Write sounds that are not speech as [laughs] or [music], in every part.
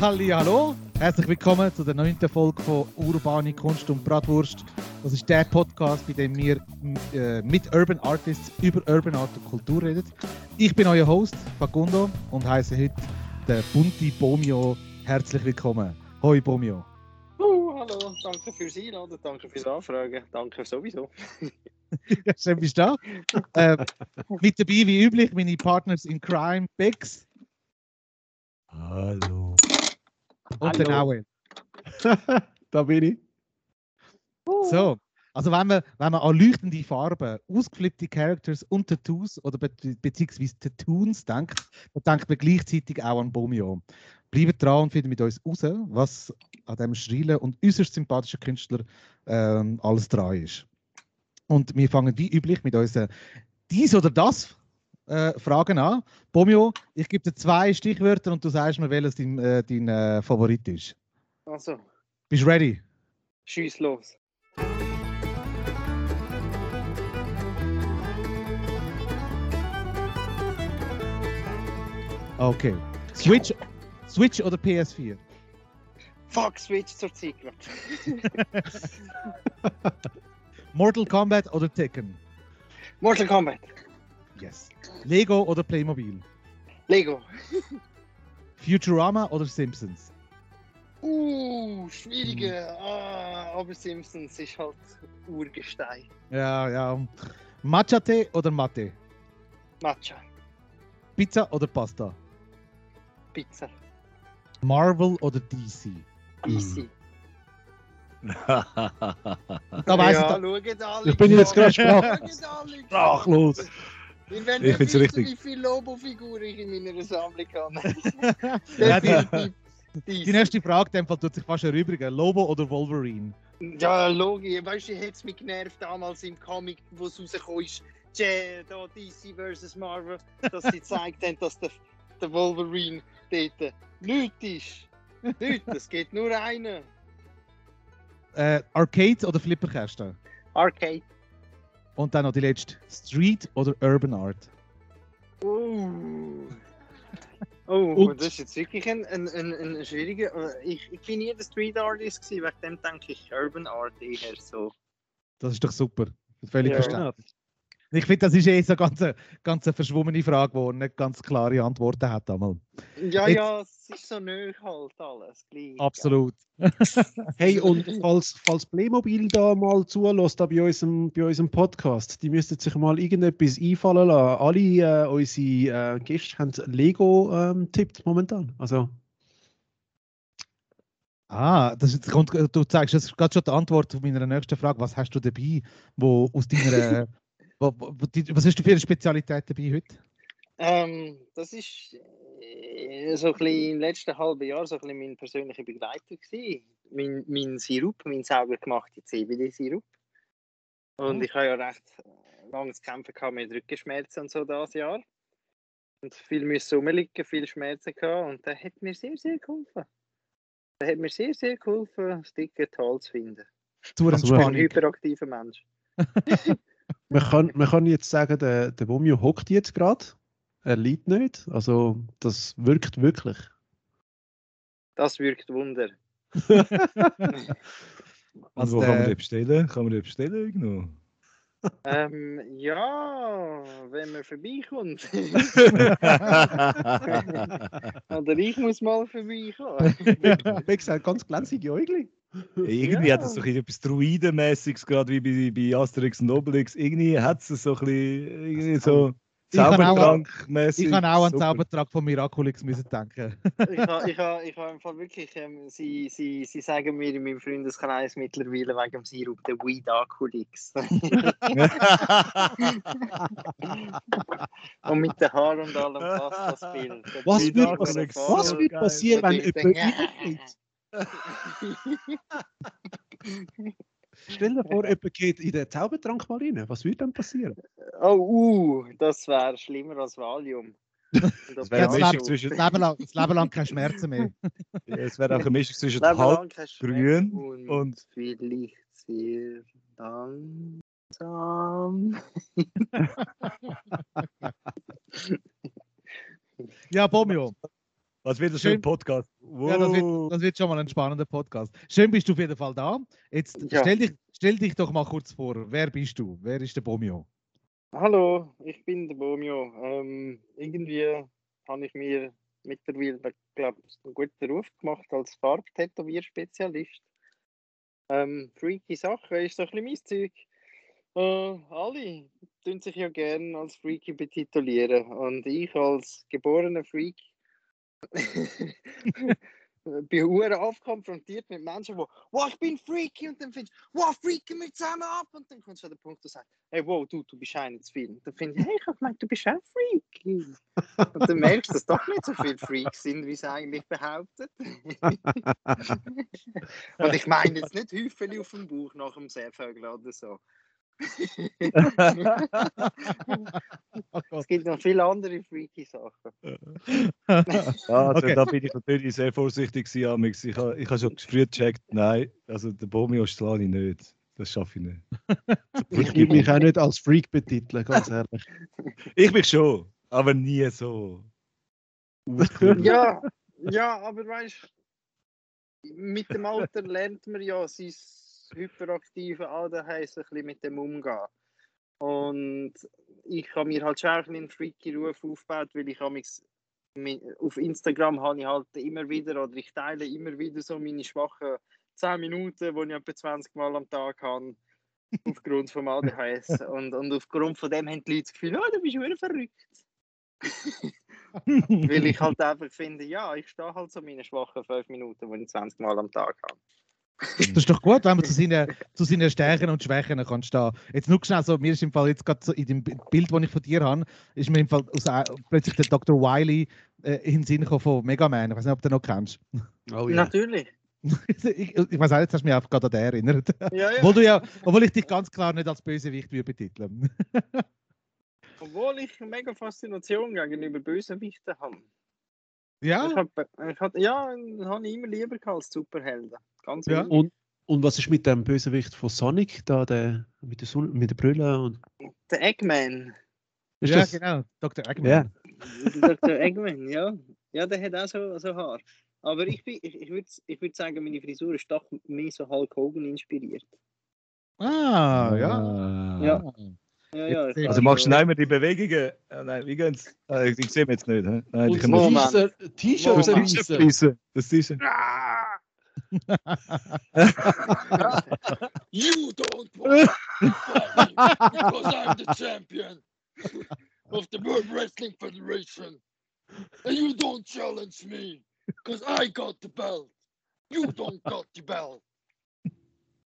Halli, hallo, herzlich willkommen zu der neunten Folge von Urbane Kunst und Bratwurst. Das ist der Podcast, bei dem wir äh, mit Urban Artists über Urban Art und Kultur reden. Ich bin euer Host, Facundo, und heiße heute den Bunti Bomio herzlich willkommen. Hoi Bomio. Oh, hallo, danke fürs Einladen, danke fürs Anfragen, danke sowieso. [laughs] Schön bist du da. äh, mit dabei, wie üblich, meine Partners in Crime, Bex. Hallo. Und der Nauen. [laughs] da bin ich. So, also wenn man, wenn man an leuchtende Farben, ausgeflippte Characters und Tattoos oder be beziehungsweise Tattoos denkt, dann denkt man gleichzeitig auch an Bomio. Bleibt dran und findet mit uns raus, was an diesem schrillen und äußerst sympathischen Künstler ähm, alles dran ist. Und wir fangen wie üblich mit unseren dies oder das äh, Fragen an. Bomio, ich gebe dir zwei Stichwörter und du sagst mir, welches dein, äh, dein äh, Favorit ist. Also, Bist du ready? schieß los. Okay. Switch, Switch oder PS4? Fuck, Switch zur Zeit. [laughs] Mortal Kombat oder Tekken? Mortal Kombat. Yes. Lego oder Playmobil? Lego. Futurama oder Simpsons? Uh, schwierige. Ah, aber Simpsons ist halt Urgestein. Ja, ja. Matcha-Tee oder Mate? Matcha. Pizza oder Pasta? Pizza. Marvel oder DC? Easy. Da weiss ja, ich, schaut alle. Ich bin jetzt gerade sprach sprachlos. Wir werden Ich wissen, richtig. wie viele Lobo-Figuren ich in meiner Sammlung habe. [laughs] Ja, die- die nächste Frage in dem Fall tut sich fast erübrigen. Lobo oder Wolverine? Ja, logisch. Weißt du, hat es mich genervt damals im Comic, wo es rausgekommen ist, Tja, da DC vs. Marvel, dass sie gezeigt haben, dass der, der Wolverine dort nichts ist. Nichts, es gibt nur einen. Äh, Arcade oder Flipperkästen? Arcade. Und dann noch die letzte. Street oder Urban Art? Oh. Oh, Und- das ist jetzt wirklich ein, ein, ein, ein schwieriger. äh, Ich, ich bin nie der Street Artist gewesen, wegen dem denke ich Urban Art eher so. Das ist doch super. Völlig Ja. verständlich. Ich finde, das ist eh so eine ganz, ganz eine verschwommene Frage, die nicht ganz klare Antworten hat. Einmal. Ja, Jetzt- ja, es ist so neu halt alles. Gleich, Absolut. [laughs] Hey, und falls, falls Playmobil da mal zulässt, da bei unserem, bei unserem Podcast, die müssten sich mal irgendetwas einfallen lassen. Alle äh, unsere äh, Gäste haben Lego ähm, tippt momentan. Also, Ah, das ist, kommt, du zeigst jetzt gerade schon die Antwort auf meiner nächsten Frage. Was hast du dabei, wo aus deiner. [laughs] was du für eine Spezialität dabei heute? Ähm, das ist äh, so ein bisschen im letzten halben Jahr so ein bisschen mein persönlicher Begleiter gewesen. Mein, mein Sirup, mein selber gemachter CBD-Sirup. Und Oh. ich habe ja recht lange zu kämpfen gehabt mit Rückenschmerzen und so das Jahr. Und viel müssen rumliegen, viel Schmerzen gehabt. Und der hat mir sehr, sehr geholfen. Der hat mir sehr, sehr geholfen, das dicke Tal zu finden. Zur Also, ein hyperaktiver Mensch. [laughs] man kann, man kann jetzt sagen, der, der Bomio hockt jetzt gerade. Er liegt nicht. Also, das wirkt wirklich. Das wirkt Wunder. [laughs] Also wo kann man der- den bestellen? Kann man den bestellen irgendwo? Ähm, ja, wenn man vorbeikommt. [laughs] Oder ich muss mal vorbeikommen. Bex hat ganz glänzige Äugli. [laughs] Irgendwie Ja. hat es so ein bisschen etwas Druidenmäßiges, gerade wie bei, bei Asterix und Obelix. Irgendwie hat es so ein bisschen irgendwie so Ich kann auch- Zaubertrankmäßig. Ich kann auch an den Super. Zaubertrag von Miraculix müssen denken. Ich habe [laughs] ich ha, ich ha im Fall wirklich, ähm, sie, sie, sie sagen mir in meinem Freundeskreis mittlerweile wegen dem Sirup der Weed Aculix. [laughs] und mit den Haaren und allem passt das Bild. Was Weed wird, Aculix was, Haare. was wird geil. passieren, wenn jemand? Stell dir vor, [laughs] jemand geht in den Zaubertrank mal rein. Was würde dann passieren? Oh, uh, das wäre schlimmer als Valium. [laughs] Das wäre eine Mischung zwischen, Das Leben lang, das Leben lang keine Schmerzen mehr. [laughs] ja, es wäre auch eine Mischung zwischen Leben halb lang kein grün Schmerz und- vielleicht sehr langsam. Ja, Bomio. Was wird das für Schön. ein Podcast? Ja, das wird, das wird schon mal ein spannender Podcast. Schön bist du auf jeden Fall da. Jetzt Ja. stell, dich, stell dich doch mal kurz vor. Wer bist du? Wer ist der Bomio? Hallo, ich bin der Bomio. Ähm, irgendwie habe ich mir mittlerweile, glaube ich, einen guten Ruf gemacht als Farbtätowierspezialist. Ähm, freaky Sachen ist so ein bisschen mein Zeug. Äh, alle tun sich ja gerne als Freaky betitulieren. Und ich als geborener Freak [laughs] bin hure oft konfrontiert mit Menschen, die, wow, ich bin Freaky, und dann findest du, wow, freaken wir zusammen ab, und dann kommt so der Punkt, wo du sagst, hey, wow, du, du bist einer zu viel. Und dann finde ich, hey, ich habe gemeint, du bist auch Freaky. Und dann merkst du, dass doch nicht so viele Freaks sind, wie sie eigentlich behaupten. [laughs] und ich meine jetzt nicht Häufchen auf dem Bauch nach dem Seevögel oder so. [laughs] Es gibt noch viele andere freaky Sachen. [laughs] Ja, also Okay. da bin ich natürlich sehr vorsichtig gewesen, Amix. Ich habe ich ha schon früh gecheckt, nein, also der Bomio schlage ich nicht. Das schaffe ich nicht. [laughs] Ich will mich auch nicht als Freak betiteln, ganz ehrlich. Ich bin schon, aber nie so. Ja, ja, aber weißt mit dem Alter lernt man ja sein hyperaktive ADHS ein bisschen mit dem umgehen. Und ich habe mir halt schon bisschen einen freaky Ruf aufgebaut, weil ich habe auf Instagram habe ich halt immer wieder oder ich teile immer wieder so meine schwachen 10 Minuten, die ich etwa 20 Mal am Tag habe, [laughs] aufgrund vom ADHS. Und, und aufgrund von dem haben die Leute das Gefühl, oh, du bist schon verrückt. [laughs] Weil ich halt einfach finde, ja, ich stehe halt so meine schwachen 5 Minuten, die ich 20 Mal am Tag habe. Das ist doch gut, wenn man zu seinen, zu seinen Stärken und Schwächen kann stehen. Jetzt nur schnell so, mir ist im Fall jetzt gerade so in dem Bild, das ich von dir habe, ist mir im Fall aus, äh, plötzlich der Dr. Wiley äh, in den Sinn gekommen von Mega Man. Ich weiß nicht, ob du den noch kennst. Oh, ja. Natürlich. [laughs] ich, ich weiß auch, jetzt hast du mich einfach gerade an den erinnert. Ja, ja. Obwohl, du ja, obwohl ich dich ganz klar nicht als Bösewicht würde betiteln. Obwohl ich eine mega Faszination gegenüber Bösewichten habe. Ja? Ich hab, ich hab, ja, habe ich immer lieber als Superhelden. Ganz Ja. Und, und was ist mit dem Bösewicht von Sonic, da der, mit, der Sonne, mit der Brille? Und, Der Eggman. ist ja, das, genau. Dr. Eggman. Ja. Dr. Eggman, ja. Ja, der hat auch so, so Haar. Aber ich, bin- ich, ich würde ich würd sagen, meine Frisur ist doch mehr so Hulk Hogan inspiriert. Ah, ja. Ah. Ja. Ja, ja, ich Also kann machst du nicht mehr die Bewegungen? Ah, nein, wie geht's? Ah, ich sehe jetzt nicht. hä? Nein, Und können Moment. T-Shirt- fließen. Das T-Shirt. [laughs] You don't want because I'm the champion of the World Wrestling Federation. And you don't challenge me because I got the belt. You don't got the belt.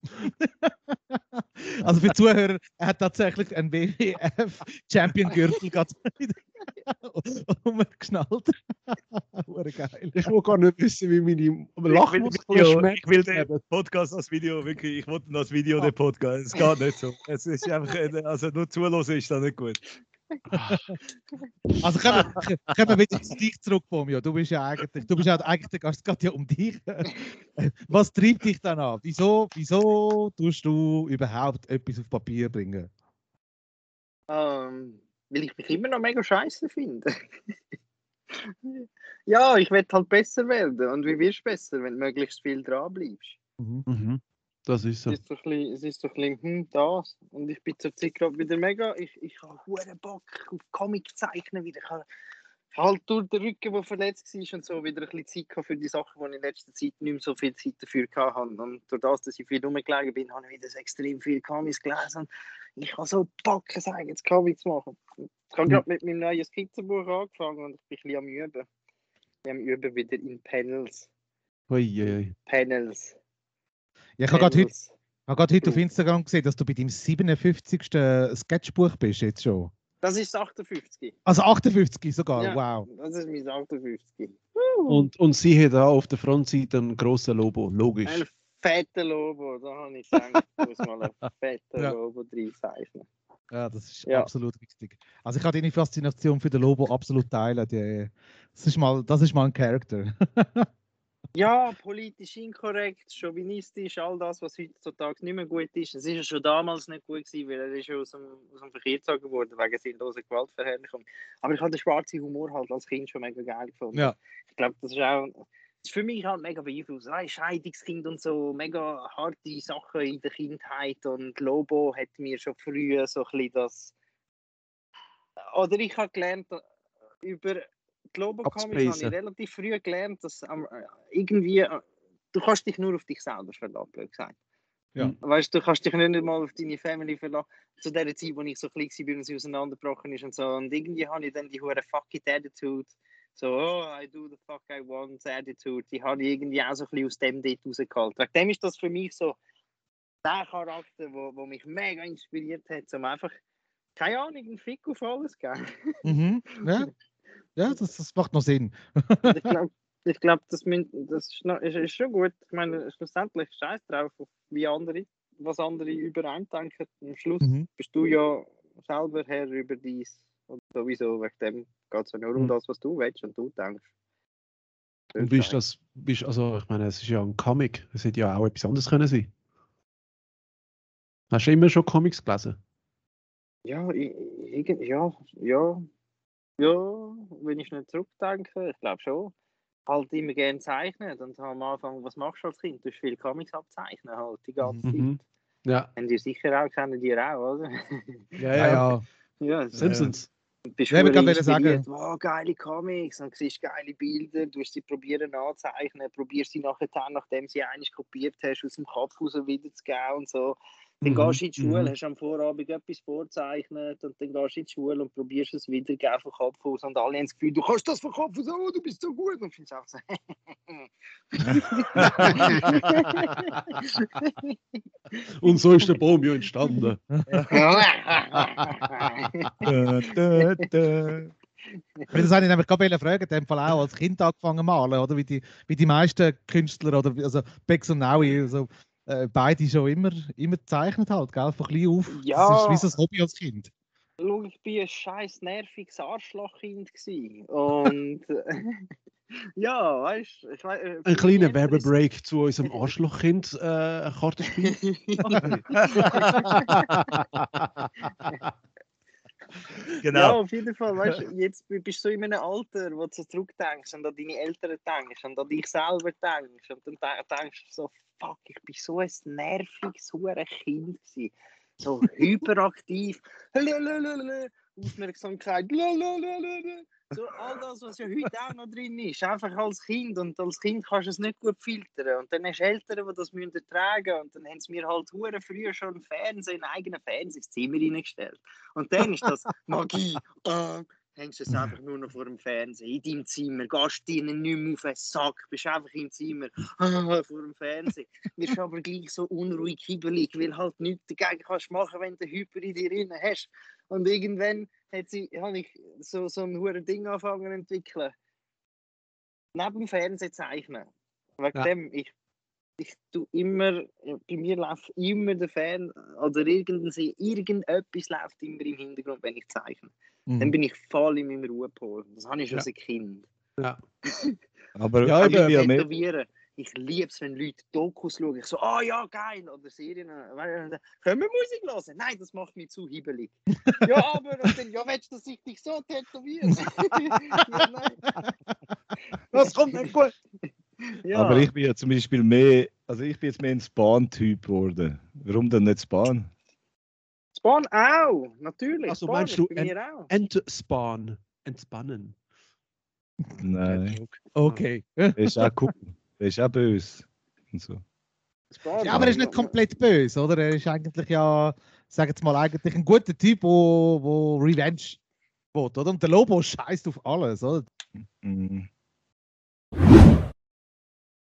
[laughs] Also für die Zuhörer, er hat tatsächlich einen WWF Champion Gürtel gerade [laughs] umgeschnallt. [laughs] Geil. Ich will gar nicht wissen, wie meine Lachmuskeln schmecken. ich will den Podcast als Video, wirklich, ich wollte das Video, den Podcast. Es geht nicht so. Es ist einfach, also nur zuhören ist da nicht gut. Also kommen kommen wir wieder zu dich zurück, Bomio. Du bist ja eigentlich, du bist ja eigentlich der Gast, es geht ja um dich. [laughs] Was treibt dich dann an? Wieso, wieso tust du überhaupt etwas auf Papier bringen? Ähm, weil ich mich immer noch mega scheiße finde. [laughs] ja, ich werde halt besser werden. Und wie wirst du besser, wenn du möglichst viel dran bleibst? Mhm. Das ist so. Es ist so ein bisschen, es ist so ein bisschen hm, das. Und ich bin zur Zeit gerade wieder mega. Ich, ich habe hohen Bock auf Comic zeichnen wieder. Ich habe halt durch den Rücken, der verletzt war und so, wieder ein bisschen Zeit für die Sachen, die ich in letzter Zeit nicht mehr so viel Zeit dafür hatte. Und durch das, dass ich viel rumgelegen bin, habe ich wieder extrem viel Comics gelesen. Und ich habe so Bock, ein eigenes Comic zu machen. Ich habe gerade mit meinem neuen Skizzenbuch angefangen und ich bin ein bisschen am Üben. Ich am Üben wieder in Panels. Ui, ui. Panels. Ja, ich habe gerade heute, habe heute auf Instagram gesehen, dass du bei deinem 57. Sketchbuch bist jetzt schon. Das ist das 58. Also 58 sogar, Ja. wow. Das ist mein 58. Und, und sie hat da auf der Frontseite einen grossen Lobo, logisch. Ein fetter Lobo, da habe ich gedacht, ich muss mal ein [laughs] fetter Ja. Lobo reinzeichnen. Ja, das ist Ja. absolut wichtig. Also ich kann deine Faszination für den Lobo absolut teilen. Die, das, ist mal, das ist mal ein Charakter. [laughs] Ja, politisch inkorrekt, chauvinistisch, all das, was heutzutage nicht mehr gut ist. Es ist ja schon damals nicht gut gewesen, weil er ist ja aus dem, aus dem Verkehr gezogen worden wegen sinnloser Gewaltverherrlichung. Aber ich habe den schwarzen Humor halt als Kind schon mega geil gefunden. Ja. Ich glaube, das ist auch ist für mich halt mega beeinflusst. Weißt, Scheidungskind und so, mega harte Sachen in der Kindheit. Und Lobo hat mir schon früh so ein bisschen das. Oder ich habe gelernt, äh, über die Lobo-Comics habe ich relativ früh gelernt, dass ähm, äh, irgendwie. äh, Du kannst dich nur auf dich selber verlassen, blöd gesagt. Ja. Weißt du, du kannst dich nicht mal auf deine Family verlassen. Zu der Zeit, wo ich so klein war und sie auseinandergebrochen ist und so. Und irgendwie habe ich dann die hure Fuck it Attitude. So, oh, I do the fuck I want Attitude. Die habe ich irgendwie auch so ein bisschen aus dem dort rausgeholt. Wegen dem ist das für mich so der Charakter, wo, wo mich mega inspiriert hat, um einfach, keine Ahnung, einen Fick auf alles zu geben. Mhm. [laughs] Ja, ja das, das macht noch Sinn. Ich glaube, ich glaub, das, das ist, noch, ist, ist schon gut. Ich meine, schlussendlich scheiß drauf, auf wie andere, was andere über einen denken. Am Schluss Mhm. bist du ja selber Herr über dies. Und sowieso, wegen dem geht es ja nur um Mhm. das, was du willst und du denkst. Und wie ist das? Bist, also, ich meine, es ist ja ein Comic. Es hätte ja auch etwas anderes können sein. Hast du immer schon Comics gelesen? Ja, i- irgend, ja, ja, ja, wenn ich nicht zurückdenke, ich glaube schon. Halt immer gerne zeichnen und am Anfang, was machst du als Kind? Du hast viele Comics abzeichnen, halt die ganze Mhm. Zeit. Ja. Haben die sicher auch, kennen die auch, oder? Ja, Ja, ja. [laughs] ja, Simpsons. Du bist Ja, wollte gerade sagen. Wow, geile Comics, und siehst geile Bilder, du hast sie probieren anzeichnen, probierst sie nachher, nachdem sie eigentlich kopiert hast, aus dem Kopf raus wiederzugeben und so. Dann Mhm, gehst du in die Schule, mhm. hast am Vorabend etwas vorzeichnet und dann gehst du in die Schule und probierst es wiedergeben vom Kopf aus und alle haben das Gefühl, du kannst das vom Kopf aus, oh, du bist so gut. Und findest auch so, [laughs] Und so ist der Baum ja entstanden. Da, da, da. Weil Das habe ich nämlich gerade fragen, in dem Fall auch als Kind angefangen malen, oder? Wie die, wie die meisten Künstler, oder also Bex und Naui, also, äh, beide schon immer, immer gezeichnet halt, gell? Von klein auf. Ja. Das ist wie so ein Hobby als Kind. Schau, ich war ein scheiß nerviges Arschlochkind. Und [laughs] [laughs] ja, weißt du, äh, Ein kleiner Eltern ist- Werbebreak zu unserem Arschlochkind äh, [laughs] Kartenspiel. Ja, genau. auf jeden Fall, weißt jetzt bist du so in einem Alter, wo du so zurückdenkst und an deine Eltern denkst und an dich selber denkst und dann de- denkst du so, fuck, ich bin so ein nerviges hure Kind gewesen. So [laughs] hyperaktiv, Aufmerksamkeit. So all das, was ja heute auch noch drin ist, einfach als Kind und als Kind kannst du es nicht gut filtern und dann hast du Eltern, die das müssen ertragen und dann haben sie mir halt hure früher schon einen Fernseher, einen eigenen Fernseher ins Zimmer reingestellt und dann ist das [laughs] Magie. Äh, hängst du es einfach nur noch vor dem Fernseher, in deinem Zimmer, gehst ihnen nicht mehr auf den Sack, bist einfach im Zimmer, [laughs] vor dem Fernseher. Wirst aber gleich so unruhig, hibbelig, weil halt nichts dagegen kannst machen, wenn du Hyper in dir drin hast. Und irgendwann hat sie, habe ich so, so ein hure Ding angefangen zu entwickeln. Neben dem Fernsehen zeichnen. Wegen Ja. dem, ich, ich tu immer, bei mir läuft immer der Fern, oder irgendein, irgendetwas läuft immer im Hintergrund, wenn ich zeichne. Dann Mhm. bin ich voll in meinem Ruhepol. Das habe ich schon Ja. als ein Kind. Ja. [laughs] Aber Ja, ich ja mehr, Tätowieren. Ich liebe es, wenn Leute Dokus schauen. Ich so, ah ja, geil. Oder Serien. äh, Können wir Musik hören? Nein, das macht mich zu hibbelig. [laughs] ja, aber und dann, ja, willst du, dass ich dich so tätowiere? [laughs] ja, nein. Das kommt nicht gut. Ja. aber ich bin ja zum Beispiel mehr, also ich bin jetzt mehr ein Spawn-Typ geworden. Warum denn nicht Spawn? Spawn auch, natürlich. Also Spawn meinst du auch. Entspawn. Entspannen. Nein, Okay. [laughs] der ist auch cool. Der ist auch böse. Und so. Ja, aber er ist nicht komplett böse, oder? Er ist eigentlich ja, sag jetzt mal, eigentlich ein guter Typ, wo, wo Revenge will, oder? Und der Lobo scheißt auf alles, oder? Mhm.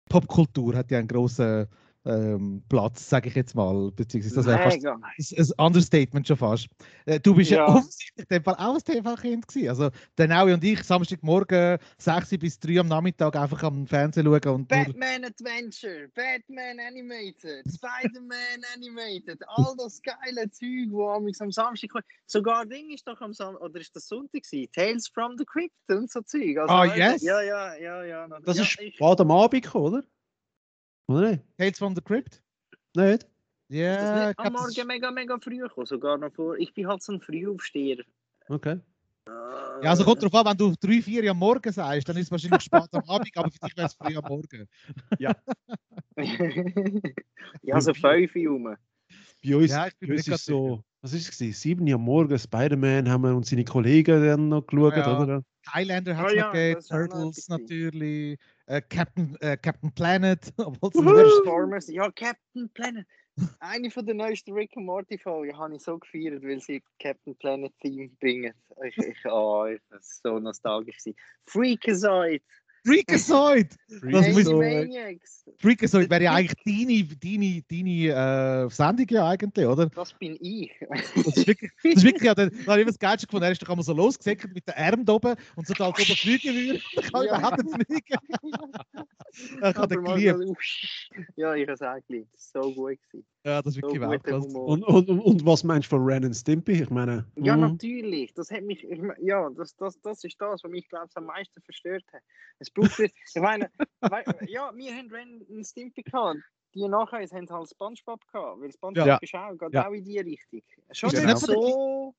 Popkultur hat ja einen großen ähm, Platz, sage ich jetzt mal, beziehungsweise das wäre fast ein, ein Understatement schon fast. Äh, du bist ja, Ja. offensichtlich in dem Fall auch ein TV-Kind gewesen. Also der Naui und ich, Samstagmorgen 6 bis 3 am Nachmittag einfach am Fernsehen schauen und nur, Batman Adventure, Batman Animated, Spider-Man Animated, all das geile Zeug, wo am am Samstag kommt. Sogar Ding ist doch am Samstag, oder ist das Sonntag gewesen? Tales from the Crypt und so Zeug. Also, Ah, yes. Ja, ja, ja, ja. Das ja, ist ich- spät am Abend gekommen, oder? Oder nicht? Tales from the Crypt. Nicht? Ja, ich am Morgen mega, mega früh gekommen, sogar noch vor. Ich bin halt so ein Frühaufsteher. Okay. Ja, also kommt drauf an, wenn du 3, 4 am Morgen sagst, dann ist es wahrscheinlich spät am Abend, aber für dich wäre es früh am Morgen. ja, [laughs] so fünf rum. Bei uns, Ja, ich bin bei uns ist so, was ist es? gewesen? Sieben Uhr am Morgen, Spider-Man haben wir und seine Kollegen dann noch geschaut, Ja. oder? Highlander hat Oh es ja, noch gegeben, Turtles natürlich, äh, Captain, äh, Captain Planet, obwohl es Wuhu! ein Transformers, ja, Captain Planet. Eine von der neuesten Rick and Morty Folgen habe ich so gefeiert, weil sie Captain Planet Theme bringen. Ich, ich, oh, ich das ist so nostalgisch. Freakazoid! Freakazoid! Freakazoid wäre ja eigentlich deine, deine, deine äh, Sendung ja eigentlich, oder? Das bin ich. Das ist wirklich, das ist wirklich ja, da habe ich das Geilste gefunden. Er ist doch einmal so losgesäckert mit den Armen da oben und so als ob [laughs] er fliegen würde. Da kann Ja. überhaupt nicht fliegen. Ich habe den geliebt. so, usch. Ja, ich habe es auch geliebt. So gut gewesen. Ja, das ist So wirklich guter Weltklasse. Und, und, und, und was meinst du von Ren and Stimpy? Ich meine, Ja, mhm. natürlich. Das hat mich, ich, ja, das, das, das ist das, was mich, glaube ich, am meisten verstört hat. Es jetzt- ich meine, ja, wir haben und Stimpy gehabt. Die nachher haben halt Spongebob gehabt, weil Spongebob Ja. ist auch, geht Ja. auch in die Richtung. Schon Ist der so.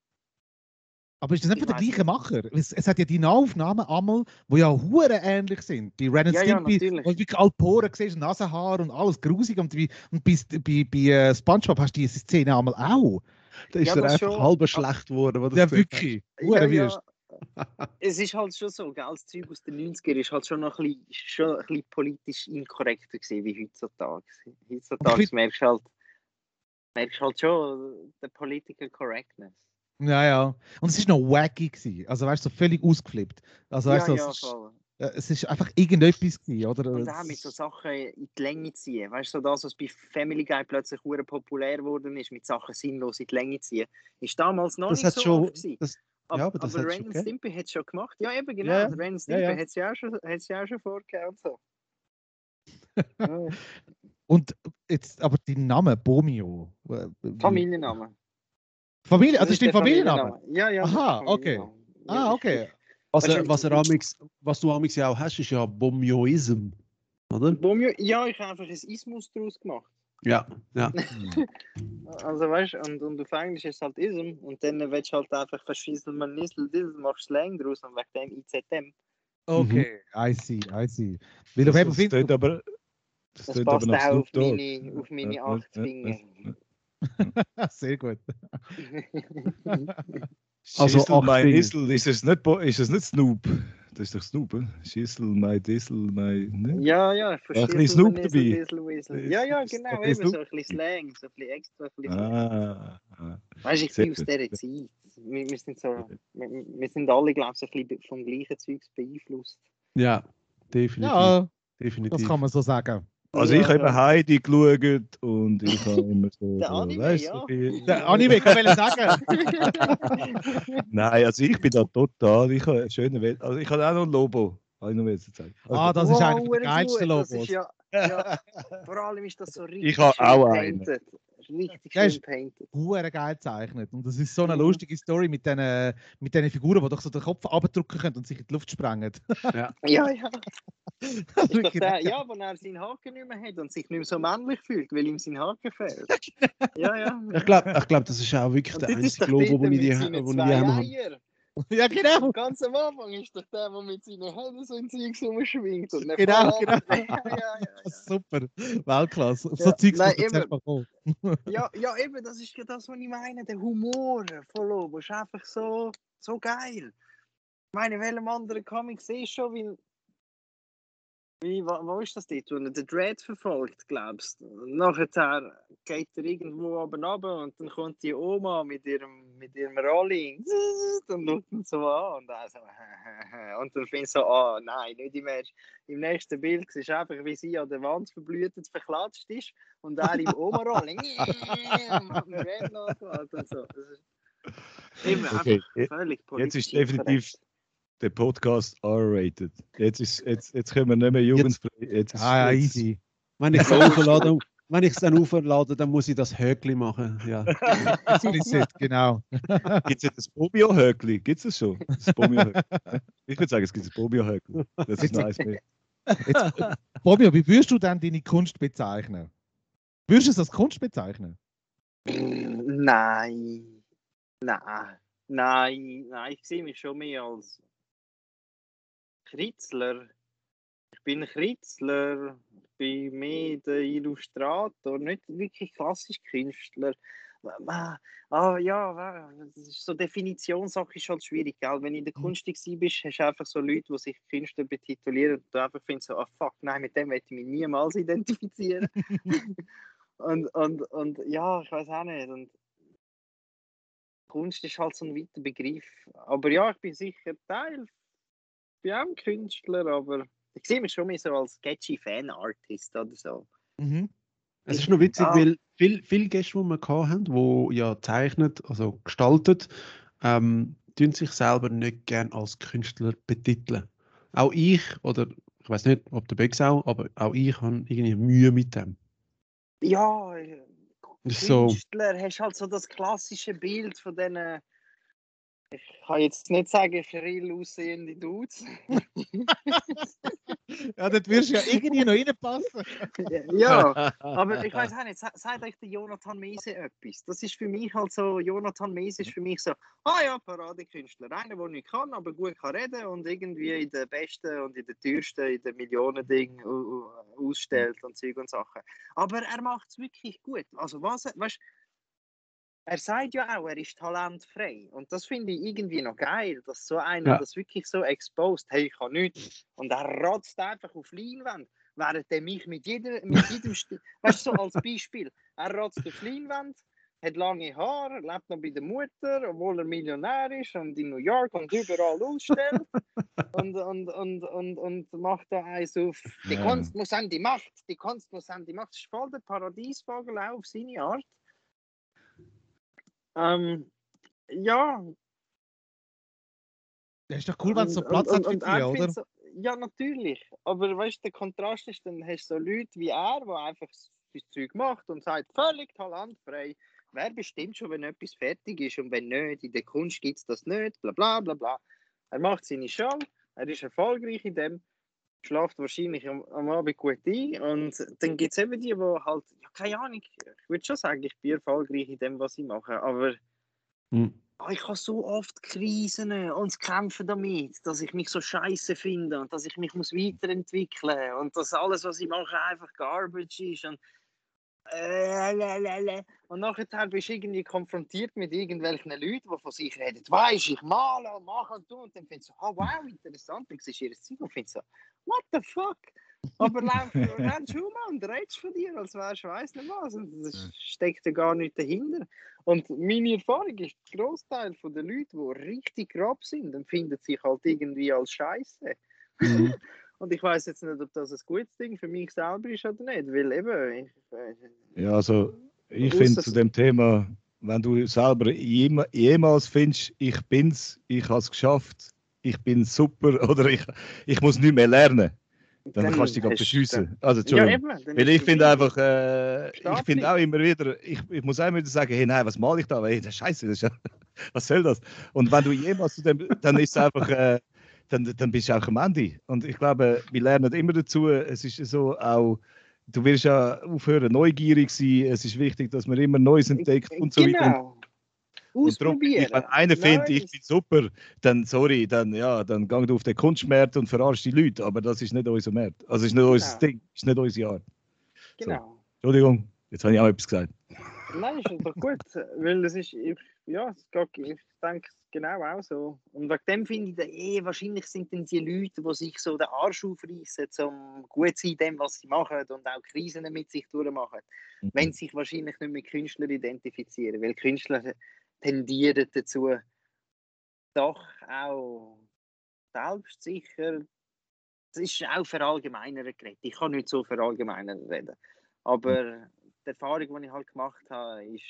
Aber ist das nicht von der weiss gleichen Macher? Es, es hat ja die Nahaufnahmen einmal, die ja hure ähnlich sind. Bei Ren and Ja, ja, Stimpy, natürlich. wo du wirklich alle Poren siehst, Nasenhaar und alles grusig. Und, bei, und bei, bei, bei äh, Spongebob hast du diese Szene einmal auch. da ist Ja, er einfach schon. halber schlecht geworden. Ja, wirklich. Ja, Hure ja. wüst. Es ist halt schon so, gell, das Zeug aus den 90ern ist halt schon noch ein bisschen, schon ein bisschen politisch inkorrekter gewesen, wie heutzutage. Heutzutage merkst du halt, merkst du halt schon den Political Correctness. Ja, ja. Und es war noch wacky. Gewesen. Also, weißt du, so völlig ausgeflippt. Also, weißt du, ja, ja, es, ist, voll. äh, es ist einfach irgendetwas gewesen, oder? Und auch mit so Sachen in die Länge ziehen. Weißt du, so das, was bei Family Guy plötzlich populär geworden ist, mit Sachen sinnlos in die Länge ziehen, ist damals noch Das nicht so schon. oft gewesen. Das, Aber, ja, aber das aber hat's Ren. Stimpy hat es schon gemacht. Ja, eben genau. Ja. Also Ren und Ja, Stimpy ja. hat es ja auch schon, hat's ja auch schon vorgegeben und so. [laughs] Ja, Und jetzt aber dein Name, Bomio. äh, Familienname. Familie, also das ist der dein Familienname? Familienname. Ja, ja. Aha, okay. Ah, okay. Was, er, du, was, er ich- amix, was du amix ja auch hast, ist ja Bomioism. Oder? Bomio, ja, ich habe einfach ein Ismus daraus gemacht. Ja, ja. [laughs] Also weißt du, und, und auf Englisch ist es halt Ism und dann willst du halt einfach verschießen, man Nissel, Dissel, machst Slang draus und wegen dem IZM. Okay, I see, I see. Weil auf Das, jeden Fall tönt aber. Das, Das passt aber auch auf meine, auf meine acht Finger. [laughs] Sehr gut. [laughs] Also Schissel, mein Finger. Issel, ist das nicht, ist das nicht Snoop? Das ist doch Snoop, oder? Schissel, mein Dissel, mein. Ne? ja, ja, ich ein verstehe. bisschen Snoop dabei. Dissel, Wissel. Ja, ja, genau, ein eben so ein bisschen Slang, so ein bisschen extra. Ein bisschen. Ah, ah. Weißt du, ich sehr bin aus dieser Zeit. Wir, wir, sind so, wir, wir sind alle, glaube ich, ein bisschen vom gleichen Zeugs beeinflusst. Ja, definitiv. Ja, definitiv. das kann man so sagen. Also, Ja, ich habe ja. immer Heidi geschaut und ich habe immer so. [laughs] Der Anime, weißt du, ja. viel- Der Anime, ich will sagen. [laughs] Nein, also ich bin da total. Ich habe eine schöne Welt. Also, ich habe auch noch ein Lobo. Habe ich noch zu sagen. Also, Ah, das ist Wow, eigentlich der geilste ist Ja, ja, [laughs] vor allem ist das so richtig habe schön auch einen. Richtig Der schön ist-. Hure geil gezeichnet. Und das ist so eine Mhm. lustige Story mit diesen mit den Figuren, die doch so den Kopf abdrücken können und sich in die Luft sprengen. Ja, [laughs] ja. Das ist Ist doch der, ja, wo er seinen Haken nicht mehr hat und sich nicht mehr so männlich fühlt, weil ihm sein Haken fehlt. Ja, ja. Ich glaube, ich glaub, das ist auch wirklich Und der einzige Logo, den ich die, habe. [laughs] Ja, genau. Ganz am Anfang ist doch der, der mit seinen Händen so in Zeugs rumschwingt. Und Genau, genau. [laughs] Ja, ja, ja. [laughs] Super. Weltklasse. Auf Ja, so Zeugs nein, eben. mal kommen. Ja, ja, eben, das ist das, was ich meine. Der Humor von Lobo ist einfach so, so geil. Ich meine, in welchem anderen Comic siehst du schon, wie. Wie, wo, wo ist das dort? Wo er den Dread verfolgt, glaubst du? Nachher geht er irgendwo oben runter und dann kommt die Oma mit ihrem, mit ihrem Rolling [laughs] und schaut ihn so an und dann so [laughs] und dann findest du so, oh nein, nicht im, ersten- im nächsten Bild siehst du einfach, wie sie an der Wand verblühtet verklatscht ist und er im Oma-Rolling [laughs] und Dread nachgeladen und so. Das ist eben Okay, einfach völlig jetzt ist politisch definitiv inkorrekt. Der Podcast R-rated. Jetzt, ist, jetzt, jetzt können wir nicht mehr jugendfrei. Jetzt, ist- Ah, ja, jetzt- easy. Wenn ich es [laughs] dann auflade, wenn ich es dann auflade, dann muss ich das Höckli machen. Ja. Explicit, genau. [laughs] Gibt es jetzt das Bomio-Höckli? Gibt es das schon? Das ich würde sagen, es gibt das Bomio-Höckli. Das ist nice. Jetzt, Bobby, wie würdest du denn deine Kunst bezeichnen? Würdest du es als Kunst bezeichnen? Nein. Nein. Nein, nein, ich sehe mich schon mehr als Kritzler. Ich bin Kritzler, ich bin mehr der Illustrator, nicht wirklich klassisch Künstler. Ah, ja, das ist so Definitionssache ist halt schwierig, gell? Wenn du in der Kunst bist, hast du einfach so Leute, die sich Künstler betitulieren und du einfach findest so, ah oh, fuck, nein, mit dem werde ich mich niemals [laughs] identifizieren. [laughs] und, und, und ja, ich weiß auch nicht. Und Kunst ist halt so ein weiter Begriff. Aber ja, ich bin sicher Teil. Ich bin auch ein Künstler, aber ich sehe mich schon mehr so als sketchy Fan-Artist oder so. Mhm. Es ist noch witzig, ja. weil viele viel Gäste, die wir hatten, die ja zeichnet, also gestaltet, ähm, tun sich selber nicht gern als Künstler betiteln. Auch ich, oder ich weiß nicht, ob der Bex auch, aber auch ich habe irgendwie Mühe mit dem. Ja, Künstler, so. hast halt so das klassische Bild von diesen ich kann jetzt nicht sagen, schrill aussehende Dudes. [laughs] ja, das wirst du ja irgendwie noch reinpassen. ja, [laughs] aber ich weiß auch nicht, sagt euch der Jonathan Mese etwas? Das ist für mich halt so, Jonathan Mese ist für mich so, ah ja, Paradekünstler. Einer, der nicht kann, aber gut kann reden und irgendwie in den besten und in den teuersten, in den Millionen Dingen ausstellt und Zeug und Sachen. Aber er macht es wirklich gut. Also was, weißt er sagt ja auch, er ist talentfrei. Und das finde ich irgendwie noch geil, dass so einer ja. das wirklich so exposed, hey, ich kann nichts. Und er rotzt einfach auf Leinwand, während er mich mit, jeder, mit jedem, [laughs] weißt du, so als Beispiel, er rotzt auf Leinwand, hat lange Haare, lebt noch bei der Mutter, obwohl er Millionär ist und in New York und überall ausstellt [laughs] und, und, und, und, und macht da eins auf, die Kunst muss an die Macht, die Kunst muss an die Macht. Das ist voll der Paradiesvogel auch auf seine Art. Ähm, ja. Das ist doch cool, wenn es so Platz und, hat für dich, oder? So, ja, natürlich. Aber weißt du, der Kontrast ist, dann hast du so Leute wie er, die einfach das Zeug macht und sagt, völlig talentfrei. Wer bestimmt schon, wenn etwas fertig ist und wenn nicht? In der Kunst gibt es das nicht, bla bla bla bla. Er macht seine Show, er ist erfolgreich in dem, schlaft wahrscheinlich am, am Abend gut ein und dann gibt es eben die, die halt, ja, keine Ahnung, ich würde schon sagen, ich bin erfolgreich in dem, was ich mache, aber hm. oh, ich habe so oft Krisen und kämpfen damit, dass ich mich so scheiße finde und dass ich mich muss weiterentwickeln und dass alles, was ich mache, einfach Garbage ist und äh, und nachher bist du irgendwie konfrontiert mit irgendwelchen Leuten, die von sich reden. Weißt ich male und mache und tue. Und dann findest du, oh wow, interessant. Dann siehst du ihr Zeug und findest so, what the fuck? Aber renn schon [laughs] mal und redest von dir, als wärst du weiss nicht was. Und das steckt ja gar nicht dahinter. Und meine Erfahrung ist, der Großteil der Leute, die richtig grob sind, empfinden sich halt irgendwie als Scheiße. Mhm. [laughs] Und ich weiß jetzt nicht, ob das ein gutes Ding für mich selber ist oder nicht, weil eben. Ich, äh, ja, also ich finde zu dem Thema, wenn du selber jemals findest, ich bin's, ich habe es geschafft, ich bin super [laughs] oder ich, ich muss nicht mehr lernen, dann, dann kannst du dich auch beschüssen. Also, Entschuldigung. Ja, eben, Weil ich finde einfach, äh, ich finde auch immer wieder, ich, ich muss auch immer wieder sagen, hey, nein, was male ich da? Hey, das Scheiße, das ist ja, [laughs] was soll das? Und wenn du jemals zu dem, dann ist es einfach, äh, dann, dann bist du auch am Ende. Und ich glaube, wir lernen immer dazu, es ist so auch, du wirst ja aufhören, neugierig sein, es ist wichtig, dass man immer Neues entdeckt und so genau. weiter. Ausprobieren. wenn einer findet, ich bin super, dann sorry, dann ja, dann gang du auf den Kunstmarkt und verarsch die Leute, aber das ist nicht unser Markt. Also ist nicht genau. unser Ding, ist nicht unsere Art. Genau. So. Entschuldigung, jetzt habe ich auch etwas gesagt. Nein, ist doch gut, weil es ist, ja, es geht, ich denke genau auch so. Und wegen dem finde ich, eh, wahrscheinlich sind dann die Leute, die sich so den Arsch aufreißen, um gut zu sein, dem, was sie machen und auch Krisen mit sich durchmachen, mhm. wenn sie sich wahrscheinlich nicht mit Künstlern identifizieren, weil Künstler tendieren dazu, doch auch selbstsicher, das ist auch verallgemeinert geredet. Ich kann nicht so verallgemeinert reden. Aber die Erfahrung, die ich halt gemacht habe, ist,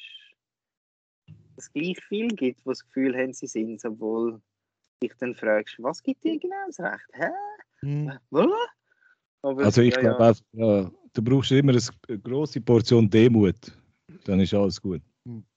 dass es gleich viel gibt, die das Gefühl haben, sie sind, obwohl dich dann fragst, was gibt dir genau das Recht? Hä? Hm. Aber, also ich ja, glaube ja, du brauchst immer eine große Portion Demut, dann ist alles gut.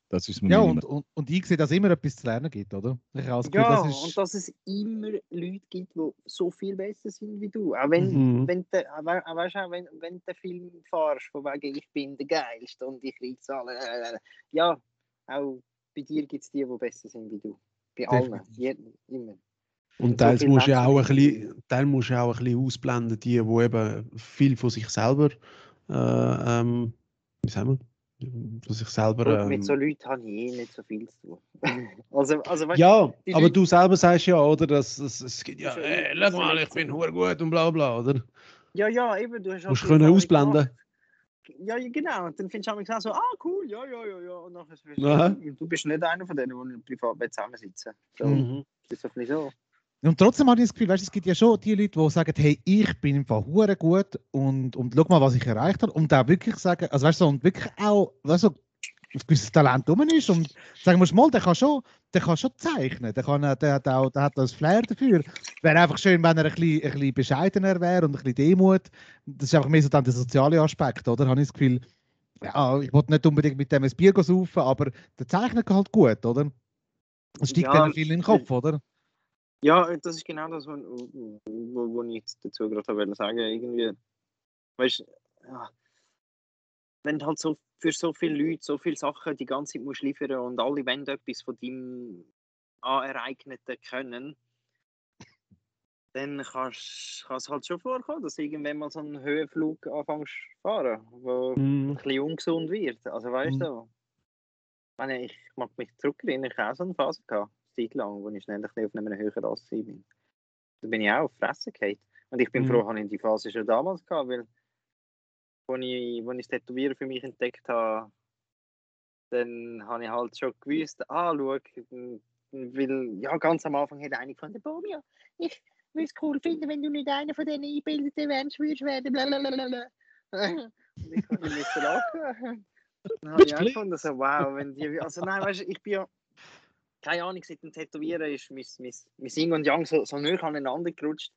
Das ist ja, und, und, und ich sehe, dass es immer etwas zu lernen gibt, oder? Ja, das ist... und dass es immer Leute gibt, die so viel besser sind wie du. Auch wenn, mhm. wenn, de, auch, weißt, auch wenn, wenn du Film fahrst, von wegen ich bin der Geilste und ich reize alle. Ja, auch bei dir gibt es die, die besser sind wie du. Bei allen. Jeden, immer. Und teils so musst du auch ein bisschen, teils musst du auch ein bisschen ausblenden, die, die eben viel von sich selber, äh, ähm, wie sagen wir, von sich selber. Ähm, mit so Leuten habe ich eh nicht so viel zu tun. [laughs] also, also, weißt, ja, aber Leute, du selber sagst ja, oder, dass es gibt ja, ey, schau mal, ich bin hure gut und bla bla, oder? Ja, ja, eben, du hast halt Musst du können ausblenden. Ja, genau. Und dann findest du auch so, ah, cool, ja, ja, ja, ja. Und nachher bist du, bist nicht einer von denen, die privat zusammensitzen. So, mhm. Das ist doch nicht so. Und trotzdem habe ich das Gefühl, weißt, es gibt ja schon die Leute, die sagen, hey, ich bin im Fall hure gut und, und schau mal, was ich erreicht habe. Und auch wirklich sagen, also weißt du, und wirklich auch, weißt du, ein gewisses Talent rum ist und sagen wir mal, der kann schon, der kann schon zeichnen, der, kann, der, hat auch, der hat das Flair dafür. Wäre einfach schön, wenn er ein bisschen, ein bisschen bescheidener wäre und ein bisschen Demut. Das ist einfach mehr so dann der soziale Aspekt, oder? Habe ich das Gefühl, ja, ich wollte nicht unbedingt mit dem ein Bier saufen, aber der zeichnet halt gut, oder? Das steigt ja, dann viel in den Kopf, oder? Ja, das ist genau das, was wo, wo ich dazu gerade sagen sagen Irgendwie, weißt ja, wenn du halt so für so viele Leute so viele Sachen die ganze Zeit musst liefern und alle wollen etwas von deinem Anereigneten können, dann kann es halt schon vorkommen, dass irgendwann mal so einen Höhenflug anfängst zu fahren, wo mm. ein bisschen ungesund wird. Also weißt mm. du, ich, ich mag mich zurückerinnern, ich habe auch so eine Phase gehabt Zeit lang, wo ich schnell auf einer höheren Rasse bin. Da bin ich auch auf Fresse gefallen. Und ich bin mhm. froh, dass ich die Phase schon damals gehabt, weil als ich, als ich das Tätowieren für mich entdeckt habe, dann habe ich halt schon gewusst, ah, schau, weil, ja, ganz am Anfang hat einer von der Bomia, ich würde es cool finden, wenn du nicht einer von diesen Einbildeten wärst, würdest werden, blablabla. Und ich kann nicht lachen. Dann habe ich auch gefunden, so, wow, wenn die, also nein, weißt du, ich bin ja, keine Ahnung, seit dem Tätowieren ist mein, mein, mein Yin und Yang so, so näher aneinander gerutscht.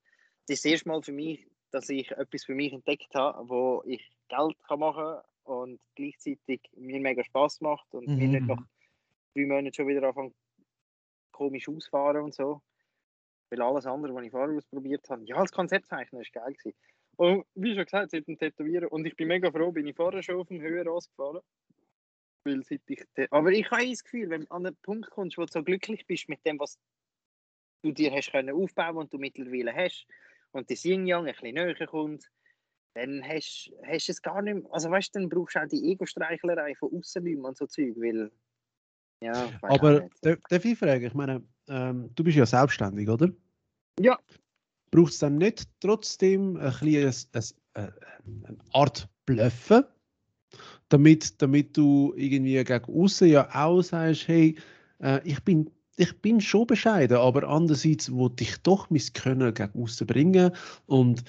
Das ist das erste Mal für mich, dass ich etwas für mich entdeckt habe, wo ich Geld kann machen kann und gleichzeitig mir mega Spaß macht und mhm. mir nicht nach drei Monaten schon wieder anfangen komisch ausfahren und so. Weil alles andere, was ich vorher ausprobiert habe, ja, als Konzeptzeichner ist geil gewesen. Und wie schon gesagt, seit dem Tätowieren, und ich bin mega froh, bin ich vorher schon auf dem Höhenross gefahren weil seit ich aber ich habe das Gefühl, wenn du an einen Punkt kommst, wo du so glücklich bist mit dem, was du dir hast können aufbauen und du mittlerweile hast und das Yin Yang ein bisschen näher kommt, dann hast, hast du es gar nicht mehr. Also weißt du, dann brauchst du auch die Ego-Streichlerei von außen nicht mehr und so Zeug, weil ja, aber darf ich fragen, ich meine, ähm, du bist ja selbstständig, oder? Ja. Braucht es dann nicht trotzdem ein bisschen eine, eine Art Bluffen? Damit, damit du irgendwie gegen außen ja auch sagst, hey, äh, ich bin ich bin schon bescheiden, aber andererseits wollte ich doch mein Können gegen außen bringen und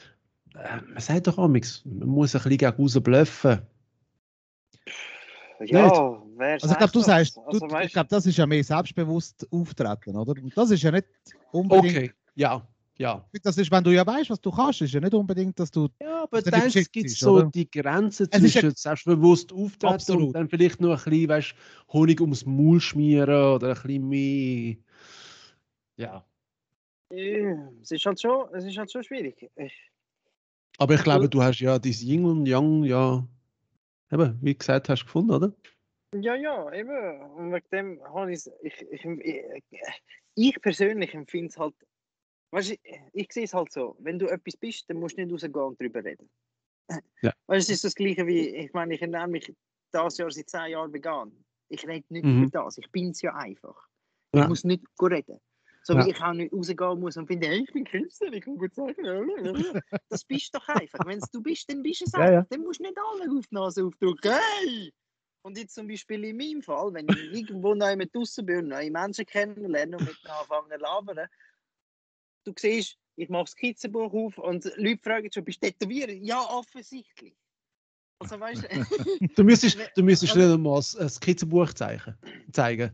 äh, man sagt doch auch, man muss ein bisschen gegen außen bluffen. Ja, also ich glaube, du sagst, also, du, ich glaube, das ist ja mehr selbstbewusst auftreten, oder? Und das ist ja nicht unbedingt. Okay, ja. Ja. Das ist, wenn du ja weißt, was du kannst, ist ja nicht unbedingt, dass du. Ja, aber dann gibt es so oder? die Grenze zwischen ja, selbstbewusst auftreten und dann vielleicht noch ein bisschen, weißt, Honig ums Maul schmieren oder ein bisschen mehr. Ja. ja es, ist halt schon, es ist halt schon schwierig. Ich, aber ich glaube, du hast ja dein Yin und Yang, ja, eben, wie gesagt, hast gefunden, oder? Ja, ja, eben. Und wegen dem habe ich, ich, ich, ich persönlich empfinde es halt Weißt, ich, ich sehe es halt so, wenn du etwas bist, dann musst du nicht rausgehen und darüber reden. [laughs] Ja. Weißt, es ist das Gleiche wie, ich meine, ich ernähre mich das Jahr seit zehn Jahren vegan. Ich rede nicht mhm. über das, ich bin es ja einfach. Ich muss nicht reden. So ja. wie ich auch nicht rausgehen muss und finde, hey, ich bin Künstler, ich kann gut sagen. [laughs] Das bist doch einfach. Wenn es du bist, dann bist du es einfach. Ja, dann musst du nicht alle auf die Nase aufdrücken. Hey! Und jetzt zum Beispiel in meinem Fall, wenn ich [laughs] irgendwo neu mit draußen bin und neue Menschen kennenlernen und mit anfangen zu labern, du siehst, ich mache das Skizzenbuch auf und Leute fragen schon, bist du tätowiert? Ja, offensichtlich. Also, weißt, du [laughs] müsstest, [laughs] du müsstest also, nicht mal ein Skizzenbuch zeigen. zeigen.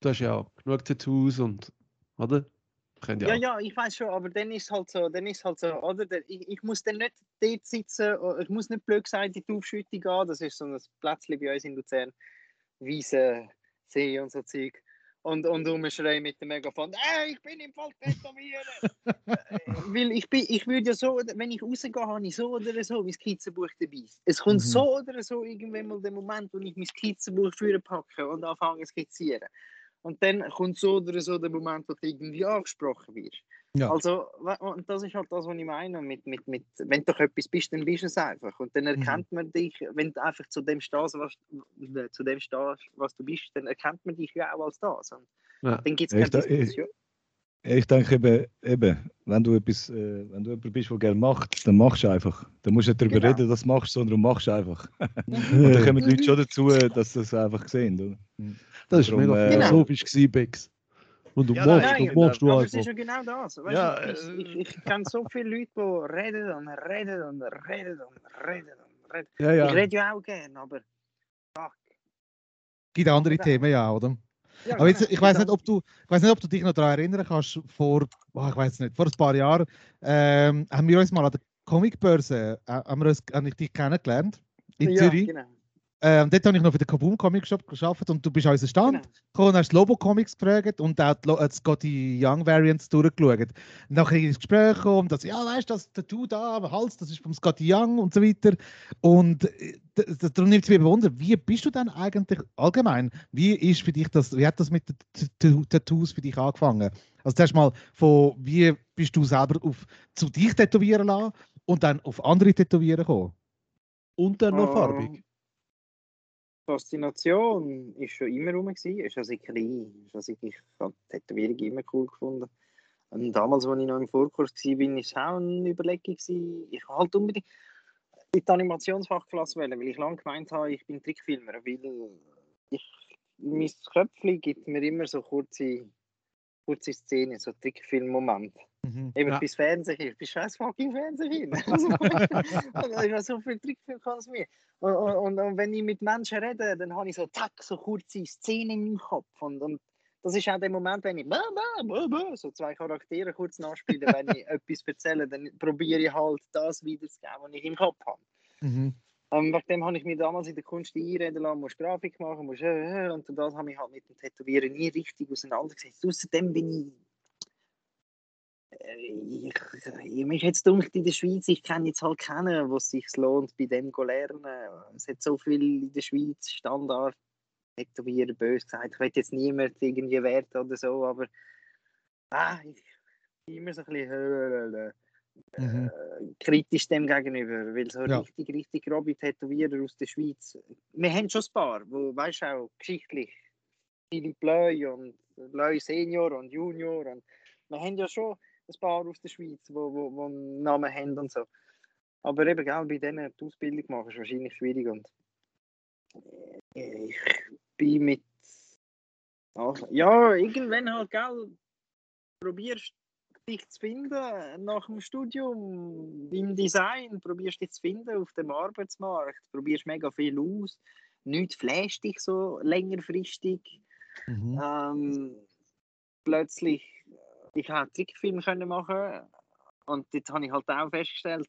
Du hast ja genug Tattoos und, oder? Ja, ja, ja, ich weiß schon, aber dann ist es halt so, dann ist halt so, oder? Ich, ich muss dann nicht dort sitzen, ich muss nicht blöd sein, in die Aufschüttung gehen, das ist so ein Plätzchen bei uns in Luzern, Wiese, See und so Zeug und, und rumschreien mit dem Megafon, ey, ich bin im Fall tätowieren. Äh, weil ich, bin, ich würde ja so, wenn ich rausgehe, habe ich so oder so mein Skizzenbuch dabei. Es kommt mhm. so oder so irgendwann mal der Moment, wo ich mein Skizzenbuch packe und anfange zu skizzieren. und dann kommt so oder so der Moment, wo du irgendwie angesprochen wirst. Ja. Also, und das ist halt das, was ich meine. Mit, mit, mit, wenn du doch etwas bist, dann bist du es einfach. Und dann Mhm. erkennt man dich, wenn du einfach zu dem stehst, was, zu dem stehst, was du bist, dann erkennt man dich ja auch als das. Und Ja. dann gibt es Ja, keine ich da- ich- Diskussion. Ich denke eben, eben wenn du etwas, äh, wenn du jemand bist, der gerne macht, dann machst du einfach. Dann musst du nicht darüber Genau. reden, dass du machst, sondern du machst einfach. [laughs] Und dann kommen die Leute schon [laughs] dazu, dass sie das einfach sehen. Oder? Das war Darum, mega äh, philosophisch, gewesen, Bex. Und du Ja, machst, nein, du machst du es ist einfach. ja genau das. Weißt Ja, du, ich, ich, ich kenne so viele Leute, die reden und reden und reden und reden und reden. Ja, Ich ja. rede ja auch gern, aber fuck. Gibt andere Ja. Themen ja, oder? Ja, Aber jetzt, ich weiß nicht, ob du, ich weiß nicht, ob du dich noch daran erinnern kannst. Vor, oh, ich weiß nicht, vor ein paar Jahren ähm, haben wir uns mal an der Comicbörse, äh, haben wir uns, habe ich dich kennengelernt in ja, Zürich. Genau. Ähm, dort habe ich noch für den Kaboom Comic Shop geschafft und du bist an unseren Stand Genau. gekommen und hast Lobo Comics gefragt und auch die, äh, die Scotty Young Variants durchgeschaut. Nachher ins Gespräch gekommen, dass, ja, weißt du, das Tattoo da am Hals, das ist vom Scotty Young und so weiter. Und äh, darum nimmt es mich Wunder, wie bist du denn eigentlich allgemein? Wie ist für dich das, wie hat das mit den Tattoos für dich angefangen? Also zuerst mal von, wie bist du selber auf, zu dich tätowieren lassen und dann auf andere tätowieren gekommen? Und dann noch Ähm, farbig. Faszination ist schon immer rum gewesen, ist also klein, ist also ich habe Tätowierung immer cool gefunden. Und damals, als ich noch im Vorkurs war, bin ich auch eine Überlegung gewesen. Ich halt unbedingt in die Animationsfachklasse wählen, weil ich lange gemeint habe, ich bin Trickfilmer, weil ich, mein Köpfchen gibt mir immer so kurze, kurze Szenen, so Trickfilm-Momente. Mhm. Eben Ja. bis Fernsehen, bis scheiß fucking Fernsehen. [laughs] Also, [laughs] ich habe so viel Trickfilm konsumiert. Und, und, und, und wenn ich mit Menschen rede, dann habe ich so zack, so kurze Szenen im Kopf. Und, und das ist auch der Moment, wenn ich bäh, bäh, bäh, so zwei Charaktere kurz nachspiele, wenn ich [laughs] etwas erzähle, dann probiere ich halt das wiederzugeben, was ich im Kopf habe. Mhm. Ähm, wegen dem habe ich mir damals in der Kunst einreden lassen, musst Grafik machen, musst, äh, äh, und das habe ich halt mit dem Tätowieren nie richtig auseinandergesetzt. Außerdem bin ich äh, ich, ich, mich jetzt gedacht, in der Schweiz, ich kenne jetzt halt keinen, es sich lohnt, bei dem zu lernen. Es hat so viel in der Schweiz Standard, tätowieren, bös gesagt. Ich will jetzt niemand irgendwie werten oder so, aber ah, ich immer so ein bisschen Mhm. äh, kritisch dem gegenüber, weil so Ja. richtig, richtig grobe Tätowierer aus der Schweiz, wir haben schon ein paar, wo, weißt du auch, geschichtlich, Philipp Löy und Löy Senior und Junior und wir haben ja schon ein paar aus der Schweiz, wo, wo, wo einen Namen haben und so. Aber eben, gell, bei denen die Ausbildung machen ist wahrscheinlich schwierig und äh, ich bin mit ach, ja, irgendwann halt, gell, probierst dich zu finden nach dem Studium im Design, probierst dich zu finden auf dem Arbeitsmarkt, probierst mega viel aus, nichts flasht dich so längerfristig. Mhm. Ähm, plötzlich, ich habe Trickfilme können machen und dort habe ich halt auch festgestellt,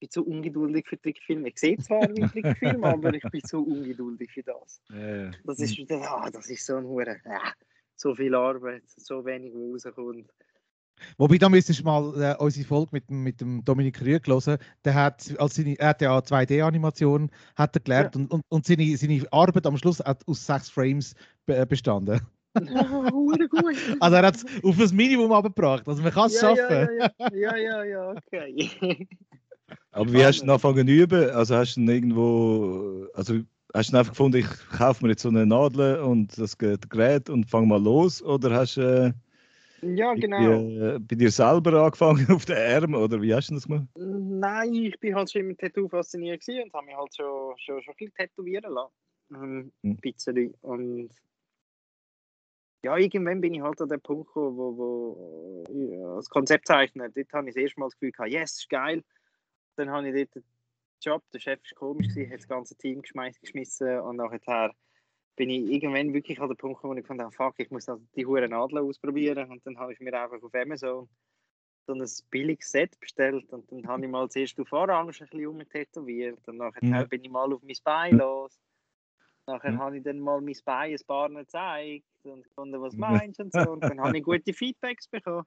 ich bin zu ungeduldig für Trickfilme. Ich sehe zwar wie [laughs] Trickfilme, aber ich bin zu ungeduldig für das. Ja, Das ist wieder, ah, das ist so ein Hure, ja, so viel Arbeit, so wenig, wo rauskommt. Wobei, da müsstest du mal äh, unsere Folge mit, dem- mit dem Dominik Rüegg hören. Der hat, als seine, er hat ja 2D-Animation hat er gelernt und, und, und seine, seine Arbeit am Schluss hat aus sechs Frames be bestanden. [laughs] Gut. Also er hat es auf das Minimum abgebracht. Also man kann es ja, schaffen. ja, ja, ja, ja, ja, okay. [laughs] Aber wie hast du angefangen zu üben? Also hast du irgendwo, also hast du einfach gefunden, ich kaufe mir jetzt so eine Nadel und das Ge- Gerät und fange mal los? Oder hast du äh, ja, genau. bei, bei dir selber angefangen [laughs] auf den Arm? Oder wie hast du das gemacht? Nein, ich bin halt schon immer Tattoo fasziniert und habe mich halt schon, schon, schon bisschen tätowieren lassen. Ähm, Hm. Ein bisschen. Und ja, irgendwann bin ich halt an dem Punkt gekommen, wo, wo ja, das Konzept zeichnen. Dort habe ich das erste Mal das Gefühl gehabt, yes, ist geil. Dann habe ich dort den Job, der Chef war komisch, gewesen, hat das ganze Team geschmissen und nachher bin ich irgendwann wirklich an den Punkt gekommen, wo ich fand, ah, fuck, ich muss also die hure Nadel ausprobieren und dann habe ich mir einfach auf Amazon so ein billiges Set bestellt und dann habe ich mal zuerst auf Orange ein bisschen umtätowiert und nachher Mhm. bin ich mal auf mein Bein los. Nachher Mhm. habe ich dann mal mein Bein ein paar gezeigt und gefunden, was meinst und so und dann habe ich gute Feedbacks bekommen.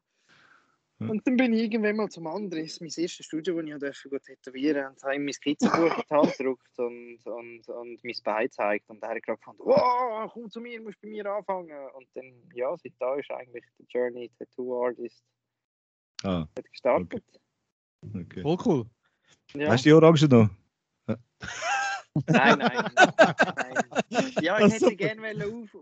Und dann bin ich irgendwann mal zum anderen, das ist mein erstes Studio, das ich durfte gut tätowieren und habe ihm mein Skizzenbuch in die Hand gedrückt und, und, und mein Bein gezeigt. Und er hat gerade gefunden, wow, komm zu mir, musst bei mir anfangen. Und dann, ja, seit da ist eigentlich der Journey Tattoo Artist Ah, hat gestartet. okay. Voll cool. Ja. Hast du die Orange noch? Nein, nein, [laughs] nein. Ja, ich hätte sie super. gerne wollen auf,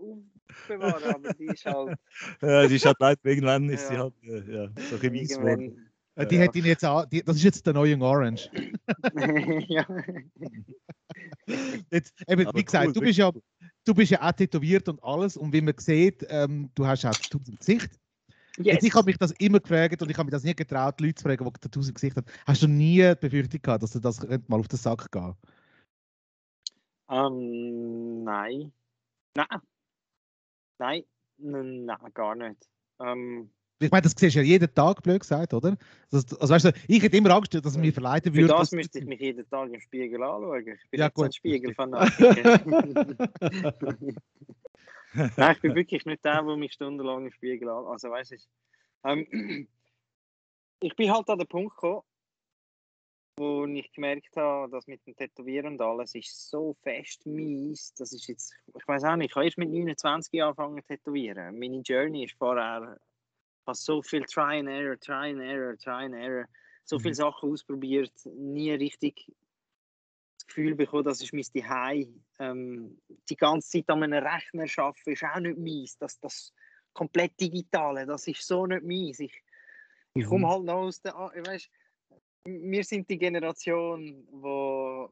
aufbewahren, aber die ist halt [laughs] Ja, die ist halt leid, irgendwann ist sie Ja. halt äh, ja, so ein bisschen weiss geworden. irgendwann. Äh, Die Ja. hat ihn jetzt an, die, das ist jetzt der neue Orange. [laughs] ja. [laughs] Jetzt, eben, Aber wie gesagt, cool, du bist ja, du bist ja auch tätowiert und alles. Und wie man sieht, ähm, du hast auch Tattoos im Gesicht. Jetzt, ich habe mich das immer gefragt und ich habe mich das nie getraut, Leute zu fragen, die Tattoos im Gesicht haben. Hast du nie die Befürchtung gehabt, dass du das mal auf den Sack gehen? Ähm, nein. Nein. Nein, nein, gar nicht. Ähm, Ich meine, das siehst du ja jeden Tag, blöd gesagt, oder? Also, also weißt du, ich hätte immer Angst, dass es mir verleiten für würde. das dass- müsste ich mich jeden Tag im Spiegel anschauen. Ich bin Ja, so ein Spiegelfanatiker. [laughs] Nein, ich bin wirklich nicht der, der mich stundenlang im Spiegel an. Also weißt du, ähm, [clears throat] ich bin halt an den Punkt gekommen, wo ich gemerkt habe, dass mit dem Tätowieren und alles ist so fest mies. Das ist jetzt, ich weiß auch nicht, ich habe erst mit 29 angefangen zu tätowieren. Meine Journey ist vorher, habe so viel Try and Error, Try and Error, Try and Error, so viele Sachen ausprobiert, nie richtig das Gefühl bekommen, das ist mein Zuhause. Ähm, die ganze Zeit an einem Rechner arbeiten ist auch nicht meins. Das, das komplett Digitale, das ist so nicht meins. Ich, ich komme halt noch aus der... Weißt, wir sind die Generation, wo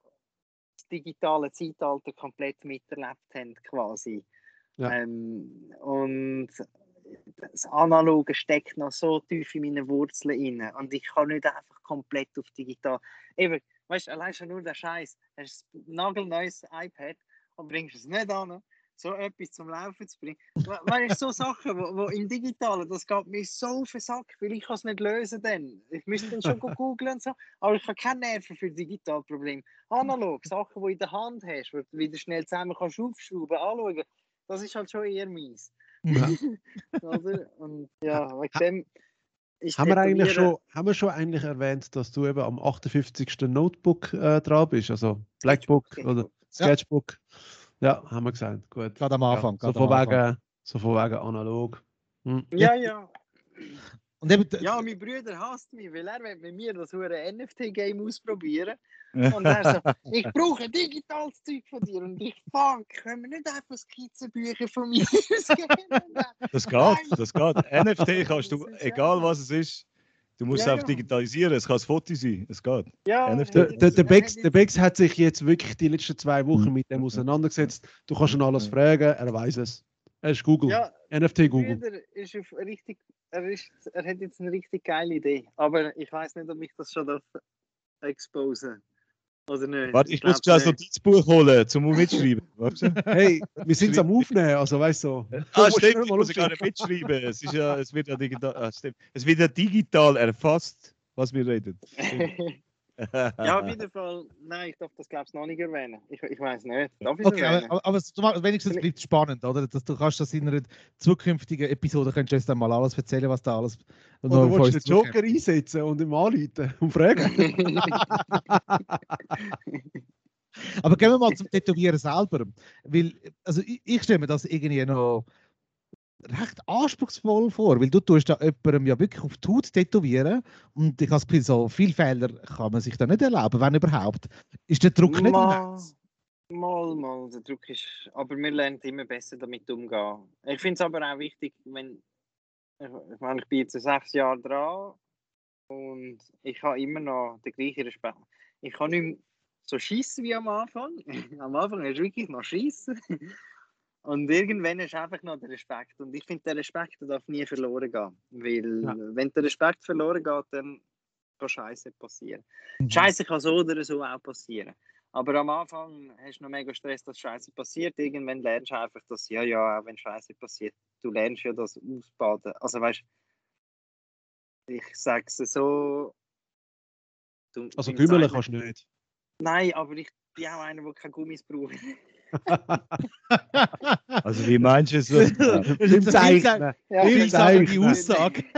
das digitale Zeitalter komplett miterlebt haben, quasi. Ja. Ähm, und das Analoge steckt noch so tief in meinen Wurzeln rein. Und ich kann nicht einfach komplett auf digital. Eben, weißt du, allein schon nur der Scheiß. Hast ein nagelneues iPad und bringst es nicht an, so etwas zum Laufen zu bringen. We- Weißt du, so Sachen, wo, wo im Digitalen, das geht mir so auf den Sack, weil ich kann es nicht lösen dann. Ich müsste dann schon go googlen und so, aber ich habe keine Nerven für Digitalprobleme. Analog, Sachen, die du in der Hand hast, wo du wieder schnell zusammen kannst aufschrauben, anschauen, das ist halt schon eher mies. Ja. [laughs] Oder? Und ja, wegen dem ist Haben wir eigentlich schon, haben wir schon eigentlich erwähnt, dass du eben am 58. Notebook äh, dran bist? Also Blackbook Sketchbook, oder Sketchbook? Ja, haben wir gesagt. Gut. Gerade am Anfang. Ja, so, von wegen, so von wegen analog. Hm. Ja, ja. [laughs] Und eben, Ja, mein Bruder hasst mich, weil er will mit mir das hure NFT-Game ausprobieren. Ja. Und er so, [laughs] ich brauche digitales Zeug von dir. Und ich, fuck, können wir nicht einfach Skizzenbücher von mir [laughs] ausgeben? Das geht, das geht. NFT kannst du, egal ja- was es ist, du musst es Ja, einfach ja. digitalisieren. Es kann ein Foto sein, es geht. Ja, NFT. Der, der, der, er Bex, der Bex hat sich jetzt wirklich die letzten zwei Wochen mit dem auseinandergesetzt. Du kannst ihn alles fragen, er weiß es. Er ist Google. Ja, NFT Google. Ist auf richtig, er, ist, er hat jetzt eine richtig geile Idee. Aber ich weiß nicht, ob ich das schon darf exposen oder nicht. Warte, ich muss schnell ein nicht. Notizbuch holen, zum mitschreiben. [laughs] Hey, wir sind am Aufnehmen, also weißt du. Ah, stimmt, ich muss gar nicht mitschreiben. Es, ist ja, es, wird ja digital, ah, stimmt. es wird ja digital erfasst, was wir reden. [laughs] ja, auf [laughs] jeden Fall. Nein, ich darf das glaube ich noch nicht erwähnen. Ich, ich weiß nicht. Darf ich Okay, erwähnen? aber, aber, aber wenigstens bleibt es spannend, oder? Dass du kannst das in einer zukünftigen Episode könntest du dann mal alles erzählen, was da alles Oder willst du uns den Joker einsetzen und ihm anrufen und fragen? [laughs] Aber gehen wir mal zum Tätowieren selber. Weil, also ich, ich stelle mir das irgendwie noch recht anspruchsvoll vor, weil du tust da jemandem ja wirklich auf die Haut tätowieren und ich habe das Gefühl, so viele Fehler kann man sich da nicht erlauben, wenn überhaupt. Ist der Druck nicht mal, immens? mal, mal, der Druck ist. Aber wir lernen immer besser damit umgehen. Ich finde es aber auch wichtig, wenn. Ich, meine, ich bin jetzt sechs Jahre dran und ich habe immer noch den gleichen Respekt. Ich kann nicht mehr so schießen wie am Anfang. [laughs] am Anfang du wirklich noch schießen. Und irgendwann ist einfach noch der Respekt. Und ich finde, der Respekt darf nie verloren gehen. Weil, Ja. wenn der Respekt verloren geht, dann kann Scheiße passieren. Mhm. Scheiße kann so oder so auch passieren. Aber am Anfang hast du noch mega Stress, dass Scheiße passiert. Irgendwann lernst du einfach, dass, ja, ja, auch wenn Scheiße passiert, du lernst ja das ausbaden. Also weißt ich sage es so. Du, Also Gümmeln kannst du nicht. Nein, aber ich bin auch einer, der keine Gummis braucht. [laughs] [laughs] Also wie meinst du es? [laughs] Im Zeichnen. Ja, Ich sage die Zeichnen. Aussage. [laughs]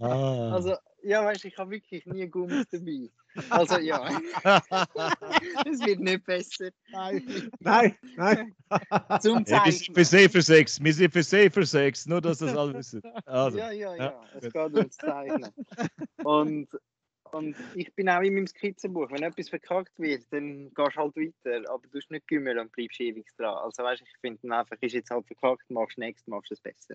Ah. Also, ja, weißt du, ich habe wirklich nie Gummis dabei. Also, ja. Es wird nicht besser. Nein. Nein, nein. Zum Ja, wir sind Zeichnen. für Safer Sex. Wir sind für Safer Sex. Nur, dass das alle wissen. Also. Ja, ja, ja. Es geht ums Zeichnen. Und, und ich bin auch in meinem Skizzenbuch. Wenn etwas verkackt wird, dann gehst du halt weiter. Aber du hast nicht Gümmel und bleibst ewig dran. Also weißt du, ich finde einfach, ist jetzt halt verkackt, machst du nächstes, machst du es besser.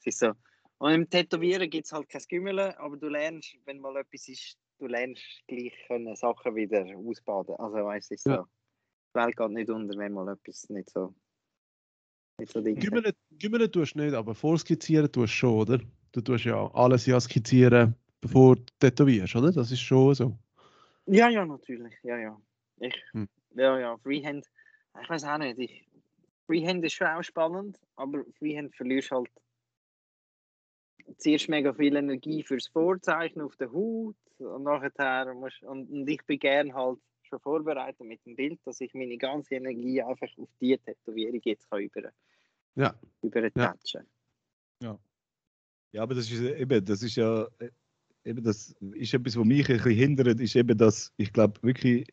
Es ist so. Und im Tätowieren gibt es halt kein Gümmel, aber du lernst, wenn mal etwas ist, du lernst gleich können Sachen wieder ausbaden. Also weißt du, es ist so. Ja. Die Welt geht nicht unter, wenn mal etwas nicht so. Nicht so. Gümmeln, Gümmeln tust du nicht, aber vorskizzieren tust du schon, oder? Du tust ja alles ja skizzieren, bevor du tätowierst, oder? Das ist schon so. Ja, ja, natürlich. Ja, ja. Ich, Hm. ja, ja, Freehand. Ich weiß auch nicht. Ich, Freehand ist schon auch spannend, aber Freehand verlierst halt zuerst mega viel Energie fürs Vorzeichnen auf der Haut und nachher musst und, und ich bin gern halt schon vorbereitet mit dem Bild, dass ich meine ganze Energie einfach auf die Tätowierung jetzt kann über Ja. übertatschen. Ja, aber das ist eben, das ist ja äh, eben das ist etwas, was mich ein bisschen hindert, ist eben, dass ich glaube wirklich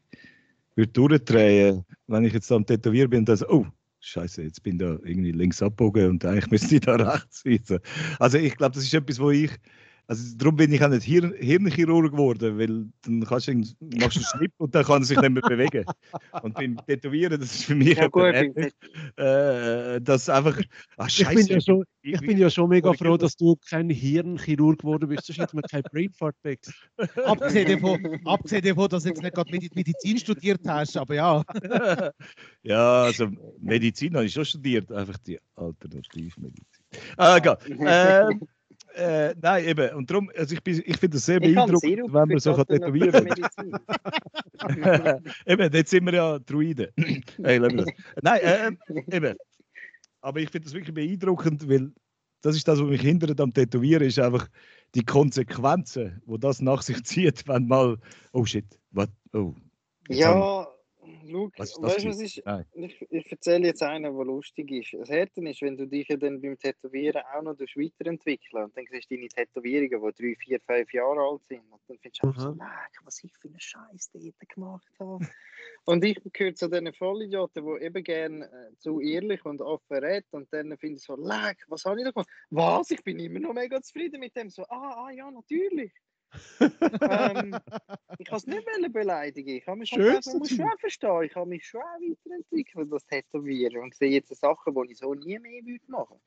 würde durchdrehen, wenn ich jetzt am Tätowieren bin so, oh, Scheiße, jetzt bin ich da irgendwie links abgebogen und eigentlich [laughs] müsste ich da rechts weiter. Also ich glaube, das ist etwas, wo ich also darum bin ich auch nicht Hirn, Hirnchirurg geworden, weil dann kannst du, irgend- machst du einen Schnipp und dann kann er sich nicht mehr bewegen. Und beim Tätowieren, das ist für mich Ja, gut, ähnlich, äh, das einfach, ach Ich bin, ja schon, ich bin ja schon mega froh, das. dass du kein Hirnchirurg geworden bist. Sonst hätte man kein Brainfart geweckt. [laughs] Abgesehen davon, abgesehen davon, dass du jetzt nicht gerade Medi- Medizin studiert hast, aber ja. [laughs] Ja, also Medizin habe ich schon studiert, einfach die Alternativmedizin. Ah, egal. Ähm, [laughs] äh, nein, eben. Und darum, also ich, bin- ich finde es sehr Ich beeindruckend, wenn man so kann die tätowieren Medizin. [laughs] Eben, jetzt sind wir ja Druiden. [laughs] hey, das. Nein, äh, eben. Aber ich finde das wirklich beeindruckend, weil das ist das, was mich hindert am Tätowieren, ist einfach die Konsequenzen, wo das nach sich [laughs] zieht, wenn mal, oh shit, was, oh. Ja, schau, Was ist das weißt du, was ist? Nein. Ich, ich erzähle jetzt einen, der lustig ist. Das Härte ist, wenn du dich ja dann beim Tätowieren auch noch durch weiterentwickeln und dann siehst du deine Tätowierungen, die drei, vier, fünf Jahre alt sind. Und dann findest du einfach so, leck, was ich für einen Scheiß dort gemacht habe. [laughs] und ich gehöre zu diesen Vollidioten, die eben gerne äh, zu ehrlich und offen reden und dann finde ich so, leck, was habe ich da gemacht? Was? Ich bin immer noch mega zufrieden mit dem. So, ah, ah ja, natürlich. Ähm, [laughs] ich kann es nicht beleidigen. Ich habe mich Schön, halt, man muss schon verstehen, ich habe mich schon auch weiterentwickelt, das Tätowieren und sehe jetzt Sachen, die ich so nie mehr würde machen.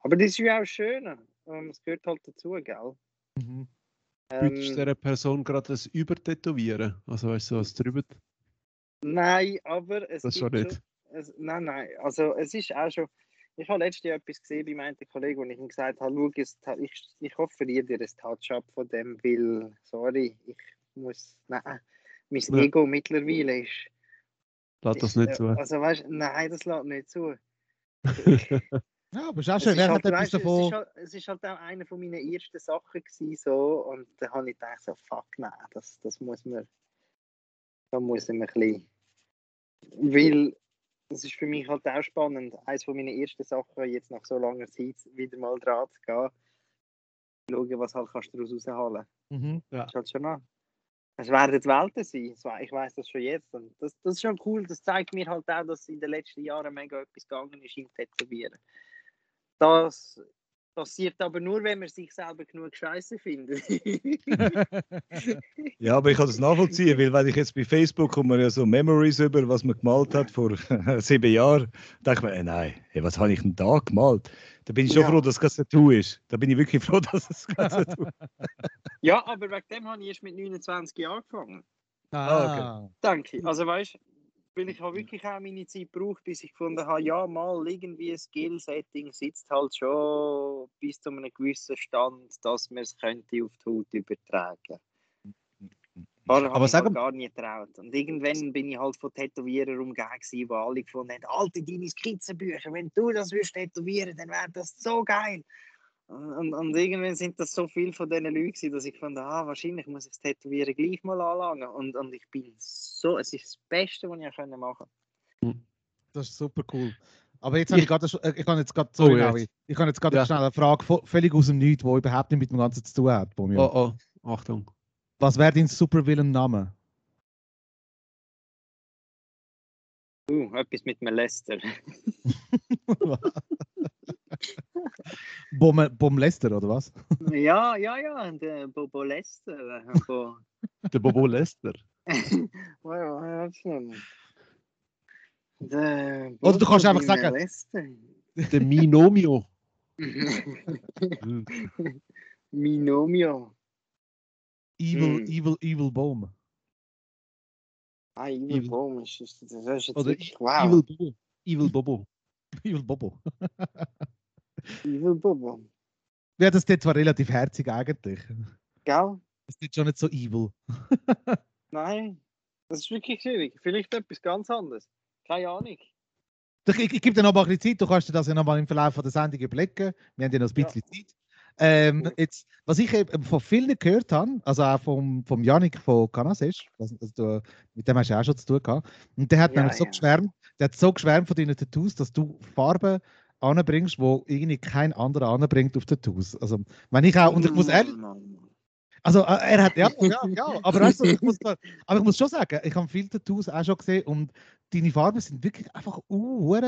Aber das ist ja auch schön. Ähm, es gehört halt dazu, gell? Mhm. Bietest du Ähm, dieser Person gerade das Übertätowieren? Also weißt du, was drüber? nein, aber es Das gibt schon nicht. Schon, es, nein, nein, also es ist auch schon. Ich habe letztes Jahr etwas gesehen bei meinem Kollegen, wo ich ihm gesagt habe, schau, es, ich, ich offeriere dir das Touch-up von dem, weil, sorry, ich muss, nein, mein Ja. Ego mittlerweile ist Lass das nicht zu. Also weißt nein, das lässt nicht zu. [laughs] Ja, aber ist auch Es schön. ist, Wer halt, hat etwas du, es, davon? ist halt, es ist halt auch eine von meinen ersten Sachen gewesen, so, und da habe ich gedacht, so, fuck, nein, das, das muss man, da muss man ein bisschen, weil das ist für mich halt auch spannend, eines von meinen ersten Sachen, jetzt nach so langer Zeit wieder mal dran zu gehen, schauen, was halt kannst du daraus rausholen. Mhm. Das ist halt schon an. Es werden die Welten sein, ich weiß das schon jetzt. Und das, das ist schon cool, das zeigt mir halt auch, dass in den letzten Jahren mega etwas gegangen ist im Tätowieren. Das passiert aber nur, wenn man sich selber genug Scheiße findet. [laughs] Ja, aber ich kann das nachvollziehen, weil wenn ich jetzt bei Facebook kommt man ja so Memories über, was man gemalt hat vor [laughs] sieben Jahren, denke ich mir, äh, nein, hey, was habe ich denn da gemalt? Da bin ich schon Ja. froh, dass es kein Tattoo ist. Da bin ich wirklich froh, [laughs] dass es kein Tattoo ist. ja, aber wegen dem habe ich erst mit 29 Jahren angefangen. Ah, Danke. Also weißt weil ich habe wirklich auch meine Zeit gebraucht, bis ich gefunden habe, ja, mal irgendwie ein Skill-Setting sitzt halt schon bis zu einem gewissen Stand, dass man es könnte auf die Haut übertragen. Vorher Aber sag mal- gar nicht getraut. Und irgendwann bin ich halt von Tätowierern umgeben, gewesen, wo alle gefunden haben, alte deine Skizzenbücher, wenn du das würdest tätowieren, dann wäre das so geil. Und, und, irgendwann sind das so viele von diesen Leuten, dass ich fand, ah, wahrscheinlich muss ich das Tätowieren gleich mal anlangen. Und, und ich bin so, es ist das Beste, was ich können machen Hm. Das ist super cool. Aber jetzt habe ich, gerade, äh, ich habe jetzt gerade, sorry, oh, jetzt. ich habe jetzt gerade ja. schnell eine Frage völlig aus dem Nichts, die überhaupt nicht mit dem Ganzen zu tun hat. Oh, oh, Achtung. Was wäre dein Supervillain-Name? Uh, etwas mit Molester. [laughs] [laughs] [laughs] Bom, Bom Lester, oder was? [laughs] ja, ja, ja, der Bobo Lester. Bo... [laughs] der Bobo Lester. der oder du kannst einfach sagen. Lester. Der Minomio. Minomio. Evil, mm. evil, evil Boom. Ah, Evil, evil. Boom ist, das ist jetzt Oder wirklich, wow. Evil Bobo. Evil Bobo. evil Bobo. Evil Bobo. Ja, das ist zwar relativ herzig eigentlich. Gell? Das ist schon nicht so evil. [laughs] Nein, das ist wirklich schwierig. Vielleicht etwas ganz anderes. Keine Ahnung. Ich, ich, ich gebe dir noch ein bisschen Zeit, du kannst dir das ja noch mal im Verlauf der Sendung überlegen. Wir haben ja noch ein bisschen ja. Zeit. Ähm, jetzt, was ich eben von vielen gehört habe, also auch vom, vom Janik von Canasesch, also du, mit dem hast du auch schon zu tun gehabt, und der hat ja, nämlich so geschwärmt, der hat so geschwärmt von deinen Tattoos, dass du Farben anbringst, wo irgendwie kein anderer anbringt auf Tattoos. Also, wenn ich auch, und ich muss ehrlich, also äh, er hat, ja, [laughs] ja, ja, aber, weißt du, ich muss, aber ich muss schon sagen, ich habe viele Tattoos auch schon gesehen und deine Farben sind wirklich einfach uh,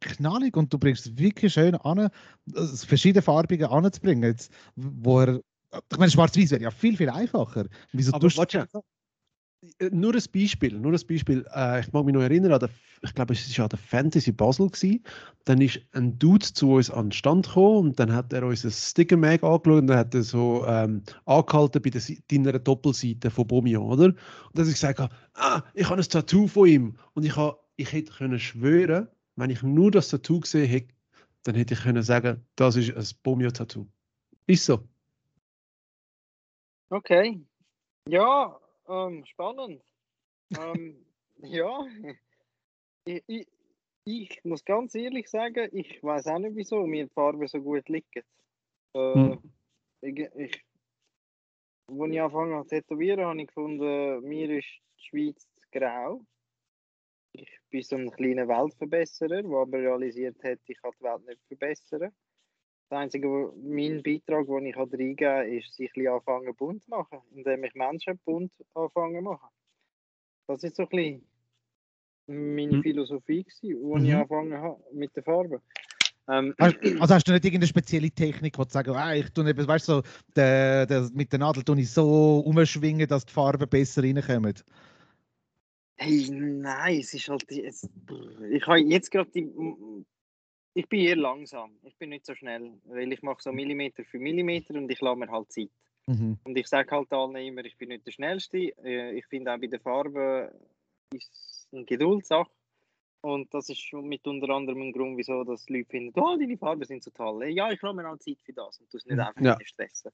knallig und du bringst es wirklich schön an, verschiedene Farbige anzubringen. Jetzt, wo er, ich meine, schwarz-weiß wäre ja viel, viel einfacher. Wieso aber, warte, äh, nur ein Beispiel, nur ein Beispiel. Äh, ich mag mich noch erinnern, an der, ich glaube, es war an der Fantasy Basel. Dann ist ein Dude zu uns an den Stand gekommen und dann hat er uns ein Sticker-Mag angeschaut und dann hat er so ähm, angehalten bei der, deiner Doppelseite von Bomio, oder? Und dann habe ich gesagt, ah, ich habe ein Tattoo von ihm. Und ich, habe, ich hätte können schwören, wenn ich nur das Tattoo gesehen hätte, dann hätte ich können sagen, das ist ein Bomio-Tattoo. Ist so. Okay. Ja, ähm, spannend. ähm, [laughs] ja, ich, ich, ich, muss ganz ehrlich sagen, ich weiß auch nicht, wieso mir die Farben so gut liegen. Äh, hm. ich, ich, als ich angefangen zu tätowieren, habe ich gefunden, mir ist die Schweiz grau. Ich bin so ein kleiner Weltverbesserer, der aber realisiert hat, ich kann die Welt nicht verbessern. Das Einzige, wo, mein Beitrag, den ich reingeben kann, ist, sich ein anfangen bunt zu machen, indem ich Menschen bunt anfangen zu machen. Das ist so ein bisschen meine mhm. Philosophie, als mhm. ich angefangen habe mit der Farbe. Ähm, also hast du nicht irgendeine spezielle Technik, wo du sagst, ah, ich tue eben, weißt du, so, der, der, mit der Nadel tue ich so umschwingen, dass die Farben besser reinkommen? Hey, nein, es ist halt. Es, ich habe jetzt gerade die ich bin eher langsam. Ich bin nicht so schnell, weil ich mache so Millimeter für Millimeter und ich lasse mir halt Zeit. Mhm. Und ich sage halt allen immer, ich bin nicht der Schnellste. Äh, ich finde auch bei der Farbe ist eine Geduldssache. Und das ist mit unter anderem ein Grund, wieso dass Leute finden, oh, deine Farben sind so toll. Ja, ich lasse mir halt Zeit für das und tue es nicht mhm. einfach ja. stressen.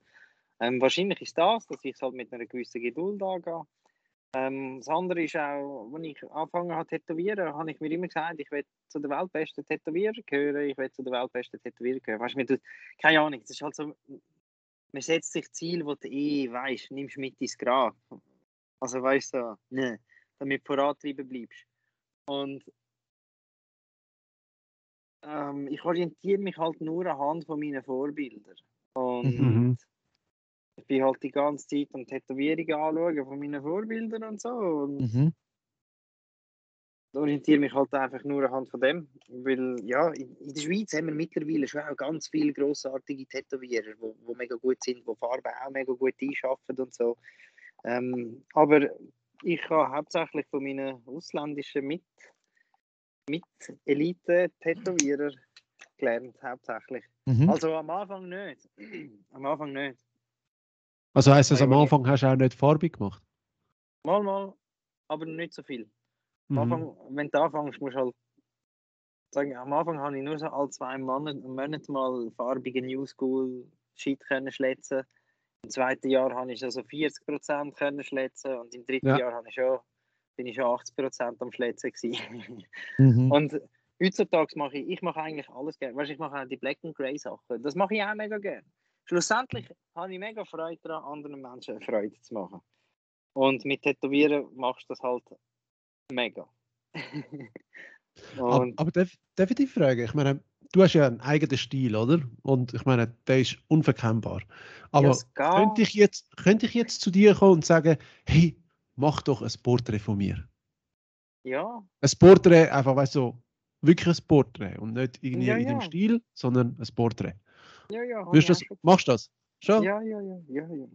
Ähm, wahrscheinlich ist das, dass ich es halt mit einer gewissen Geduld angehe. Ähm, das andere ist auch, als ich angefangen habe zu tätowieren, habe ich mir immer gesagt, ich will zu der weltbesten Tätowierer gehören, ich will zu der weltbesten Tätowierer gehören. Weißt, du, keine Ahnung, das ist halt so, man setzt sich Ziel, wo du eh weißt, nimmst mit ins Grab. Also weißt du, ne, damit du vorantreiben bleibst. Und ähm, ich orientiere mich halt nur anhand von meinen Vorbildern. Und mhm ich bin halt die ganze Zeit am Tätowierungen anschauen von meinen Vorbildern und so. Und mhm. orientiere mich halt einfach nur anhand von dem. Weil ja, in, der Schweiz haben wir mittlerweile schon auch ganz viele grossartige Tätowierer, die mega gut sind, die Farben auch mega gut einschaffen und so. Ähm, aber ich habe hauptsächlich von meinen ausländischen Mit, mit Elite-Tätowierer gelernt, hauptsächlich. Mhm. Also am Anfang nicht. [clears throat] am Anfang nicht. Also heisst das, am Anfang hast du auch nicht farbig gemacht? Mal, mal, aber nicht so viel. Am mhm. Anfang, wenn du anfängst, musst du halt sagen, am Anfang habe ich nur so alle zwei Monate, Monate mal farbige New School Shit können schletzen. Im zweiten Jahr habe ich also 40% können schletzen und im dritten ja. Jahr habe ich schon, bin ich schon 80% am Schletzen mhm. Und heutzutage mache ich, ich mache eigentlich alles gerne. Weißt, ich mache auch die Black and Grey Sachen. Das mache ich auch mega gerne schlussendlich habe ich mega Freude daran, anderen Menschen Freude zu machen. Und mit Tätowieren machst du das halt mega. Aber, aber darf, darf ich dich fragen? Ich meine, du hast ja einen eigenen Stil, oder? Und ich meine, der ist unverkennbar. Aber ja, könnte, ich jetzt, könnte ich jetzt zu dir kommen und sagen, hey, mach doch ein Porträt von mir? Ja, Ein Porträt, einfach, weißt du, wirklich ein Porträt und nicht irgendwie Ja, in dem ja. Stil, sondern ein Porträt. Ja, ja. ich das, machst du das? Schon? Ja, ja, ja, ja, ja.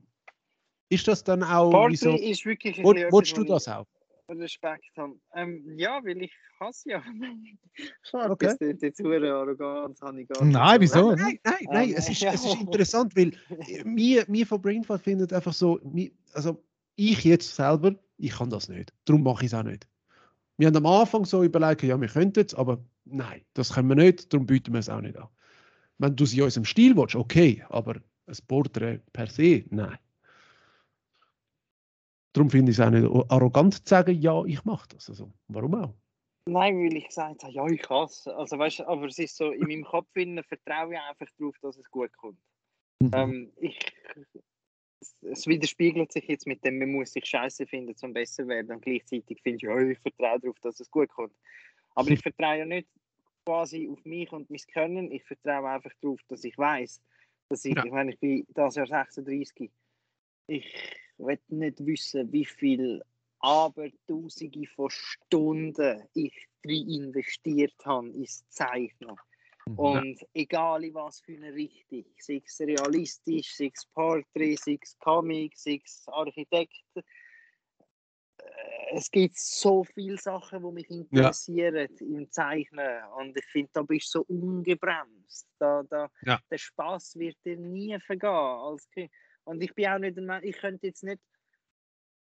Ist das dann auch, Porträt wieso, ist wirklich ein Woll- bisschen willst etwas, du das auch? Respekt habe. Ähm, ja, weil ich hasse ja. [laughs] Klar, Okay. das jetzt hure arrogant, habe ich gar Nein, nicht so. wieso? Nein, nein, nein, nein. Es, ist, es ist interessant, weil mir, mir von Brainfart findet einfach so, also ich jetzt selber, ich kann das nicht. Darum mache ich es auch nicht. Wir haben am Anfang so überlegt, ja, wir könnten es, aber nein, das können wir nicht, darum bieten wir es auch nicht an. Wenn du es in unserem Stil willst, okay, aber ein Porträt per se, nein. Darum finde ich es auch nicht arrogant zu sagen, ja, ich mache das. Also, warum auch? Nein, weil ich gesagt habe, ja, ich hasse. Also, weißt aber es ist so, in meinem Kopf innen vertraue ich einfach darauf, dass es gut kommt. Mhm. Ähm, ich, es, es widerspiegelt sich jetzt mit dem, man muss sich scheiße finden, zum besser werden. Und gleichzeitig finde ich, ja, ich vertraue darauf, dass es gut kommt. Aber ich vertraue ja nicht quasi auf mich und mein Können. Ich vertraue einfach darauf, dass ich weiß, dass ich, Ja. ich meine, ich bin das Jahr 36. Ich will nicht wissen, wie viel aber Tausende von Stunden ich investiert habe ins Zeichnen. Mhm. Und egal in was für eine Richtung, sei es realistisch, sei es Portrait, sei es Comic, sei es Architekt, es gibt so viele Sachen, die mich interessieren im Zeichnen. Und ich finde, da bist du so ungebremst. Da, da, Ja. Der Spaß wird dir nie vergehen. Als Kind. Und ich bin auch nicht ein ich könnte jetzt nicht,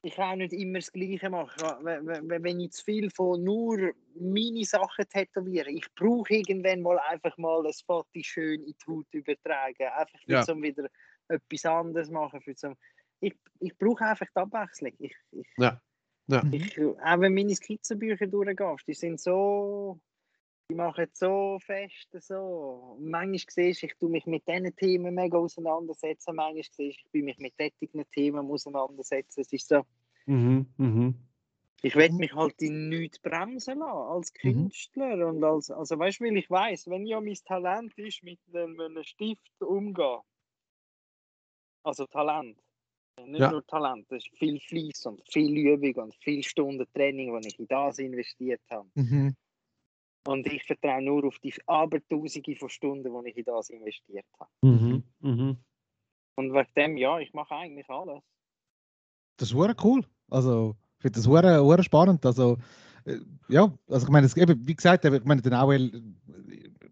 ich kann auch nicht immer das Gleiche machen. Wenn- ich zu viel von nur meine Sachen tätowiere, ich brauche irgendwann mal einfach mal ein Foto schön in die Haut übertragen. Einfach für Ja. zum wieder etwas anderes machen. Für zum, ich, ich brauche einfach die Abwechslung. Ich, ich, Ja. Ja. Mhm. ich, auch wenn meine Skizzenbücher durchgehst, die sind so, die machen so fest so. Manchmal siehst du, ich tue mich mit diesen Themen mega auseinandersetzen, manchmal siehst du, ich bin mich mit solchen Themen auseinandersetzen. Es ist so, Mhm, mhm. ich will Mhm. mich halt in nichts bremsen lassen, als Mhm. Künstler. Und als, also weißt du, weil ich weiß, wenn ja mein Talent ist, mit einem einem Stift umgehen, also Talent, nicht Ja. nur Talent, das ist viel Fleiß und viel Übung und viel Stunden Training, die ich in das investiert habe. Mhm. Und ich vertraue nur auf die Abertausende von Stunden, die ich in das investiert habe. Mhm. Mhm. Und wegen dem, ja, ich mache eigentlich alles. Das ist hure cool. Also, ich finde das hure, hure spannend. Also, äh, ja, also ich meine, es, eben, wie gesagt, ich meine, den AOL,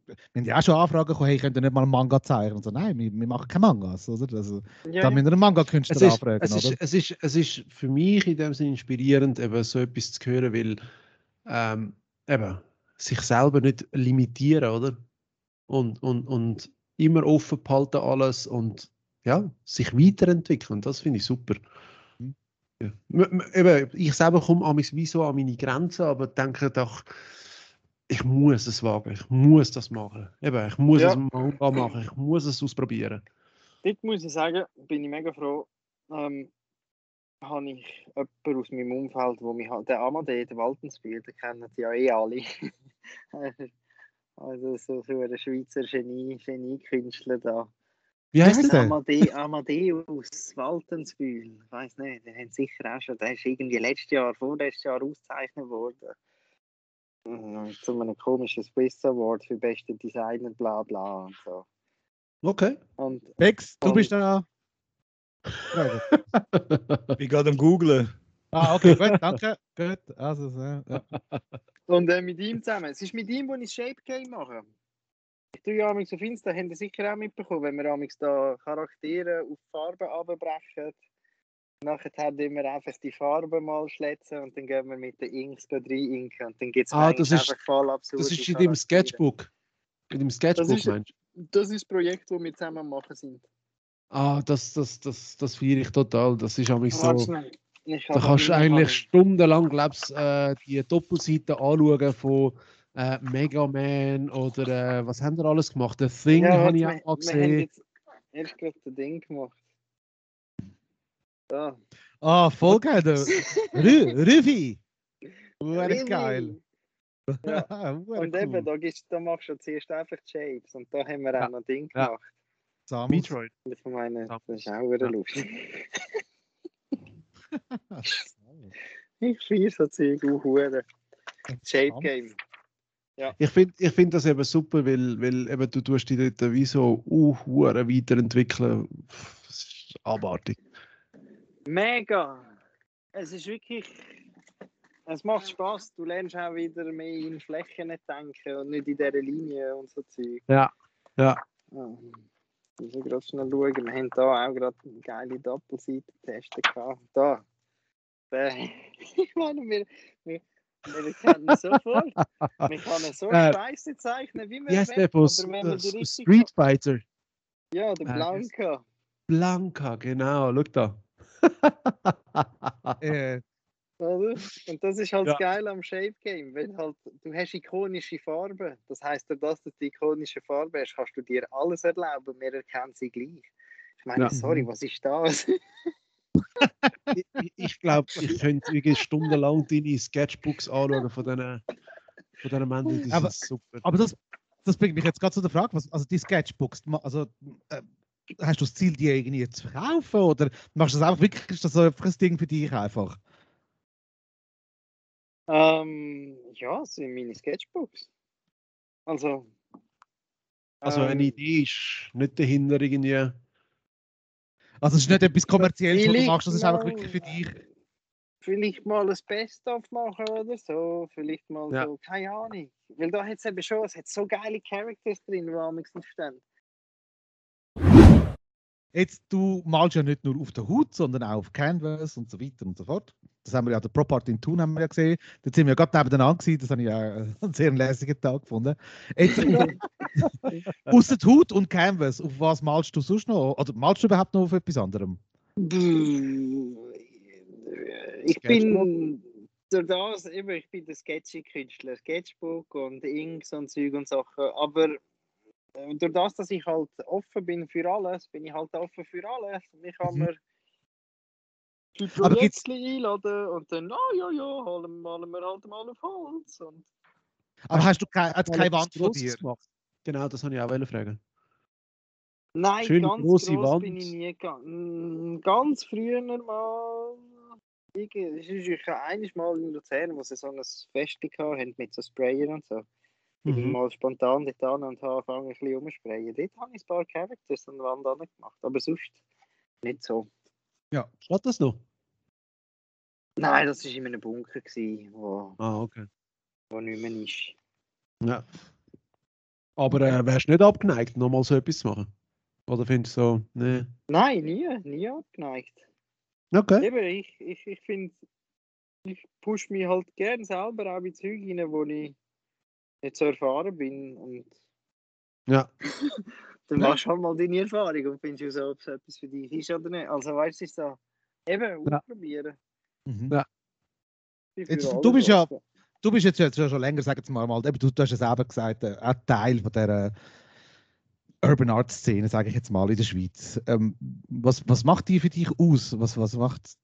wir haben ja auch schon Anfragen bekommen, hey, könnt ihr nicht mal einen Manga zeichnen? Und so, nein, wir, wir machen keine Mangas, oder? Also, Ja, da müssen wir einen Manga-Künstler Es ist, anfragen, es, ist, es, ist, es ist für mich in dem Sinne inspirierend, eben so etwas zu hören, weil ähm, eben, sich selber nicht limitieren, oder? Und, und, und immer offen behalten alles und ja, sich weiterentwickeln. Das finde ich super. Mhm. Ja. Eben, ich selber komme amigs wie so an meine Grenzen, aber denke doch, ich muss es wagen, ich muss das machen. Eben, ich muss Ja. es Manga machen, ich muss es ausprobieren. Dort muss ich sagen, bin ich mega froh, ähm, habe ich jemanden aus meinem Umfeld, wo mich der Amadee, der Waldensbiel, den kennen die ja eh alle. [laughs] also so, so ein Schweizer Genie, Genie-Künstler da. Wie heißt der? Amade Amadeus Waldensbühl, ich weiß nicht, den haben sicher auch schon, der ist irgendwie letztes Jahr, vorletztes Jahr ausgezeichnet worden. Mhm, Zu einem komischen Swiss Award für beste Designer, bla bla und so. Okay. Und Bex, du Und- bist da. [laughs] Ich bin gerade am googlen. Ah, okay, gut, danke. Gut, also, so, ja. Und äh, mit ihm zusammen. Es ist mit ihm, wo ich Shape Game mache. Ich tue ja auf Insta, habt ihr sicher auch mitbekommen, wenn wir da Charaktere auf Farben abbrechen. Nachher haben wir einfach die Farben mal schlätzen und dann gehen wir mit den Inks rein inken und dann gibt es Ah, das ist- einfach voll absurde Das ist in deinem. Sketchbook. In deinem Sketchbook, ist- meinst du? Das ist das Projekt, das wir zusammen am machen sind. Ah, das, das, das, das feiere ich total. Das ist nämlich so. Da kannst du eigentlich stundenlang, glaubst äh, die Doppelseite anschauen von äh, Mega Man oder äh, was haben wir alles gemacht? The Thing Ja, habe ich auch mal wir haben gesehen. jetzt erst gerade das Ding gemacht. Ah, voll geil. der Rü- Rüfi. Really? geil. Ja. [laughs] Und eben, cool. da, gibt's, da machst du zuerst einfach Shapes. Und da haben wir Ja. auch noch Ding Ja. gemacht. Samus. Metroid. Ich meine, Ja. das ist auch wieder Ja. lustig. Ich feiere so Zeug auch hure. Shape Game. Ich finde ich find das eben super, weil, weil eben du tust dich dort wie so uh, hure weiterentwickeln. Das ist abartig. Mega! Es ist wirklich. Es macht Spaß. Du lernst auch wieder mehr in Flächen denken und nicht in dieser Linie und so Zeug. Ja, ja. Ich muss gerade schnell schauen. Wir haben da auch gerade eine geile Doppelseite testen gehabt. Da. [laughs] Ich meine, wir, wir, wir kennen sofort. Wir können so [laughs] Äh, scheiße zeichnen, wie wir der wollen, von aber wenn wir die richtig Street Fighter? Ja, der Äh, Blanca. Blanca, genau, schau da. Oder? Und das ist halt Ja. das Geile am Shape Game, wenn halt, du hast ikonische Farben. Das heißt, durch das, dass du die ikonische Farbe hast, kannst du dir alles erlauben, wir erkennen sie gleich. Ich meine, Ja. sorry, was ist das? [laughs] ich ich- ich glaube, ich könnte wirklich stundenlang deine Sketchbooks anschauen von diesen von diesen Menschen. Die Aber- sind super. aber das, das bringt mich jetzt gerade zu der Frage, was, also die Sketchbooks, also äh, hast du das Ziel, die irgendwie zu verkaufen oder machst du das einfach wirklich, ist das so einfach ein Ding für dich einfach? ähm, ja, es sind meine Sketchbooks. Also. Also ähm, eine Idee ist nicht dahinter irgendwie. Also es ist nicht etwas Kommerzielles, was du machst, das ist einfach wirklich für dich. Vielleicht mal ein Best-of machen oder so. Vielleicht mal Ja. so, keine Ahnung. Weil da hat es eben schon, es hat so geile Characters drin, die am nicht stehen. Jetzt, du malst ja nicht nur auf der Haut, sondern auch auf Canvas und so weiter und so fort. Das haben wir ja, der Prop Art in Thun haben wir ja gesehen. Da sind wir ja gerade nebeneinander gewesen. Das habe ich ja äh, einen [laughs] sehr lässigen Tag gefunden. Jetzt, [laughs] außer der Haut und Canvas, auf was malst du sonst noch? Oder malst du überhaupt noch auf etwas anderem? Ich bin durch das, eben, ich bin der Sketchy-Künstler, Sketchbook und Inks und Zeug und Sachen. Aber äh, durch das, dass ich halt offen bin für alles, bin ich halt offen für alles. Und ich kann Mhm. mir die Aber gibt's- Projekte einladen und dann, ah ja, ja, holen, malen wir halt mal auf Holz. Und Aber hast du keine, hat keine Wand von dir? gemacht. Genau, das habe ich auch fragen. Nein, Schön ganz grosse groß Wand. bin ich nie gegangen. Ganz früher mal. Ich, es ist ich eines Mal in Luzern, wo sie so ein Fest hatten mit so Sprayer und so. Ich bin Mhm. mal spontan dort an und habe angefangen, ein bisschen umzusprayen. Dort habe ich ein paar Characters an der Wand angemacht, aber sonst nicht so. Steht das noch? Nein, das war in einem Bunker, gewesen, wo, Ah, okay. wo nicht mehr ist. Ja. Aber äh, wärst du nicht abgeneigt, nochmal so etwas zu machen? Oder findest du so, ne? Nein, nie, nie abgeneigt. Okay. Eben, ich, ich, ich finde, ich push mich halt gern selber auch in Zeug rein, wo ich nicht so erfahren bin. Und Ja. [laughs] dann machst du halt mal deine Erfahrung und findest raus, ob es etwas für dich ist oder nicht. Also weißt du, es ist so, eben, Ja. ausprobieren. Mhm. Ja. Jetzt, du bist ja-. Du bist jetzt, jetzt schon länger, sagen wir mal, mal eben, du, du hast es selber gesagt, äh, auch Teil von der Urban Art Szene, sage ich jetzt mal, in der Schweiz. Ähm, was, was macht die für dich aus? Was, was macht,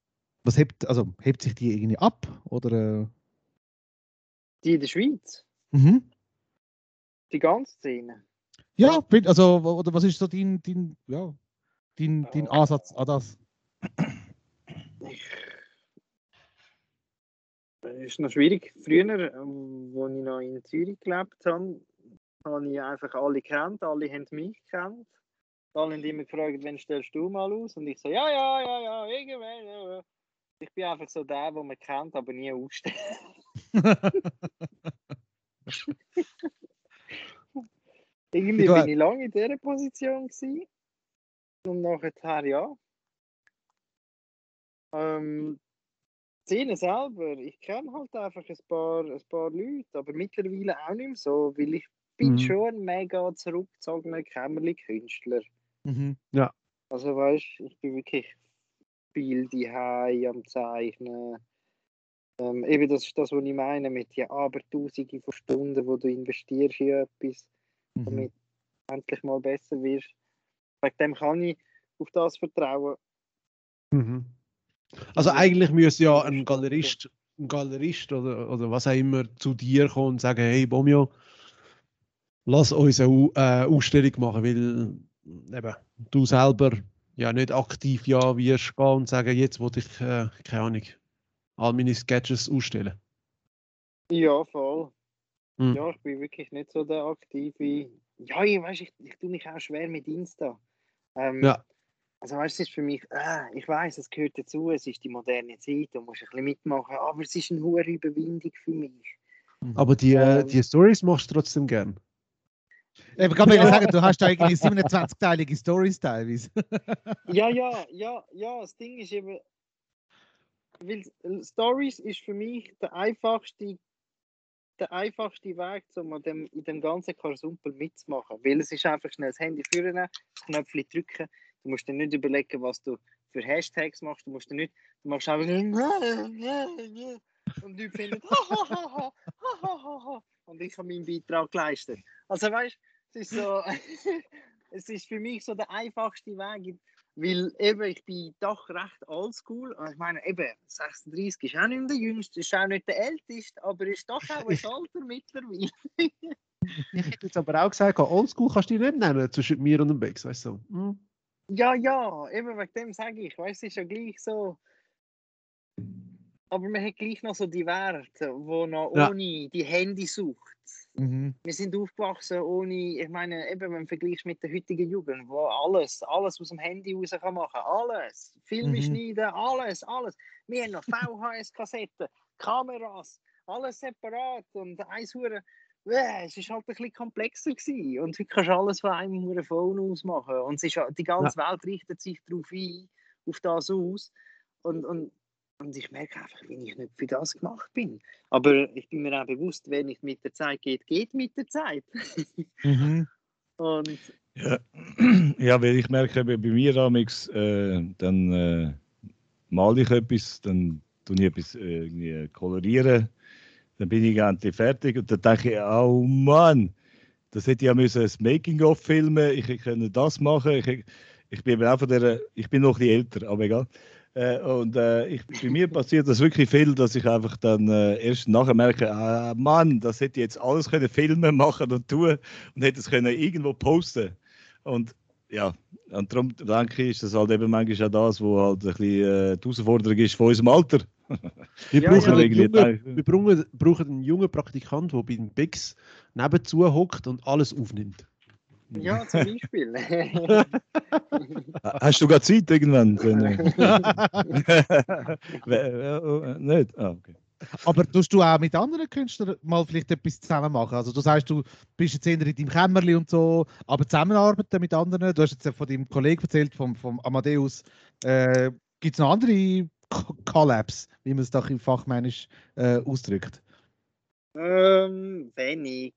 was hebt, also hebt sich die irgendwie ab? Oder, äh, Die in der Schweiz, mhm. die ganze Szene. Ja, also, oder was ist so dein, dein, ja, dein, dein Ansatz an das? Ich, das ist noch schwierig. Früher, als ich noch in Zürich gelebt habe, habe ich einfach alle gekannt, alle haben mich gekannt. Alle haben immer gefragt, wann stellst du mal aus? Und ich so, ja, ja, ja, ja, irgendwann. Ja, ja. Ich bin einfach so der, den man kennt, aber nie ausstellt. [laughs] [laughs] Irgendwie Du- bin ich lange in dieser Position gewesen. Und nachher, ja. Ähm, Szene selber, ich kenne halt einfach ein paar, ein paar Leute, aber mittlerweile auch nicht mehr so, weil ich bin Mhm. schon ein mega zurückgezogener Kämmerli-Künstler. Mhm. Also weißt ich bin wirklich viel die am Zeichnen. Ähm, eben das ist das, was ich meine mit den Abertausenden von Stunden, wo du investierst in etwas, Mhm. damit du endlich mal besser wirst. Wegen dem kann ich auf das vertrauen. Mhm. Also eigentlich müsste ja ein Galerist ein Galerist oder, oder was auch immer zu dir kommt und sagen, hey Bomio, lass uns eine äh, Ausstellung machen, weil eben, du selber ja nicht aktiv ja wirst gehen und sagen, jetzt wollte ich, äh, keine Ahnung, all meine Sketches ausstellen. Ja, voll. Hm. Ja, ich bin wirklich nicht so der aktive. Ja, ich weiß, ich, ich tue mich auch schwer mit Insta. Ähm, Ja. Also weißt du, es ist für mich, äh, ich weiß, es gehört dazu, es ist die moderne Zeit, du musst ein bisschen mitmachen, aber es ist eine hohe Überwindung für mich. Aber die, äh, Ähm. die Stories machst du trotzdem gern. Ich kann mir Ja. sagen, du hast da irgendwie 27-teilige Stories teilweise. Ja, ja, ja, ja, das Ding ist eben, weil äh, Stories ist für mich der einfachste, der einfachste Weg, um an dem, in dem ganzen Karsumpel mitzumachen. Weil es ist einfach schnell das Handy führen, das Knöpfchen drücken. Du musst dir nicht überlegen, was du für Hashtags machst. Du musst dir nicht, du machst einfach und die finden und ich habe meinen Beitrag geleistet. Also weißt, es ist so, [laughs] es ist für mich so der einfachste Weg. Weil eben, ich bin doch recht oldschool. Ich meine, eben, 36 ist auch nicht der Jüngste, ist auch nicht der Älteste, aber ist doch auch ein [laughs] Alter mittlerweile. [laughs] Ich hätte jetzt aber auch gesagt, Oldschool kannst du dich nicht nennen zwischen mir und dem Bex, weißt du? Hm. Ja, ja, eben wegen dem sage ich, weißt du, es ist ja gleich so. Aber man hat gleich noch so die Werte, wo noch Ja. ohne die Handy sucht. Mhm. Wir sind aufgewachsen ohne, ich meine, eben wenn du vergleichst mit der heutigen Jugend, wo alles, alles aus dem Handy raus kann machen, alles, Filme Mhm. schneiden, alles, alles. Wir haben noch VHS-Kassetten, Kameras, alles separat und eins hure, äh, es ist halt ein bisschen komplexer gewesen. und heute kannst du alles von einem hure Phone aus machen und es ist, ja- die ganze Welt richtet sich darauf ein, auf das aus und, und und ich merke einfach, wie ich nicht für das gemacht bin. Aber ich bin mir auch bewusst, wenn nicht mit der Zeit geht, geht mit der Zeit. Mhm. [laughs] Und Ja, [clears throat] ja weil ich merke, bei mir amix, äh, dann äh, male ich etwas, dann tue ich etwas äh, irgendwie kolorieren, dann bin ich endlich fertig und dann denke ich, oh Mann, das hätte ich ja müssen, ein Making-of filmen, ich hätte können das machen, ich, ich bin auch von der, ich bin noch ein bisschen älter, aber egal. Äh, und äh, ich, bei mir passiert das wirklich viel, dass ich einfach dann äh, erst nachher merke, ah, Mann, das hätte ich jetzt alles können filmen, machen und tun und hätte es können irgendwo posten. Und ja, und darum denke ich, ist das halt eben manchmal auch das, wo halt ein bisschen äh, die Herausforderung ist von unserem Alter. Wir, Ja, brauchen ja. einen Irgendwie jungen, denke- wir brauchen, brauchen einen jungen Praktikant, der beim Bex nebenzu hockt und alles aufnimmt. Ja, zum Beispiel. Hast du gerade Zeit irgendwann? [laughs] Äh, Nicht? Ah, okay. Aber tust du auch mit anderen Künstlern mal vielleicht etwas zusammen machen? Also du sagst, du bist jetzt eher in deinem Kämmerli und so, aber zusammenarbeiten mit anderen? Du hast jetzt ja von deinem Kollegen erzählt, vom, vom Amadeus. Äh, Gibt es noch andere Co- Collabs, wie man es doch im Fachmännisch äh, ausdrückt? ähm, wenig.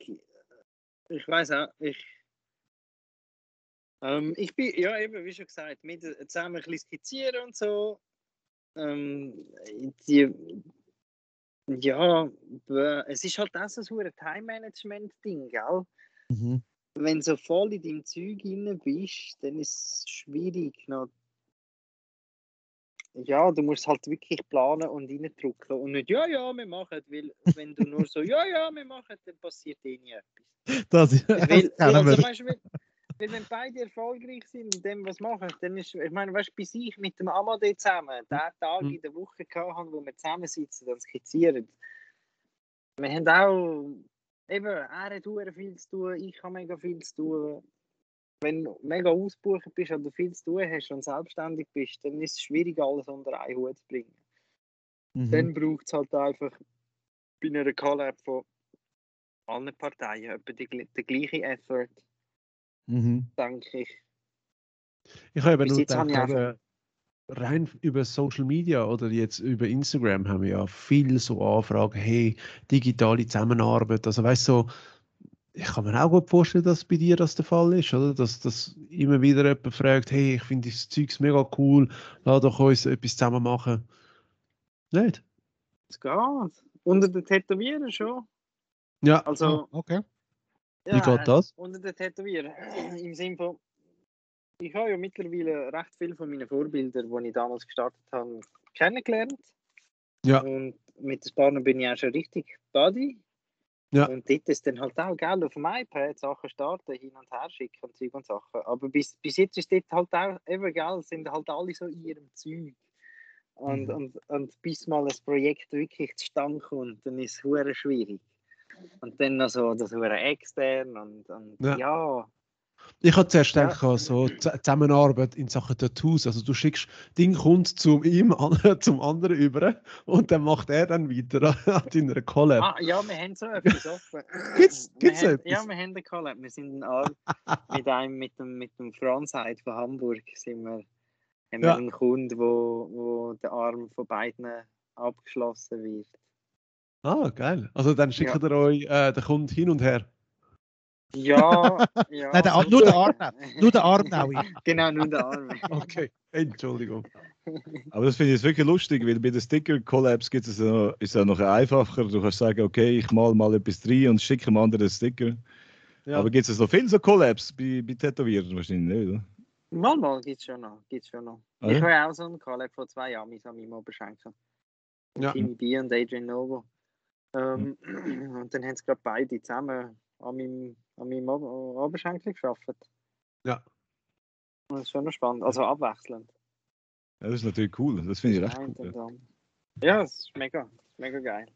Ich weiß auch, ich. Ähm, ich bin, ja, eben, wie schon gesagt, mit zusammen ein bisschen skizzieren und so. Ähm, die, ja, es ist halt auch so ein Time-Management-Ding, gell? Mhm. wenn du so voll in deinem Zeug drin bist, dann ist es schwierig. Noch. Ja, du musst halt wirklich planen und reindrücken und nicht, ja, ja, wir machen weil wenn du nur so, ja, ja, wir machen dann passiert eh nie etwas. [laughs] Das, das Weil, kennen also, weißt, weil, wenn beide erfolgreich sind in dem, was machen, dann ist, ich meine, weißt du, bis ich mit dem Amade zusammen den Tag Mhm. in der Woche haben, wo wir zusammensitzen und skizzieren, wir haben auch, eben, er hat sehr viel zu tun, ich habe mega viel zu tun. Wenn du mega ausgebucht bist oder viel zu tun hast und selbstständig bist, dann ist es schwierig, alles unter einen Hut zu bringen. Mhm. Dann braucht es halt einfach bei einer Collab von allen Parteien etwa den gleichen Effort, Mhm. denke ich. Ich habe Bis nur habe gedacht, ich äh, rein über Social Media oder jetzt über Instagram haben wir ja viel so Anfragen, hey, digitale Zusammenarbeit. Also weißt du, so, ich kann mir auch gut vorstellen, dass bei dir das der Fall ist, oder? Dass, dass immer wieder jemand fragt, hey, ich finde das Zeugs mega cool, lass doch uns etwas zusammen machen. Nicht? Es geht. Unter den Tätowierern schon. Ja, Also, Ah, okay. Wie geht das? Unter den Tätowierern. Im Sinne von, ich habe ja mittlerweile recht viel von meinen Vorbildern, die ich damals gestartet habe, kennengelernt. Ja. Und mit den Partnern bin ich auch schon richtig Buddy. Ja. Und dort ist dann halt auch, gell, auf dem iPad Sachen starten, hin und her schicken und Zeug und Sachen. Aber bis, bis jetzt ist dort halt auch, eben, gell, sind halt alle so in ihrem Zeug. Und, Mhm. und, und bis mal ein Projekt wirklich zustande kommt, dann ist es schwierig. Und dann noch so das hure extern und, und Ja. ja. Ich habe zuerst Ja. gedacht, so Zusammenarbeit in Sachen Tattoos. Also du schickst Ding kommt zum ihm [laughs] zum anderen über und dann macht er dann weiter [laughs] an deiner Collab. Ah, ja, wir haben so etwas [laughs] offen. Gibt's- Wir gibt's haben- etwas? Ja, wir haben den Collab. Wir sind mit einem, mit dem, mit dem Frontside von Hamburg sind wir, haben wir Ja. einen Kunden, wo, wo der Arm von beiden abgeschlossen wird. Ah, geil. Also dann schickt er euch äh, den Kunden hin und her. Ja, [laughs] ja. Nein, der, Ar- nur der Arm, nur der Arm auch. [laughs] Genau, nur der Arm. [laughs] Okay, Entschuldigung. Aber das finde ich jetzt wirklich lustig, weil bei den Sticker-Collabs gibt es ja noch, ist es auch noch einfacher. Du kannst sagen, okay, ich mal mal etwas rein und schicke einem anderen Sticker. Ja. Aber gibt es noch viele so Collabs bei, bei Tätowieren? Wahrscheinlich nicht, oder? Mal, mal gibt es schon noch. Gibt's schon noch. Ah, ich ja? habe auch so einen Collab vor zwei Jahren mit meinem Oberschenkel. Ja. Timmy B und Adrian Novo. Ähm, [clears throat] Und dann haben sie gerade beide zusammen an meinem, an meinem Ober Oberschenkel geschafft. Ja. Das ist schon noch spannend. Also abwechselnd. Ja, das ist natürlich cool. Das finde ich Das recht und Ja. Ja, das ist mega, das ist mega geil.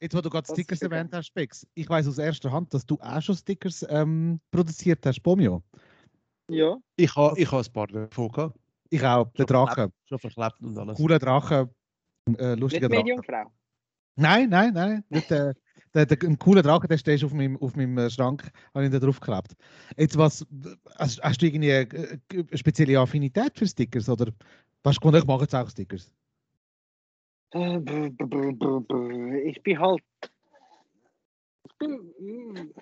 Jetzt, wo du gerade Stickers erwähnt hast, Spex, ich weiß aus erster Hand, dass du auch schon Stickers ähm, produziert hast, Pomio. Ja, Ich habe ich ha ein paar davon gehabt. Ich auch, der Drache. Schon verklebt und alles. Cooler Drache, äh, nicht lustiger Drache. Mediumfrau. Nein, nein, nein. Nicht, äh, der, der, ein cooler Drache, der steht auf meinem, auf meinem äh, Schrank, habe ich da drauf geklebt. Jetzt was, hast, hast du irgendwie eine, äh, eine spezielle Affinität für Stickers? Oder was du ich mache jetzt auch Stickers? Äh. Ich bin halt. Ich bin. mm.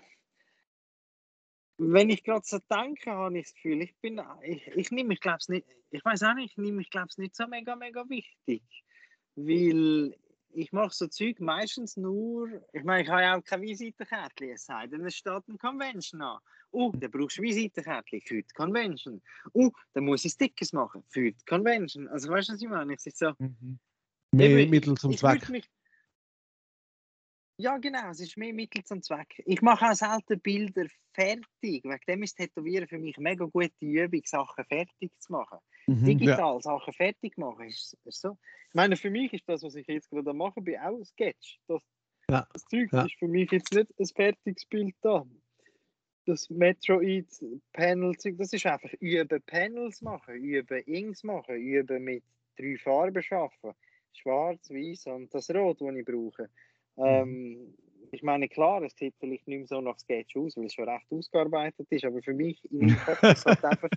Wenn ich gerade so denke, habe ich das Gefühl, ich bin. Ich, ich nehme mich, glaube nicht. Ich weiß auch nicht, ich nehme mich, glaube nicht so mega, mega wichtig. Weil ich mache so Zeug meistens nur. Ich meine, ich habe ja auch keine Visitenkärtchen, es sei denn, es steht ein Convention an. Oh, dann brauchst du Visitenkärtchen für die Convention. Oh, dann muss ich Stickers machen für die Convention. Also, weißt du, was ich meine? Ich sage so. Mehr Eben, Mittel zum ich Zweck. Mich... Ja, genau, es ist mehr Mittel zum Zweck. Ich mache auch selten Bilder fertig. Wegen dem ist Tätowieren für mich eine mega gute Übung, Sachen fertig zu machen. Mhm. Digital Sachen fertig machen ist, ist so. Ich meine, für mich ist das, was ich jetzt gerade am machen bin, auch ein Sketch. Das, Ja, das Zeug ja. ist für mich jetzt nicht ein fertiges Bild da. Das Metroid Panel Zeug, das ist einfach üben Panels machen, üben Inks machen, üben mit drei Farben schaffen. Schwarz, weiß und das Rot, das ich brauche. Ähm, ich meine, klar, es sieht vielleicht nicht mehr so nach Sketch aus, weil es schon recht ausgearbeitet ist, aber für mich [laughs] in meinem Kopf ist es halt einfach,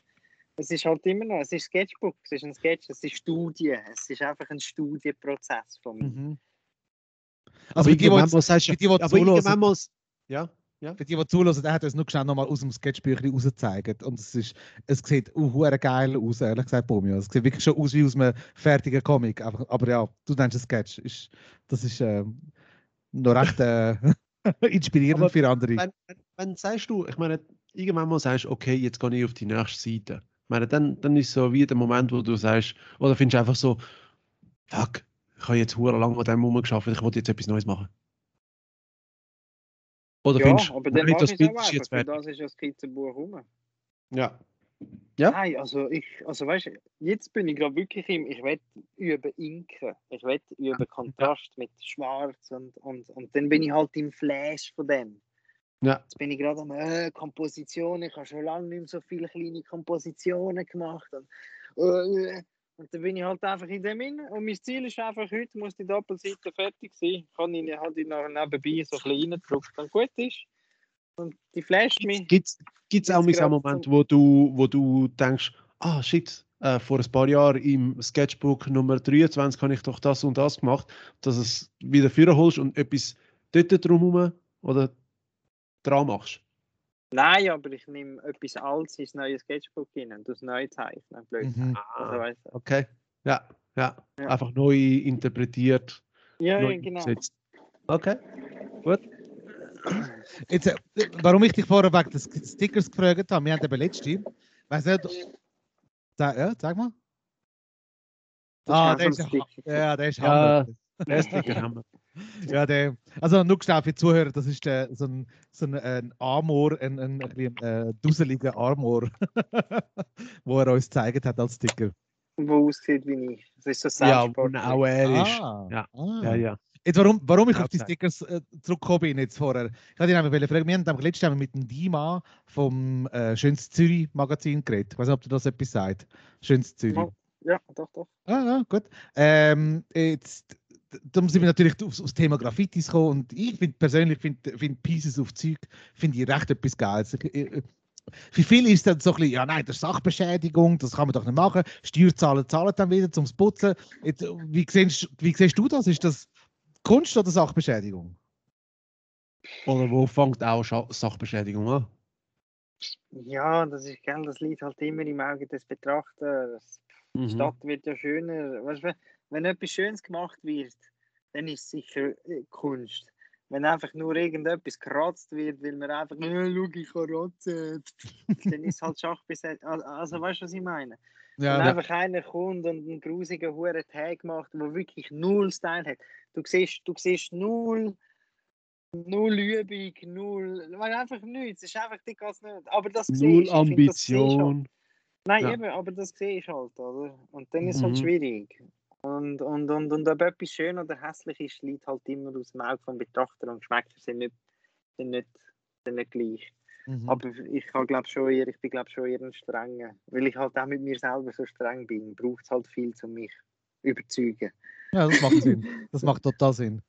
es ist halt immer noch, es ist Sketchbook, es ist ein Sketch, es ist Studie, es ist einfach ein Studienprozess von mir. Mhm. Aber Also für die, die, für die, die ja, für zuhören, der hat uns nur schnell nochmal aus dem Sketchbüchlein rausgezeigt. Und es, ist, es sieht uh, geil aus, ehrlich gesagt, Pomio. Es sieht wirklich schon aus wie aus einem fertigen Comic. Aber, aber ja, du nennst es Sketch. Ist, das ist ähm, noch recht äh, [laughs] inspirierend Aber für andere. wenn, wenn, wenn sagst du, ich meine, irgendwann mal sagst du, okay, jetzt gehe ich auf die nächste Seite. Meine, dann, dann ist so wie der Moment, wo du sagst, oder findest du einfach so, fuck, ich habe jetzt hure lang an dem rumgeschafft, ich wollte jetzt etwas Neues machen. Oder Ja, findest du, aber dann das Bild ist jetzt fertig. das ist ja das Skizzenbuch rum. Ja. Ja. Nein, also ich, also weißt du, jetzt bin ich gerade wirklich im, ich will üben Inken, ich will üben [laughs] Kontrast mit Schwarz und, und, und dann bin ich halt im Flash von dem. Ja. Jetzt bin ich gerade am äh, Komposition, ich habe schon lange nicht mehr so viele kleine Kompositionen gemacht und, äh, und dann bin ich halt einfach in dem hin und mein Ziel ist einfach, heute muss die Doppelseite fertig sein, kann ich halt noch nebenbei so ein bisschen reindrücken, dann gut ist. Und die flasht mich. Gibt es auch mal einen Moment, wo du, wo du denkst, ah shit, äh, vor ein paar Jahren im Sketchbook Nummer 23 habe ich doch das und das gemacht, dass es wieder führen holst und etwas dort drumherum oder dran machst? Nein, aber ich nehme etwas Altes ins neue Sketchbook rein und das neu zeichnen. Blöd. Mhm. Also, weißt du. Okay. Ja, ja, Ja. Einfach neu interpretiert, Ja, neu ja, genau. umgesetzt. Okay. Gut. [clears throat] Jetzt, äh, warum ich dich vorher wegen des Stickers gefragt habe, wir haben eben letzte, weiß nicht, sag, ja, sag mal. Das Ah, ist der ist, ein ja, Sticker. ja, der ist Ja. Hammer. Der Sticker haben wir. Ja, der, also nur schnell für die Zuhörer, das ist der, so ein, so ein, ein Amor, ein, ein, ein, ein äh, duseliger Amor, [laughs] wo er uns gezeigt hat als Sticker. Wo aussieht wie ich. Das ist so Ja, Soundsport. wo auch er ist. Ah, Ja. ah. Ja, ja. Jetzt, warum, warum ich Ja, auf die. Stickers äh, zurückgekommen bin jetzt vorher. Ich wollte nämlich fragen, wir haben am letzten Mal mit dem Dima vom äh, Schönes Zürich Magazin geredet. Ich weiß nicht, ob du das etwas sagt. Schönes Zürich. Ja, doch, doch. Ah, ja, gut. Ähm, jetzt, da sind wir natürlich aufs, aufs Thema Graffitis gekommen und ich find, persönlich finde find Pieces auf Zeug finde ich recht etwas Geiles. Ich, ich, für viele ist dann so ein bisschen, ja nein, das ist Sachbeschädigung, das kann man doch nicht machen. Steuerzahler zahlen dann wieder zum Putzen. Jetzt, wie, siehst, wie siehst du das? Ist das Kunst oder Sachbeschädigung? Oder wo fängt auch Scha Sachbeschädigung an? Ja, das ist, gell, das liegt halt immer im Auge des Betrachters. Die Mhm. Stadt wird ja schöner. Weißt, du, wenn, etwas Schönes gemacht wird, dann ist es sicher äh, Kunst. Wenn einfach nur irgendetwas kratzt wird, weil man einfach, äh, schau, ich kann rotzen, [laughs] dann ist es halt Schachbesetzt. Also, also weißt du, was ich meine? Ja, Wenn einfach einer kommt und einen grusigen Huren Tag macht, der wirklich null Style hat. Du siehst, du siehst null, null Übung, null, weil einfach nichts. Es ist einfach, die geht's nicht. Aber das siehst Null ich find, das siehst halt. Ambition. Nein, Ja. eben, aber das sehe ich halt, oder? Und dann ist es halt Mhm. schwierig. Und, und, und, und ob etwas schön oder hässlich ist, liegt halt immer aus dem Auge vom Betrachter und Geschmäcker sind nicht, sind nicht, sind nicht gleich. Mhm. Aber ich kann, glaub, schon eher, ich bin glaube schon eher ein strenger. Weil ich halt auch mit mir selber so streng bin, braucht es halt viel, um mich zu überzeugen. ja, das macht Sinn. [laughs] Das macht total Sinn.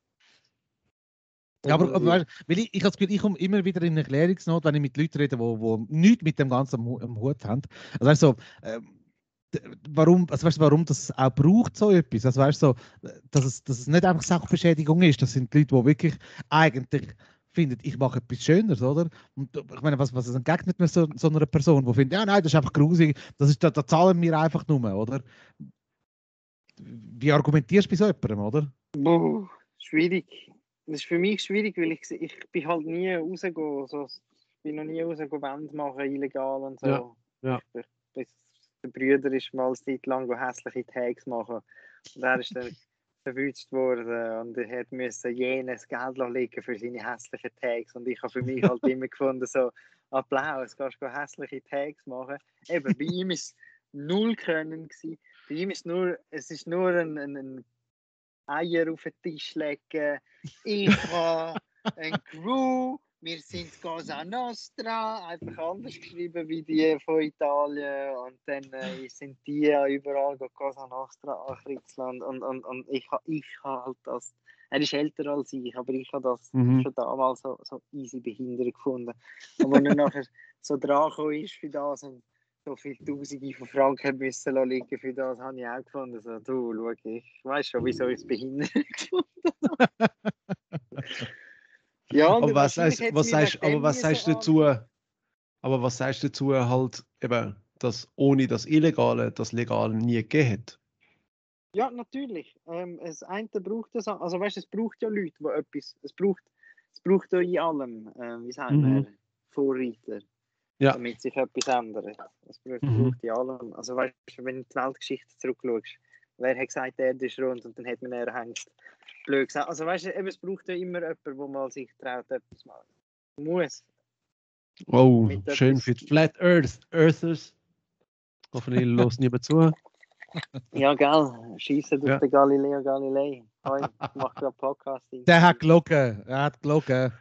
Ja, aber, aber weißt, weil ich, ich habe das Gefühl, ich komme immer wieder in eine Erklärungsnot, wenn ich mit Leuten rede, die wo, wo nichts mit dem Ganzen am, am Hut haben. Also weißt so, ähm, warum, also weißt du, warum das auch braucht, so etwas? Also weißt du, so, dass, es, dass es nicht einfach Sachbeschädigung ist. Das sind die Leute, die wirklich eigentlich finden, ich mache etwas Schöneres, oder? Und ich meine, was, was entgegnet man so, so einer Person, die findet, ja, nein, das ist einfach grusig, das ist, da, da zahlen wir einfach nur, oder? Wie argumentierst du bei so jemandem, oder? Boah, schwierig. Das ist für mich schwierig, weil ich, ich bin halt nie rausgegangen. So, ich bin noch nie rausgegangen, Wände machen, illegal und so. Ja, ja. Ich, ich, der Brüder ist mal eine Zeit lang hässliche Tags machen. Und er ist dann [laughs] verwünscht worden und er hat müssen jenes Geld legen für seine hässlichen Tags. Und ich habe für mich halt [laughs] immer gefunden, so Applaus, kannst du hässliche Tags machen. Eben, bei ihm ist null können gewesen. Bei ihm ist nur, es ist nur ein, ein, ein Eier auf den Tisch legen. [laughs] Ich habe ein Crew. Wir sind Cosa Nostra, einfach anders geschrieben wie die von Italien. Und dann äh, sind die ja überall Cosa Nostra ankritzeln. Und, und, und ich habe ich ha halt das. Er ist älter als ich, aber ich habe das Mhm. schon damals so, so easy behindert gefunden. Und wenn er nachher so dran ist für das und so viele Tausende von Franken müssen liegen für das, habe ich auch gefunden. So, du, schau, ich weiß schon, wieso ich es behindert [laughs] gefunden habe. [laughs] ja, Aber was hätte was sagst, aber was sagst du dazu? Aber was sagst du dazu halt eben, dass ohne das Illegale das Legale nie gegeben hat? Ja, natürlich. Ähm, das eine braucht das, also weißt es braucht ja Leute, die etwas, es braucht, es braucht ja in allem, ähm, wie sagen Mhm. wir, Vorreiter, Ja. damit sich etwas ändert. Es braucht, Mhm. braucht in allem. Also weißt wenn du die Weltgeschichte zurückschaust, wer hat gesagt, der Erde ist rund und dann hat man eher hängt. Blöd gesagt. Also weißt du, eben, es braucht ja immer jemanden, der mal sich traut, etwas machen. Muss. Oh, Mit etwas- schön für die Flat Earth Earthers. Hoffentlich los niemand zu. [laughs] Ja, gell, schießen durch Ja. den Galileo Galilei. Hoi, ich mache gerade Podcast. Der hat gelogen. Er hat gelogen.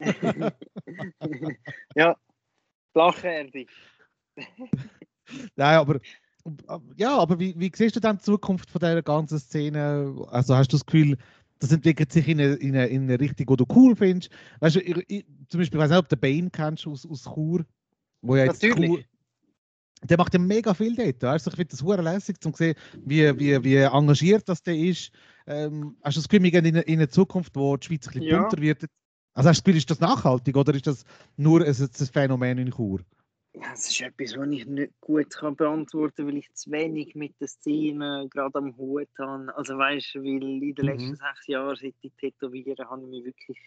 [laughs] ja, Flacherde. Nein, aber ja, aber wie, wie siehst du dann die Zukunft von dieser ganzen Szene? Also hast du das Gefühl, das entwickelt sich in eine, in eine, in eine Richtung, die du cool findest? Weißt du, ich, ich, zum Beispiel, ich weiß nicht, ob du Bane kennst aus, aus Chur, wo ja jetzt Natürlich. Chur, der macht ja mega viel dort. Du? Ich finde das hure lässig, um zu sehen, wie, wie, wie engagiert das der ist. Ähm, hast du das Gefühl, wir gehen in eine, in eine Zukunft, wo die Schweiz ein bisschen Ja. bunter wird? Also hast du das Gefühl, ist das nachhaltig oder ist das nur ein, ein Phänomen in Chur? Ja, Das ist etwas, was ich nicht gut kann beantworten kann, weil ich zu wenig mit der Szene gerade am Hut habe. Also weißt du, weil in den Mhm. letzten sechs Jahren, seit ich tätowiere, habe ich mich wirklich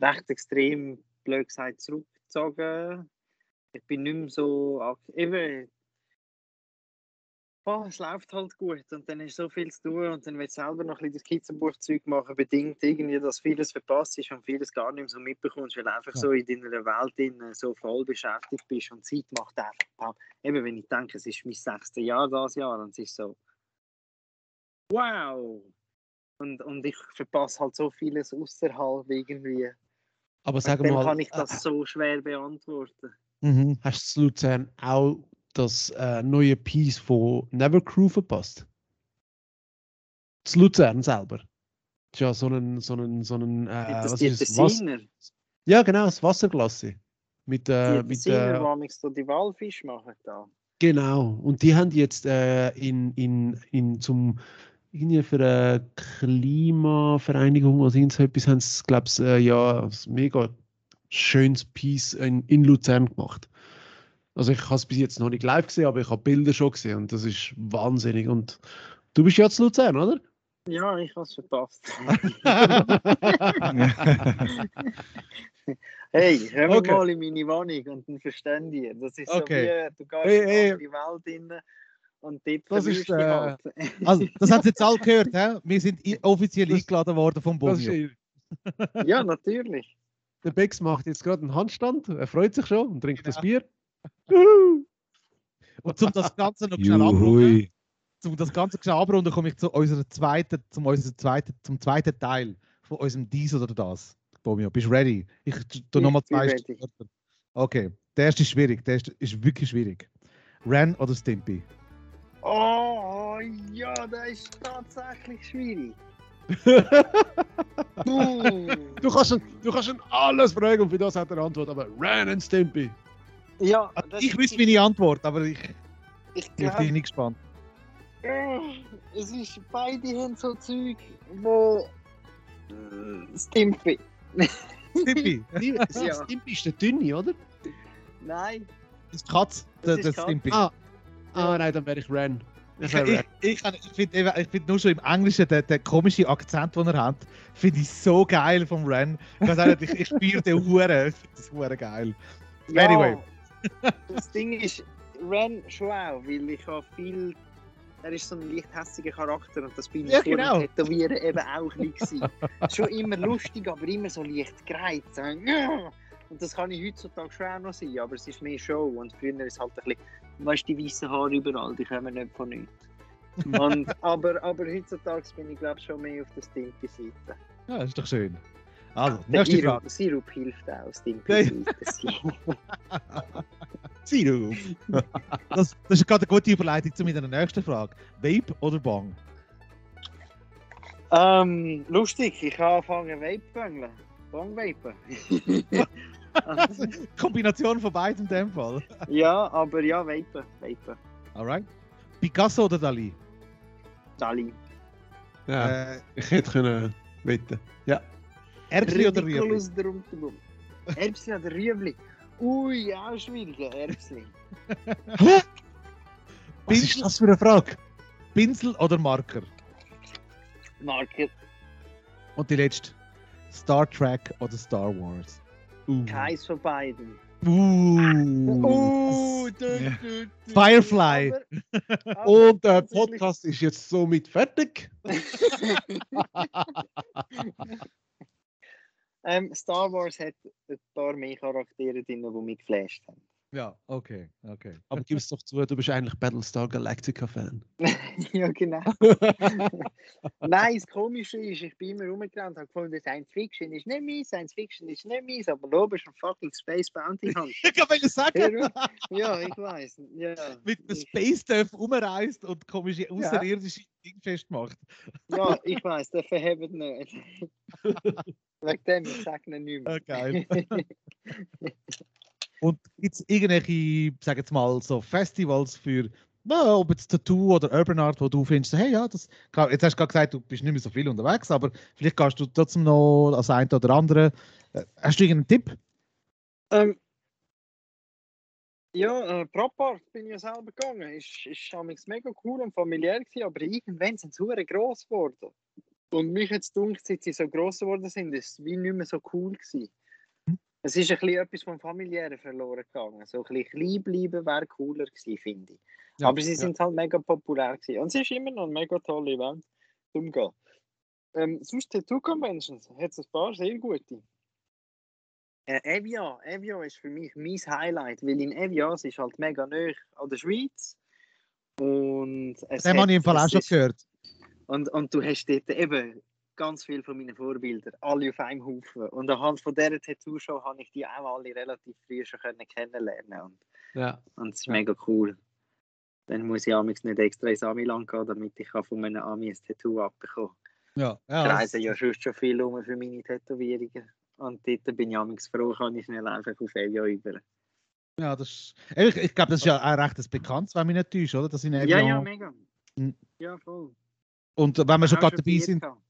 recht extrem, blöd gesagt, zurückgezogen. Ich bin nicht mehr so. Eben, oh, es läuft halt gut und dann ist so viel zu tun und dann willst du selber noch ein bisschen das Skizzenbuchzeug machen, bedingt irgendwie, dass vieles verpasst ist und vieles gar nicht mehr so mitbekommst, weil du einfach Ja. so in deiner Welt drin so voll beschäftigt bist und Zeit macht einfach. Eben, wenn ich denke, es ist mein sechstes Jahr das Jahr und es ist so, wow! Und, und ich verpasse halt so vieles außerhalb irgendwie. Aber Und sag dann mal, kann ich äh, das so schwer beantworten. Mhm. hast du in Luzern auch das äh, neue Piece von Nevercrew verpasst? Das Luzern selber. Das ist ja so ein, so ein, so ein äh, das was ist es? Was, Tessiner, ja, genau, das Wasserglasse. Mit, äh, die mit, Tessiner, äh, wo so die Walfisch machen da. Genau, und die haben jetzt äh, in, in, in zum irgendwie für eine Klimavereinigung oder irgend so etwas haben sie, glaube ich, äh, ja, ein mega schönes Piece in, in Luzern gemacht. Also ich habe es bis jetzt noch nicht live gesehen, aber ich habe Bilder schon gesehen und das ist wahnsinnig. Und du bist ja zu Luzern, oder? Ja, ich habe es verpasst. [laughs] Hey, hör Okay. mal in meine Wohnung und dann verstehen die. Das ist Okay. so wie, du gehst Hey, in hey. eine andere Welt rein und dort Das ist, äh, halt. Also, das Sie jetzt alle gehört, hä? Wir sind [laughs] offiziell Das- eingeladen worden vom äh, ja, natürlich. der Bex macht jetzt gerade einen Handstand, er freut sich schon und trinkt das Bier. Und um das Ganze noch schnell abrunden, um das Ganze schnell abrunden, komme ich zu unserer zweiten, zum, unserer zweiten, zum zweiten Teil von unserem Dies oder das. Bomio, bist du ready? Ich tu Ich nochmal zwei. Stichwörter. Okay, der erste ist schwierig, der erste ist wirklich schwierig. Ren oder Stimpy? Oh, ja, das ist tatsächlich schwierig. [laughs] Du kannst, ihn, du kannst ihn alles fragen und für das hat er eine Antwort, aber Ran and Stimpy. Ja, das Ich wüsste meine Antwort, aber ich, Ich ich glaube, bin nicht gespannt. es ist beide haben so Zeug, wo äh, Stimpy. Stimpy, [laughs] Ja. Stimpy ist der Dünne, oder? Nein, das ist die Katze, Das der Katze. Stimpy. Ah, ah nein, dann wäre ich Ran. Ich Ich, ich, ich, finde find nur schon im Englischen den, den komischen Akzent, den er hat, finde ich so geil vom Ren. Ich weiß auch nicht, ich, ich spüre den Huren. Ich finde das Huren geil. Ja, Anyway. Das Ding ist, Ren schon auch, weil ich habe viel. Er ist so ein leicht hässiger Charakter und das bin ich Ja, genau. Tätowieren eben auch ein bisschen. gewesen. schon immer lustig, aber immer so leicht gereizt. Und das kann ich heutzutage schon auch noch sein, aber es ist mehr Show. Und früher ist halt ein bisschen, weißt du, die weißen Haare überall, die kommen nicht von nichts. Und, aber, aber heutzutage bin ich glaube schon mehr auf der Stimpy-Seite. Ja, das ist doch schön. Also, Der nächste Sirup, Frage. Sirup hilft auch, Stimpy-Seite. Sirup. Das, das ist gerade eine gute Überleitung zu meiner nächsten Frage. Vape oder Bong? Ähm, lustig, ich habe angefangen Vape-Böngeln. Bong-Vapen. [laughs] Kombination von beiden in dem Fall. ja, aber ja, Vapen. Vapen. Alright. Picasso oder Dali? Dali. Ja, Äh, ich hätte können wetten. Erbsli oder Rüebli? Drumherum. Erbsli oder Rüebli? Ui, auch schwieriger, Erbsli. Was ist das für eine Frage? Pinsel oder Marker? Marker, Und die letzte. Star Trek oder Star Wars? Uh. keins von beiden. Uh. Uh, Ja. Firefly. Aber- aber Und der Podcast ist jetzt somit fertig. [laughs] [laughs] ähm, Star Wars hat ein paar mehr Charaktere drin, die mich geflasht haben. Ja, okay, okay. Aber gib es doch zu, du bist eigentlich Battlestar Galactica-Fan. [laughs] ja, genau. [laughs] Nein, das Komische ist, ich bin immer rumgerannt und habe gefunden, Science Fiction ist nicht meins, Science Fiction ist nicht meins, aber du bist ein fucking Space Bounty Hunter. Ich kann es sagen. ja, ich weiß. Ja, Mit dem Space Dörf rumreist und komische außerirdische Dinge festmacht. ja, ich weiß, der verhebt nicht. [laughs] Wegen dem, ich sage ihn nicht mehr. Ah, geil. [laughs] Und gibt es irgendwelche, sag jetzt mal, so Festivals für, na, ob jetzt Tattoo oder Urban Art, wo du findest, hey, ja, das, klar, jetzt hast du gerade gesagt, du bist nicht mehr so viel unterwegs, aber vielleicht kannst du trotzdem noch als ein oder andere. Äh, Hast du irgendeinen Tipp? ähm, ja, äh, Prop-Art bin ich ja selber gegangen. Ist, ist mega cool und familiär gewesen, aber irgendwann sind sie hure gross geworden. Und mich jetzt dunkt, seit sie so gross geworden sind, ist es wie nicht mehr so cool gewesen. Es ist ein bisschen etwas vom Familiären verloren gegangen. So ein bisschen klein bleiben wäre cooler gewesen, finde ich. Ja, Aber sie ja. sind halt mega populär gewesen. Und es ist immer noch ein mega tolles Event. Umgehen. Ähm, sonst Tattoo Conventions hat es ein paar sehr gute. Äh, Evia, Evia ist für mich mein Highlight, weil in Evia es ist halt mega nah an der Schweiz. Und es Den habe ich im Fall auch es schon ist- gehört. Und, und du hast dort eben ganz viele von meinen Vorbildern, alle auf einem Haufen. Und anhand von dieser Tattoo-Show habe ich die auch alle relativ früh schon können kennenlernen und, Ja. und es ist Ja. mega cool. Dann muss ich amigs nicht extra ins Amiland gehen, damit ich von meinen Ami ein Tattoo abbekommen Ja, Ich ja, reise das- ja sonst schon viel um für meine Tätowierungen. Und dort bin ich amigs froh, kann ich schnell einfach auf Evia über. ja, das ist, ich, ich glaube, das ist ja auch recht ein bekanntes, wenn mich nicht täuscht, oder? Das in Ja, ja, mega. Mhm. Ja, voll. Und wenn wir schon gerade dabei sind, gehabt.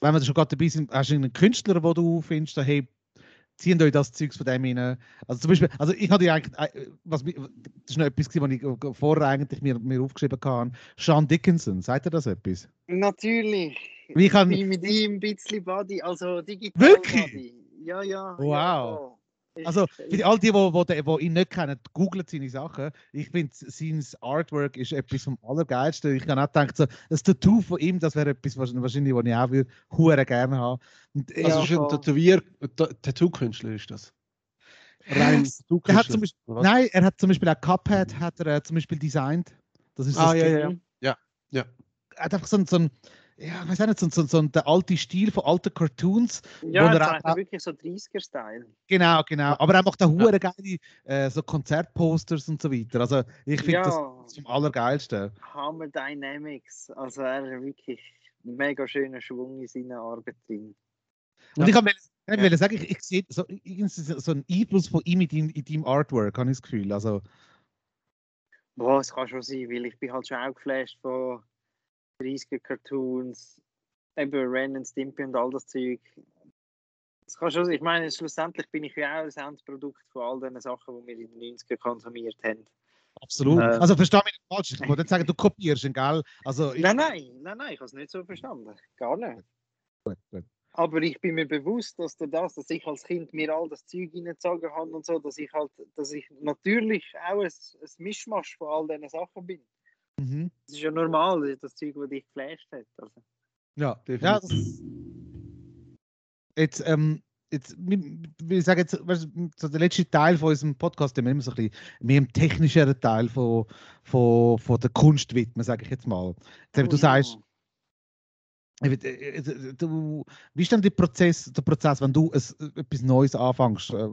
wenn wir schon gerade dabei sind, hast du einen Künstler, wo du findest, hey, ziehen euch das Zeugs von dem rein. Also zum Beispiel, also ich hatte eigentlich, äh, was, das ist noch etwas, was ich vorher eigentlich mir, mir aufgeschrieben habe. Sean Dickinson, sagt ihr das etwas? Natürlich. Wie kann- Ich bin mit ihm ein bisschen Body, also digital Wirklich? Body. Ja, ja. Wow. Ja. Also für die, all die, die, die, die ihn nicht kennen, googelt seine Sachen. Ich finde, sein Artwork ist etwas vom Allergeilsten. Ich habe auch gedacht, so, das Tattoo von ihm, das wäre etwas, was wahrscheinlich, was ich auch würde, hure gerne haben. Und, Ja, Also ist ein. Tätowier, Ta- Tattoo-Künstler ist das. Rein Er hat zum Tattoo-Künstler. Beispiel, nein, er hat zum Beispiel auch Cuphead hat er, äh, zum Beispiel designt. Das ist Ah, ein ja, Stil- ja, ja. Ja, Er hat einfach so ein, so ein ja, ich weiß auch nicht, so, ein- so, so der alte Stil von alten Cartoons. Ja, wo er auch- wirklich so 30er-Style. Genau, genau. Aber er macht auch hure geile äh, so Konzertposters und so weiter. Also ich finde das Ja, zum Allergeilsten. Hammer Dynamics. Also er hat wirklich einen mega schönen Schwung in seiner Arbeit drin. Und Ja. ich ich Ja. will sagen, ich, ich sehe so, so einen Einfluss von ihm in deinem, in deinem Artwork, habe ich das Gefühl. Also, Boah, es kann schon sein, weil ich bin halt schon auch geflasht von 30er Cartoons, eben Ren und Stimpy und all das Zeug. Es kann schon. Ich meine, schlussendlich bin ich ja auch ein Endprodukt von all diesen Sachen, die wir in den 90er konsumiert haben. absolut. Ähm. Also verstehe mich nicht falsch. Ich wollte nicht sagen, du kopierst ihn, gell? Also, Nein, nein, nein, nein, ich habe es nicht so verstanden. Gar nicht. gut, gut. Aber ich bin mir bewusst, dass der das, dass ich als Kind mir all das Zeug reingezogen habe und so, dass ich halt, dass ich natürlich auch ein, ein Mischmasch von all diesen Sachen bin. Mhm. Das ist ja normal, das ist das Zeug, das dich geflasht hat. Also. Ja, Definitiv. ja das, jetzt, ähm, jetzt, ich sage jetzt, weißt du, so der letzte Teil von unserem Podcast, den wir immer so ein bisschen mehr im technischeren Teil von, von, von der Kunst widmen, sage ich jetzt mal. Jetzt, du Oh, sagst, ja. Äh, Du, wie ist denn der Prozess, der Prozess, wenn du es, äh, etwas Neues anfängst? äh,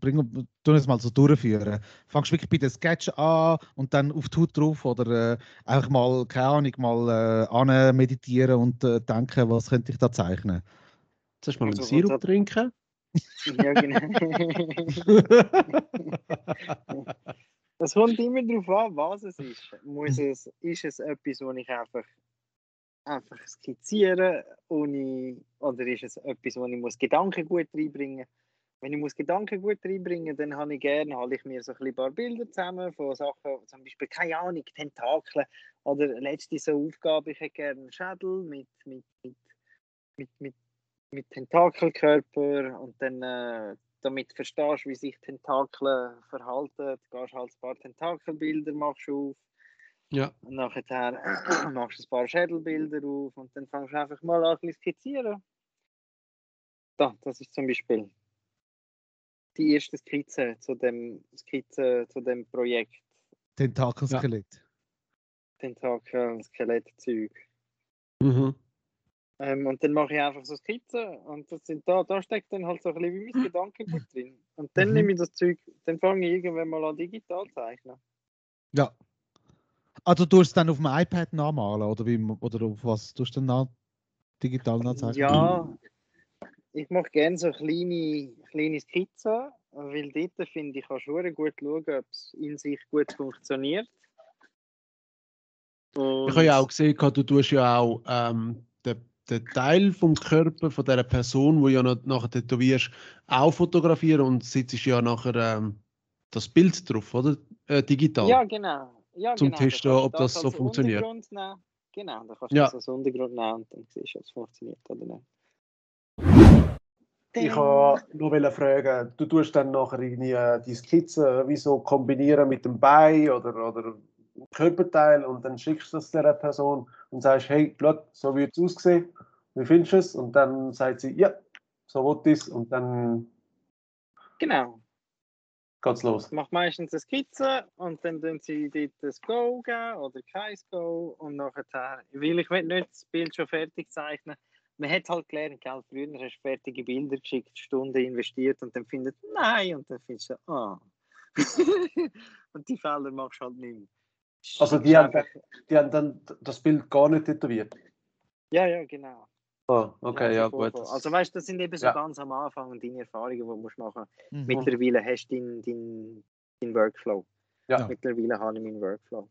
Bring, tu es mal so durchführen. Fangst du wirklich bei den Sketch an und dann auf die Haut drauf oder äh, einfach mal, keine Ahnung, mal äh, an meditieren und äh, denken, was könnte ich da zeichnen? Zuerst mal einen Also, Sirup trinken. Ja, genau. [laughs] Es kommt immer darauf an, was es ist. Muss es, ist es etwas, wo ich einfach, einfach skizziere ohne, oder ist es etwas, wo ich muss Gedanken gut reinbringen? Wenn ich muss Gedanken gut reinbringen dann habe ich gerne, hole ich mir so ein paar Bilder zusammen von Sachen, zum Beispiel, keine Ahnung, Tentakel oder letzte so Aufgabe, ich hätte gerne einen Schädel mit, mit, mit, mit, mit, mit Tentakelkörper und dann äh, damit du verstehst, wie sich Tentakel verhalten, gehst halt ein paar Tentakelbilder machst du auf Ja. und nachher [clears throat] machst du ein paar Schädelbilder auf und dann fängst du einfach mal an ein bisschen skizzieren. Da, das ist zum Beispiel die erste Skizze zu dem Skizze zu dem Projekt Tentakelskelett. Tentakel, Skelettzeug. Mhm. Ähm, und dann mache ich einfach so Skizzen und das sind da, da steckt dann halt so ein bisschen wie mein Gedankengut drin. Und dann Mhm. nehme ich das Zeug, dann fange ich irgendwann mal an digital zeichnen. Ja. Also du tust es dann auf dem iPad nachmalen oder, wie, oder auf was tust du dann nach, digital nachzeichnen? Ja, ich mache gerne so kleine, kleine Skizzen, weil dort finde ich, kannst du verdammt gut schauen, ob es in sich gut funktioniert. Und Ich habe ja auch gesehen, du tust ja auch ähm, den, den Teil vom Körper von der Person, wo ja nachher tätowierst, auch fotografieren und sitzt ja nachher ähm, das Bild drauf, oder? Äh, digital. Ja, genau. Ja, Zum genau. Da Testen, du ob das so als funktioniert. Nehmen. Genau, da kannst Ja. du das als Untergrund nehmen und dann siehst du, ob es funktioniert oder nicht. ich wollte nur fragen, du tust dann nachher irgendwie die Skizze wie so kombinieren mit dem Bein oder, oder Körperteil und dann schickst du das der Person und sagst, hey, schau, so wird es aussehen, wie findest du es? Und dann sagt sie, ja, so wird es und dann Genau. Geht's los. Macht meistens eine Skizze und dann tun sie dort das Go geben oder kein Go und nachher, weil ich will nicht das Bild schon fertig zeichnen. Man hat halt gelernt, gell? früher hast du fertige Bilder geschickt, Stunden investiert und dann findet nein und dann findest du, ah. [laughs] und die Fehler machst du halt nicht mehr. Also die haben, die haben dann das Bild gar nicht tätowiert. Ja, ja, genau. Ah, okay, ja, so gut. Also weißt du, das sind eben so Ja. ganz am Anfang deine Erfahrungen, die du musst machen Mhm. Mittlerweile hast du deinen dein, dein Workflow. Ja. Mittlerweile habe ich meinen Workflow.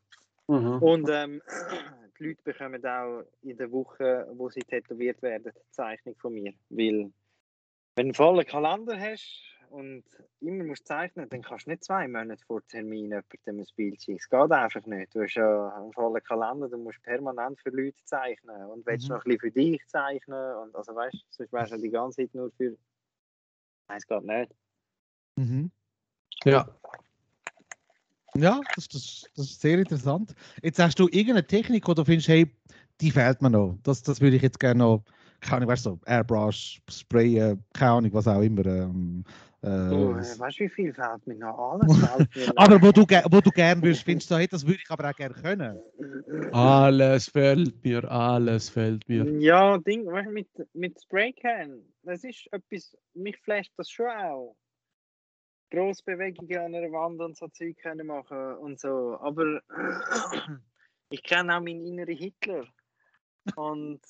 Mhm. Und ähm, [clears throat] die Leute bekommen auch in der Woche, wo sie tätowiert werden, die Zeichnung von mir. Weil, wenn du einen vollen Kalender hast und immer musst zeichnen, dann kannst du nicht zwei Monate vor Termin jemandem ein Bild schicken. Es geht einfach nicht. Du hast ja einen vollen Kalender, du musst permanent für Leute zeichnen und willst Mhm. noch ein bisschen für dich zeichnen. Und also weißt du, sonst wärst du die ganze Zeit nur für. Nein, es geht nicht. Mhm. Ja. Ja, das, das, das ist sehr interessant. Jetzt hast du irgendeine Technik, wo du findest, hey, die fehlt mir noch. Das, das würde ich jetzt gerne noch, keine Ahnung, weißt du, so Airbrush, Sprayen, keine Ahnung, was auch immer. Ähm, Du, äh, äh, weißt du, wie viel fehlt mir noch? [laughs] Alles fehlt mir noch. aber wo du, wo du gerne würdest, findest du, hey, das würde ich aber auch gerne können. Alles fällt mir, alles fällt mir. Ja, Ding, weißt du, mit, mit Spraycan, das ist etwas, mich flasht das schon auch. Grossbewegungen an einer Wand und so Zeug können machen und so. Aber [clears throat] ich kenne auch meinen inneren Hitler. Und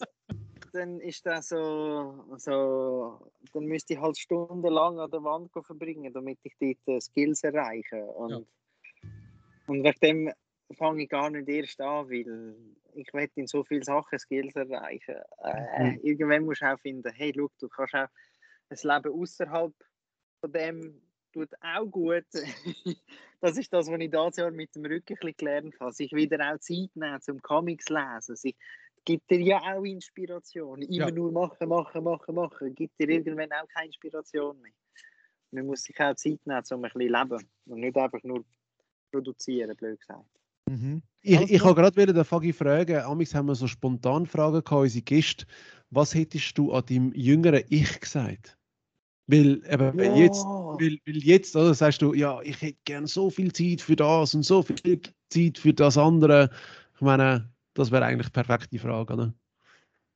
dann ist das so, so, dann müsste ich halt stundenlang an der Wand verbringen, damit ich dort äh, Skills erreiche. Und, und wegen dem fange ich gar nicht erst an, weil ich möchte in so vielen Sachen Skills erreichen. Äh, Irgendwann musst du auch finden, hey, schau, du kannst auch ein Leben außerhalb von dem tut auch gut. [laughs] das ist das, was ich dieses Jahr mit dem Rücken gelernt habe. Sich wieder auch Zeit nehmen zum Comics lesen. Sich, gibt dir ja auch Inspiration. Immer Ja. nur machen, machen, machen, machen. Gibt dir irgendwann auch keine Inspiration mehr. Man muss sich auch Zeit nehmen, um ein bisschen leben. Und nicht einfach nur produzieren, blöd gesagt. Mhm. Ich, Alles ich habe gerade wieder den Fagi fragen, amigs haben wir so spontan Fragen gehabt, unsere Gäste. Was hättest du an deinem jüngeren Ich gesagt? Weil eben wenn jetzt, weil, weil jetzt, oder, sagst du, ja, ich hätte gern so viel Zeit für das und so viel Zeit für das andere. Ich meine, das wäre eigentlich die perfekte Frage, oder?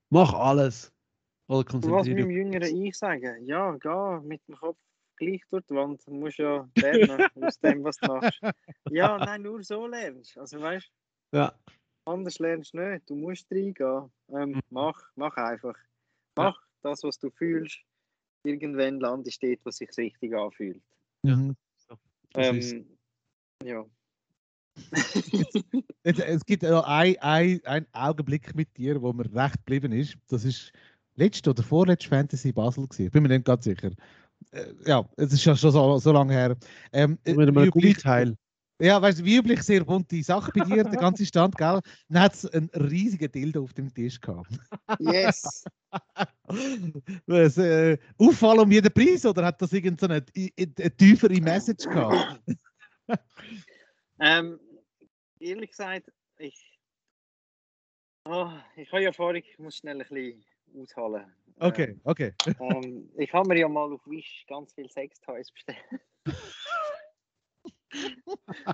Mach alles. Was meinem jüngeren Ich sagen? Ja, geh mit dem Kopf gleich durch die Wand. Du musst ja lernen [laughs] aus dem, was du machst. Ja, nein, nur so lernst. Also weißt Ja. anders lernst du nicht. Du musst reingehen. Ähm, Mhm. mach, mach einfach. Ja. Mach das, was du fühlst. Irgendwann landest du dort, was sich richtig anfühlt. Mhm. Das ist- Ähm, ja. Es, es gibt ja ein, ein, ein Augenblick mit dir, wo mir recht geblieben ist. Das ist letzte oder vorletzte Fantasy Basel gewesen. Ich bin mir nicht ganz sicher. Äh, ja, es ist ja schon so, so lange her. Ähm, äh, Mit wie einem üblich- Gummiteil. Ja, weißt du, wie üblich sehr bunte Sachen bei dir, der ganze Stand, gell? Dann hat es einen riesigen Dildo auf dem Tisch gehabt. Yes. [laughs] Was, äh, Auffall um jeden Preis oder hat das irgendeine so eine, eine tiefere Message gehabt? ähm, ehrlich gesagt, ich. Oh, ich habe ja vorhin, ich muss schnell ein bisschen ausholen. Okay, okay. Ähm, ich habe mir ja mal auf Wish ganz viel Sextoys bestellt. [laughs]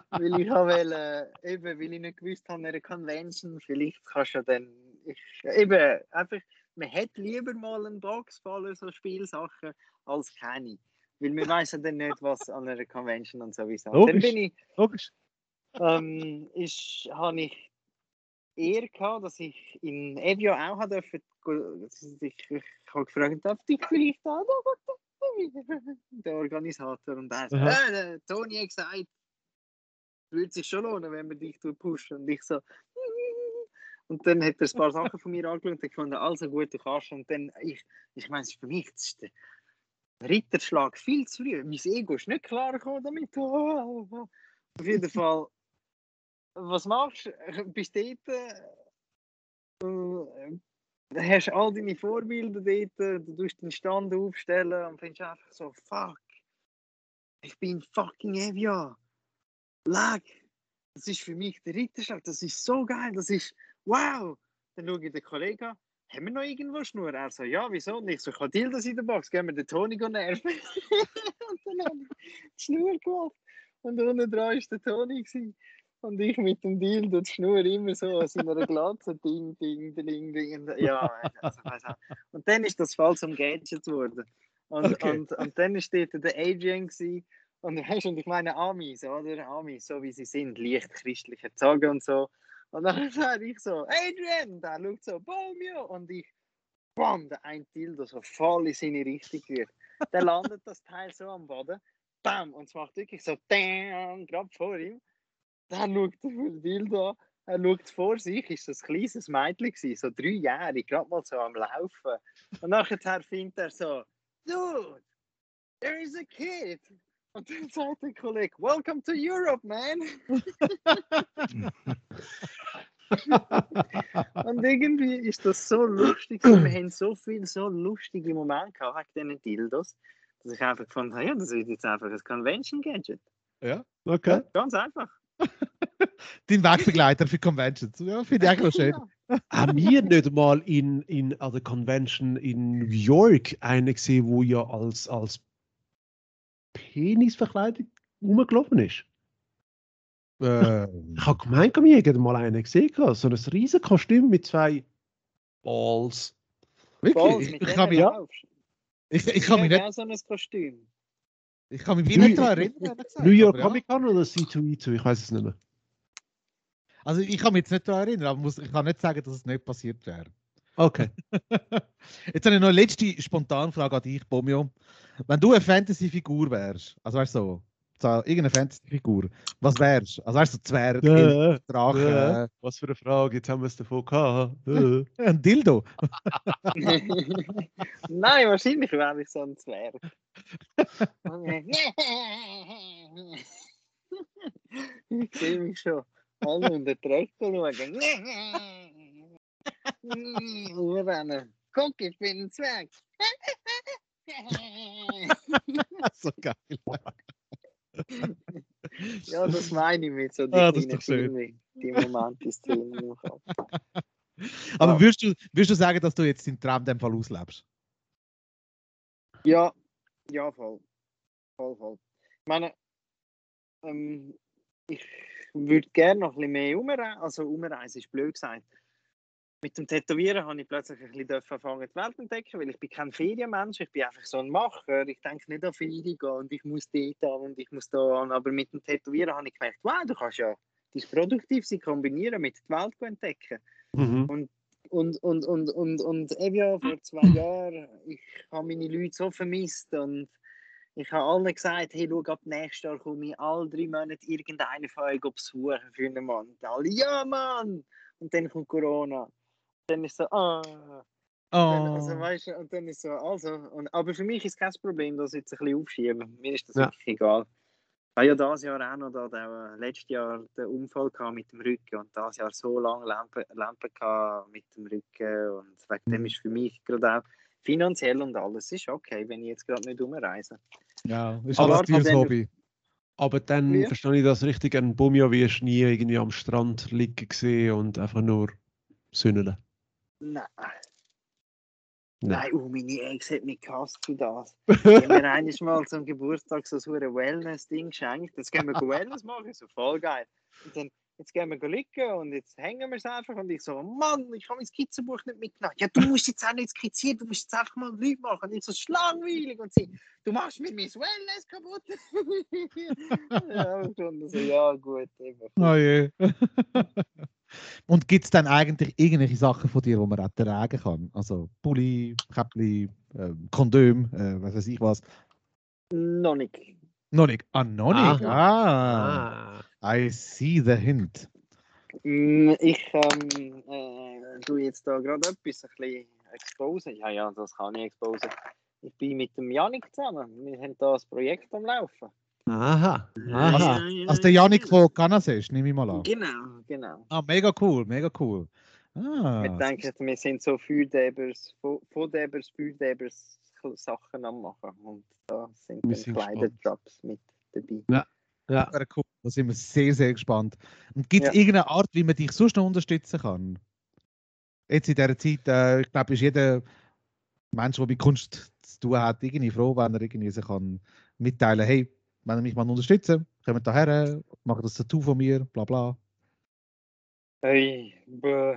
weil ich wollte, eben, weil ich nicht gewusst habe, an einer Convention, vielleicht kannst du ja dann, ich, eben, einfach, man hätte lieber mal eine Box voller so Spielsachen als keine. Weil wir wissen dann nicht, was an einer Convention und sowieso. Und Dann bin ich, Logisch. Ähm, ist, habe ich eher gehabt, dass ich in Evio auch habe dürfen, ich, ich habe gefragt, darf ich vielleicht da der Organisator und er Aha. äh, Toni hat gesagt, würde sich schon lohnen, wenn wir dich pushen. Und ich so [laughs] und dann hat er ein paar Sachen von mir angeschaut und gefunden, also gut, du kannst. Und dann, ich, ich meine, es ist für mich, das ist der Ritterschlag viel zu früh, mein Ego ist nicht klar gekommen damit, [laughs] auf jeden Fall was machst du? Bist du dort? Äh, dann hast du all deine Vorbilder dort, du tust den Stand aufstellen und findest einfach so, fuck, ich bin fucking Evia. Lag, das ist für mich der Ritterschlag, das ist so geil, das ist wow. Dann schaue ich den Kollegen an, haben wir noch irgendwo Schnur? Er so, ja, wieso nicht? So, ich habe Dildos in der Box, gehen wir den Toni nerven. [laughs] und dann habe ich die Schnur gemacht. Und unten dran war der Toni. Gewesen. Und ich mit dem Dildo, die Schnur immer so aus einer Glatze, ding, ding, ding, ding. Ja, also, auch. Und dann ist das Fall zum Gadget geworden. Und, Okay. und, und dann war dort der Adrian. Gewesen. Und weißt und ich meine Amis, oder? Amis, so wie sie sind, leicht christlich erzogen und so. Und dann [laughs] sage ich so, Adrian, der schaut so, Baumio. Und ich, bam, der ein Dildo so voll in seine Richtung gerührt. Dann landet das Teil so am Boden, bam, und es macht wirklich so, dang, gerade vor ihm. Dann schaut [laughs] der Dildo an, er schaut vor sich, ist das ein kleines Mädchen gewesen, so dreijährig, gerade mal so am Laufen. Und nachher findet er so, Dude, there is a kid. Und dann sagt der Kollege, Welcome to Europe, man. [laughs] Und irgendwie ist das so lustig. Wir haben so viele so lustige Momente gehabt wegen diesen Dildos, dass ich einfach gefunden habe, ja, das ist jetzt einfach ein Convention-Gadget. Ja. Okay. Ganz einfach. [laughs] Dein Wegbegleiter für Conventions. Ja, finde ich eigentlich noch schön. [laughs] Haben wir nicht mal in, in an der Convention in New York eine gesehen, wo ja als, als Penisverkleidung rumgelaufen ist? Äh, Ich habe gemeint, wir hätten mal einen gesehen. So ein riesen Kostüm mit zwei Balls. Balls, wirklich? Ich, mit ich, denen kann mich, ja. ich, ich, Ich kann mich habe nicht, auch so ein Kostüm. Ich kann mich wie New- nicht daran erinnern. gesagt, New York. Comic Con oder C2E2? Ich weiß es nicht mehr. Also ich kann mich jetzt nicht daran erinnern, aber muss, ich kann nicht sagen, dass es nicht passiert wäre. Okay. [laughs] Jetzt habe ich noch eine letzte Spontanfrage an dich, Bomio. Wenn du eine Fantasy-Figur wärst, also weißt du so, so irgendeine Fantasy-Figur, was wärst du? Also weißt du, so Zwerg, Elf, Äh, Drache, äh, was für eine Frage, jetzt haben wir es davon gehabt. Äh. äh, [laughs] ein Dildo. [laughs] Nein, wahrscheinlich wäre ich so ein Zwerg. Ich sehe mich schon. Alle unter die Röcke schauen. Urrennen. Guck, ich bin ein Zwerg. so geil. ja, das meine ich mit so die Ah, das ist kleinen doch schön. Filme, die Momente Szenen im Kopf. Aber Ja. würdest du, würdest du sagen, dass du jetzt den Traum in dem Fall auslebst? Ja, ja, voll. Voll, voll. Ich meine, ähm, ich würde gerne noch ein bisschen mehr umreisen. Also umreisen ist blöd gesagt. Mit dem Tätowieren habe ich plötzlich ein bisschen anfangen, die Welt zu entdecken, weil ich bin kein Ferienmensch, ich bin einfach so ein Macher. Ich denke nicht an Ferien und ich muss dort an und ich muss da an. Aber mit dem Tätowieren habe ich gemerkt, wow, du kannst ja das Produktivsein kombinieren mit der Welt entdecken. Mhm. Und, und, und, und, und eben ja, vor zwei [clears throat] Jahren, ich habe meine Leute so vermisst und ich habe allen gesagt, hey, schau, ab nächstes Jahr komme ich alle drei Monate irgendeinen von euch besuchen für einen Mann. Und alle, ja, Mann! Und dann kommt Corona. Dann ist so, ah. Dann, also, Oh. weißt und dann ist so, also. Und, aber für mich ist kein Problem, das jetzt ein bisschen aufschieben. Mir ist das Ja. wirklich egal. Ich habe ja dieses Jahr auch noch da, der, letztes Jahr den Unfall gehabt mit dem Rücken und dieses Jahr so lange Lampen, Lampen mit dem Rücken und wegen dem Mhm. ist für mich gerade auch finanziell und alles ist okay, wenn ich jetzt gerade nicht umreise. Ja, ist Aber aber ein teures Hobby. Aber dann Wie? verstehe ich das richtig, ein Bumio wirst nie irgendwie am Strand liegen gesehen und einfach nur sünneln. Nein. Nein. Oh, meine Ex hat mich gehasst für das. [laughs] Ich habe mir eines Mal zum Geburtstag so ein Wellness-Ding geschenkt. Jetzt gehen wir Wellness machen, so voll geil. Und dann, jetzt gehen wir liegen und jetzt hängen wir es einfach. Und ich so, Mann, ich habe mein Skizzenbuch nicht mitgenommen. Ja, du musst jetzt auch nicht skizzieren, du musst jetzt einfach mal Leute machen. Und ich so, schlangweilig. Und sie, du machst mir mein Wellness kaputt. [laughs] ja, und so, ja, gut. Eben. Oh je. [laughs] Und gibt es dann eigentlich irgendwelche Sachen von dir, die man auch tragen kann? Also Pulli, Käppli, ähm, Kondom, äh, was weiß ich was. Noch nicht. Noch nicht. Ah, noch nicht. Ah, Ah. I see the hint. Mm, Ich ähm, äh, tue jetzt da gerade etwas ein bisschen exposen. Ja, ja, das kann ich exposen. Ich bin mit dem Janik zusammen. Wir haben da ein Projekt am Laufen. Aha. Ja, Aha. ja, Also der ja, Janik ja. von Canas ist, nehme ich mal an. Genau, genau. Ah, mega cool, mega cool. Ah, wir denken, wir sind so Feuerdebers, Feuerdebers, Feuerdebers Sachen am machen. Und da sind Wir dann sind Kleidertraps mit dabei. Ja. wäre cool. Da sind wir sehr, sehr gespannt. Und gibt es Ja. irgendeine Art, wie man dich sonst noch unterstützen kann? Jetzt in dieser Zeit, äh, ich glaube, ist jeder Mensch, der mit Kunst zu tun hat, irgendwie froh, wenn er irgendwie sich kann mitteilen hey, wenn ihr mich mal unterstützen, kommt daher, macht das Tattoo von mir, bla bla. Hey,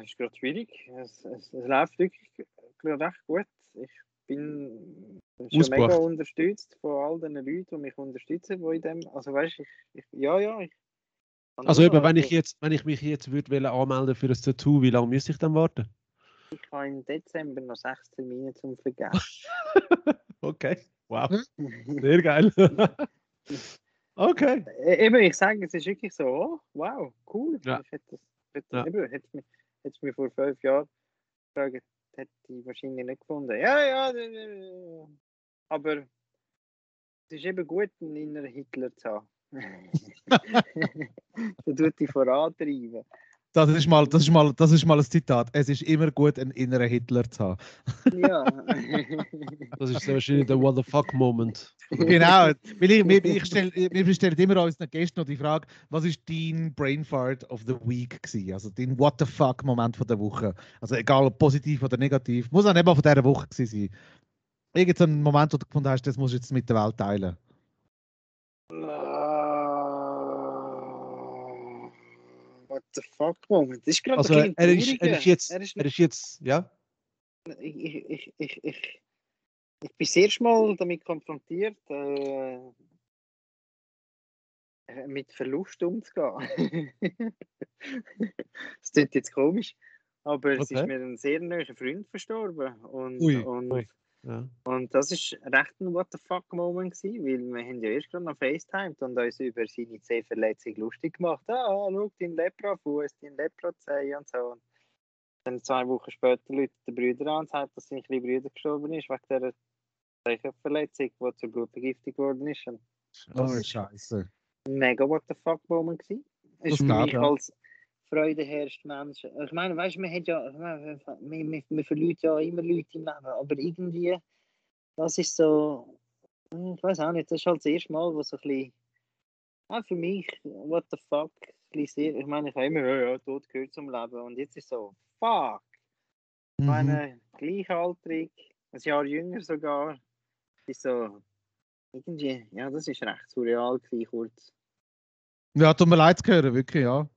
ist gerade schwierig. Es, es, es läuft wirklich gerade recht gut. Ich bin schon Ausgebucht. mega unterstützt von all den Leuten, die mich unterstützen, die in dem. Also weißt ich, ich ja, ja, ich. Also eben, wenn ich jetzt, wenn ich mich jetzt würde anmelden für ein Tattoo, wie lange müsste ich dann warten? Ich habe im Dezember noch sechs Termine zum Vergeben. [laughs] Okay. Wow. [laughs] Sehr geil. [laughs] okay. Eben, ich sage, es ist wirklich so, oh, wow, cool. Ja. Ich hätte das, hätte, Ja. eben, hätte mich, hätte mich vor fünf Jahren gefragt, hätte ich wahrscheinlich nicht gefunden. Ja, ja, aber es ist eben gut, einen inneren Hitler zu haben. [laughs] [laughs] Der tut dich vorantreiben. Das ist, mal, das, ist mal, das ist mal ein Zitat. Es ist immer gut, einen inneren Hitler zu haben. Ja. [laughs] Das ist sehr wahrscheinlich der What the fuck Moment. genau. Weil ich, wir, ich stell, wir stellen immer unseren Gästen noch die Frage, was ist dein Brainfart of the Week gewesen? Also dein What the fuck Moment von der Woche. Also egal ob positiv oder negativ. Muss auch nicht mal von dieser Woche gewesen sein. Irgend so ein Moment, wo du gefunden hast, das musst du jetzt mit der Welt teilen. What the fuck, Moment. Das ist gerade Also ein er ist, er ist jetzt, Er ist er ist jetzt, ja? ich, ich, ich, ich, ich, bin erste Mal damit konfrontiert, äh, mit Verlust umzugehen. [laughs] das klingt jetzt komisch, aber es ist Okay. mir ein sehr naher Freund verstorben. Und, Ui, und, ui. Ja. und das ist recht ein What the fuck Moment gewesen, weil wir haben ja erst gerade noch FaceTimed und uns über seine C-Verletzung lustig gemacht. Ah, schau, dein Lepra-Fuß, dein Lepra-Zeh und so. Und dann zwei Wochen später läutet der Brüder an und sagt, dass sein kleiner Bruder gestorben ist, wegen dieser Verletzung, die zur Blutvergiftung geworden ist. Und Oh, Scheiße. mega What the fuck Moment gewesen. Das Ist für glaub mich ich, ja. als freudeherrscht Mensch. Ich meine, weißt man hat ja, man, man, man, verliert ja immer Leute im Leben, aber irgendwie, das ist so, hm, ich weiß auch nicht, das ist halt das erste Mal, wo so ein bisschen, ja, für mich, what the fuck, sehr, ich meine, ich habe immer, ja, ja, Tod gehört zum Leben und jetzt ist so, fuck, ich Mhm. meine, gleichaltrig, ein Jahr jünger sogar, ist so, irgendwie, ja, das ist recht surreal gewesen, kurz. Ja, tut mir leid zu hören, wirklich, ja.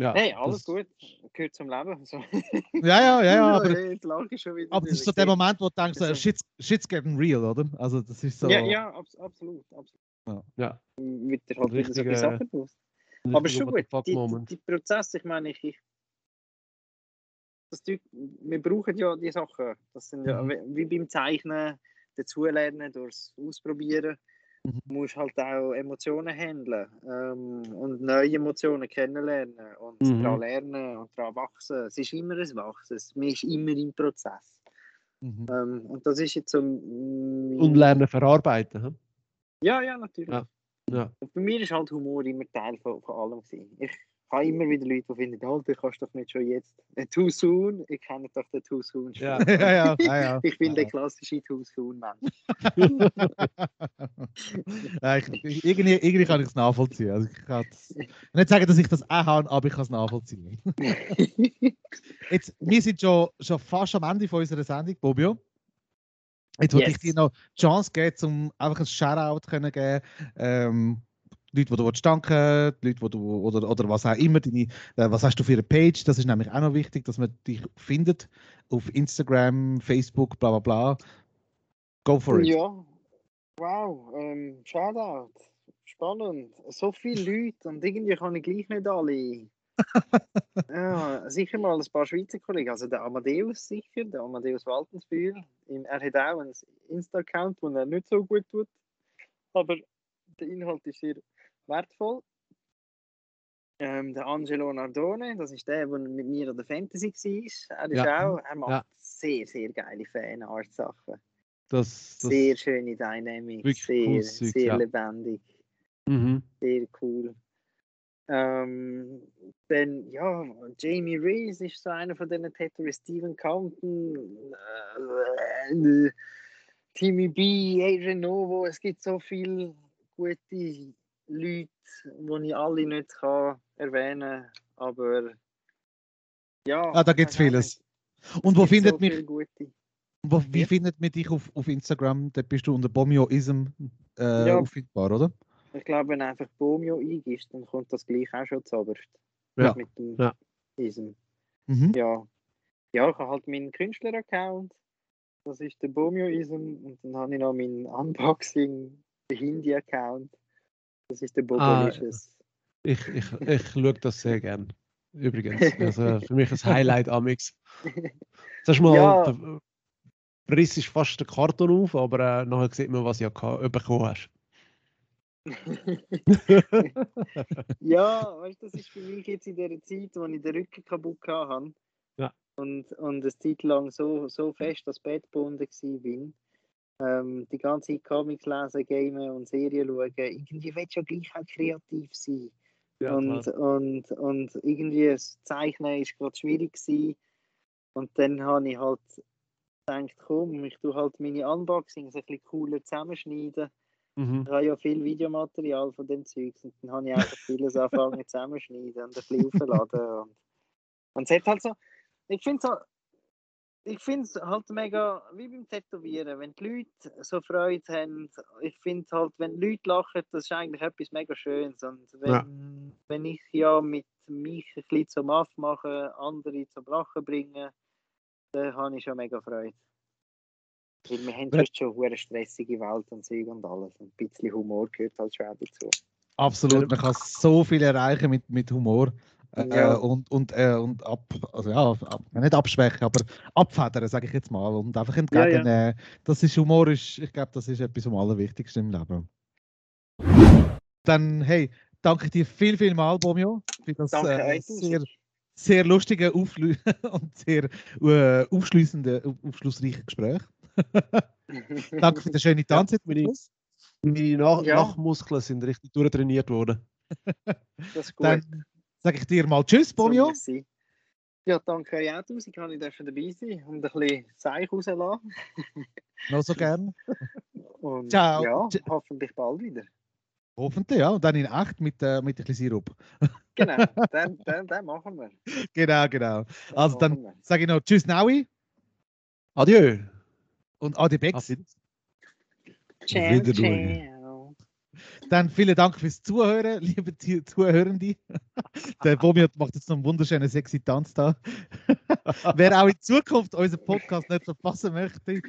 Ja Hey, alles das- gut, gehört zum Leben. So. Ja, ja, ja, ja, [laughs] aber, aber das ist so der Moment, wo du denkst, so, shit's, shit's getting real, oder? Also das ist so... Ja, ja, abs absolut. absolut. Ja. Wird dir halt wieder so viele Sachen ein Aber schon gut, die, die, Prozesse, ich meine, ich, ich das, wir brauchen ja die Sachen. Das sind ja wie- wie beim Zeichnen, dazulernen, durchs Ausprobieren. Mhm. Du musst halt auch Emotionen handeln ähm, und neue Emotionen kennenlernen und Mhm. daran lernen und daran wachsen. Es ist immer ein Wachsen, man ist immer im Prozess. Mhm. Ähm, und das ist jetzt so. Und lernen verarbeiten. hm? Ja, ja, natürlich. Ja. Ja. Und bei mir ist halt Humor immer Teil von, von allem. Gewesen. Ich habe immer wieder Leute, die finden, halt, du kannst doch nicht schon jetzt. Äh, too soon, ich kenne doch den Too soon schon. Ja. [laughs] ja, ja. Ich bin der klassische Too soon Mensch. [laughs] ich, ich- irgendwie, irgendwie kann ich es nachvollziehen. Also ich kann ich nicht sagen, dass ich das auch habe, aber ich kann es nachvollziehen. [laughs] Jetzt, wir sind schon, schon fast am Ende von unserer Sendung, Bobio. Jetzt wollte ich Yes. dir noch die Chance geben, um einfach ein Shoutout zu geben. Ähm, Leute, die du willst danken die Leute, die du, oder, oder was auch immer, deine, äh, was hast du für eine Page? Das ist nämlich auch noch wichtig, dass man dich findet auf Instagram, Facebook, bla bla bla. Go for it. ja, wow, ähm, Shoutout. Spannend. So viele Leute und irgendwie kann ich gleich nicht alle. [laughs] ja, sicher mal ein paar Schweizer Kollegen. Also der Amadeus sicher, der Amadeus Waltensbühl. Er hat auch einen Insta-Account, den er nicht so gut tut. Aber der Inhalt ist sehr wertvoll. Ähm, der Angelo Nardone, das ist der, der mit mir an der Fantasy war. Er ist Ja. auch, er macht Ja. sehr, sehr geile Fanart-Sachen. Das, das, Sehr schöne Wirklich sehr, Zeug, sehr ja. lebendig, Mhm. sehr cool. Ähm, dann, ja, Jamie Reese ist so einer von denen Täter, Stephen Compton, äh, Timmy B, Adrian Novo. Es gibt so viele gute Leute, die ich alle nicht kann erwähnen kann. Aber ja. Ah, da gibt es vieles. Und wo findet so mich, wo, wie Ja. findet man dich auf, auf Instagram? Da bist du unter Bomioism äh, Ja. auffindbar, oder? Ich glaube, wenn du einfach Bomio eingibst, dann kommt das gleich auch schon zuoberst. Ja. Mit dem Ja. Ism. Mhm. Ja. Ja, ich habe halt meinen Künstler-Account. Das ist der Bomio-Ism. Und dann habe ich noch meinen Unboxing, den Hindi-Account. Das ist der Bobolicious. Ich, ich, ich schaue das sehr gern. Übrigens. [laughs] Also für mich ein Highlight amix. [laughs] Sagst mal, Ja. der Riss ist fast der Karton auf, aber äh, nachher sieht man, was du ja bekommen hast. [laughs] ja, weißt du, das ist für mich jetzt in der Zeit, wo ich den Rücken kaputt hatte. Ja. Und, und eine Zeit lang so, so fest das Bett gebunden war. Ähm, die ganze Zeit Comics lesen, gamen und Serien schauen. Irgendwie willst du ja gleich auch kreativ sein. Ja, und, und, und irgendwie das Zeichnen ist gerade schwierig gewesen. Und dann habe ich halt gedacht, komm, ich tue halt meine Unboxings ein bisschen cooler zusammenschneiden. Mhm. Ich habe ja viel Videomaterial von dem Zeugs und dann habe ich einfach vieles angefangen [laughs] zusammenschneiden und ein bisschen aufladen. Und, und es hat halt so, ich finde so, ich finde es halt mega, wie beim Tätowieren, wenn die Leute so Freude haben, ich finde halt, wenn die Leute lachen, das ist eigentlich etwas mega Schönes. Und wenn, Ja. wenn ich ja mit mich ein bisschen zum Aff mache, andere zum Lachen bringen, dann habe ich schon mega Freude. Weil wir haben sonst schon eine stressige Welt und Zeug und alles. Und ein bisschen Humor gehört halt schwer dazu. Absolut, man kann so viel erreichen mit, mit Humor. Äh, Ja. und und, äh, und ab, also ja, ab, nicht abschwächen, aber abfedern, sage ich jetzt mal. Und einfach entgegennehmen. Das ist Humor, ist, ich glaube, das ist etwas am allerwichtigsten im Leben. Dann, hey, danke dir viel, viel mal, Bomio, für das Danke äh, sehr, sehr lustige Auflü [laughs] und sehr äh, aufschließende, aufschlussreiche Gespräch. [laughs] Danke für den schönen Tanz. am meine-. Meine Nach Ja. Nachmuskeln sind richtig durchtrainiert worden. Das ist gut. Dann sage ich dir mal Tschüss, So es sein. Ja, danke euch auch tausend, kann ich dürfen dabei sein und ein bisschen Seich rauslassen. [laughs] Noch so gern. [laughs] Und Ciao. ja, hoffentlich bald wieder. Hoffentlich, ja. Und dann in echt mit, äh, mit ein bisschen Sirup. [laughs] Genau, dann, dann, dann machen wir. Genau, genau. Das Also dann sage ich noch Tschüss, Naui Adieu! und Adi Bex. Ciao, ciao. Dann vielen Dank fürs Zuhören, [laughs] liebe Zu- Zuhörende. Der Bomi macht jetzt noch einen wunderschönen sexy Tanz da. [laughs] Wer auch in Zukunft unseren Podcast nicht verpassen möchte,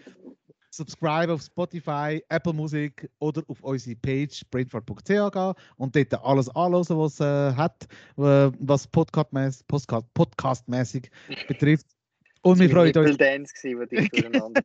subscribe auf Spotify, Apple Music oder auf unsere Page brainfart.ch gehen und dort alles anhören, was äh, hat, äh, was Podcast-mäßig Podcast, Podcast betrifft. Und wir freuen war uns. Dance, gewesen, dich [laughs] durcheinander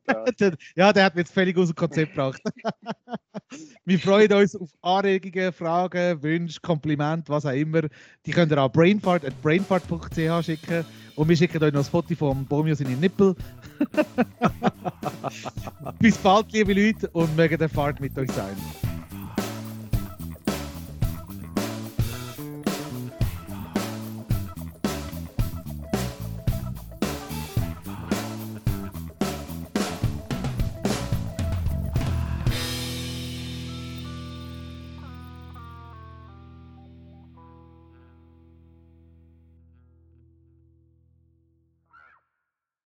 Ja, der hat mich jetzt völlig aus dem Konzept gebracht. [laughs] Wir freuen uns auf Anregungen, Fragen, Wünsche, Komplimente, was auch immer. Die könnt ihr an brainfart at brainfart.ch schicken. Und wir schicken euch noch ein Foto vom Bomio seine Nippel. [laughs] Bis bald, liebe Leute, und möge der Fahrt mit euch sein.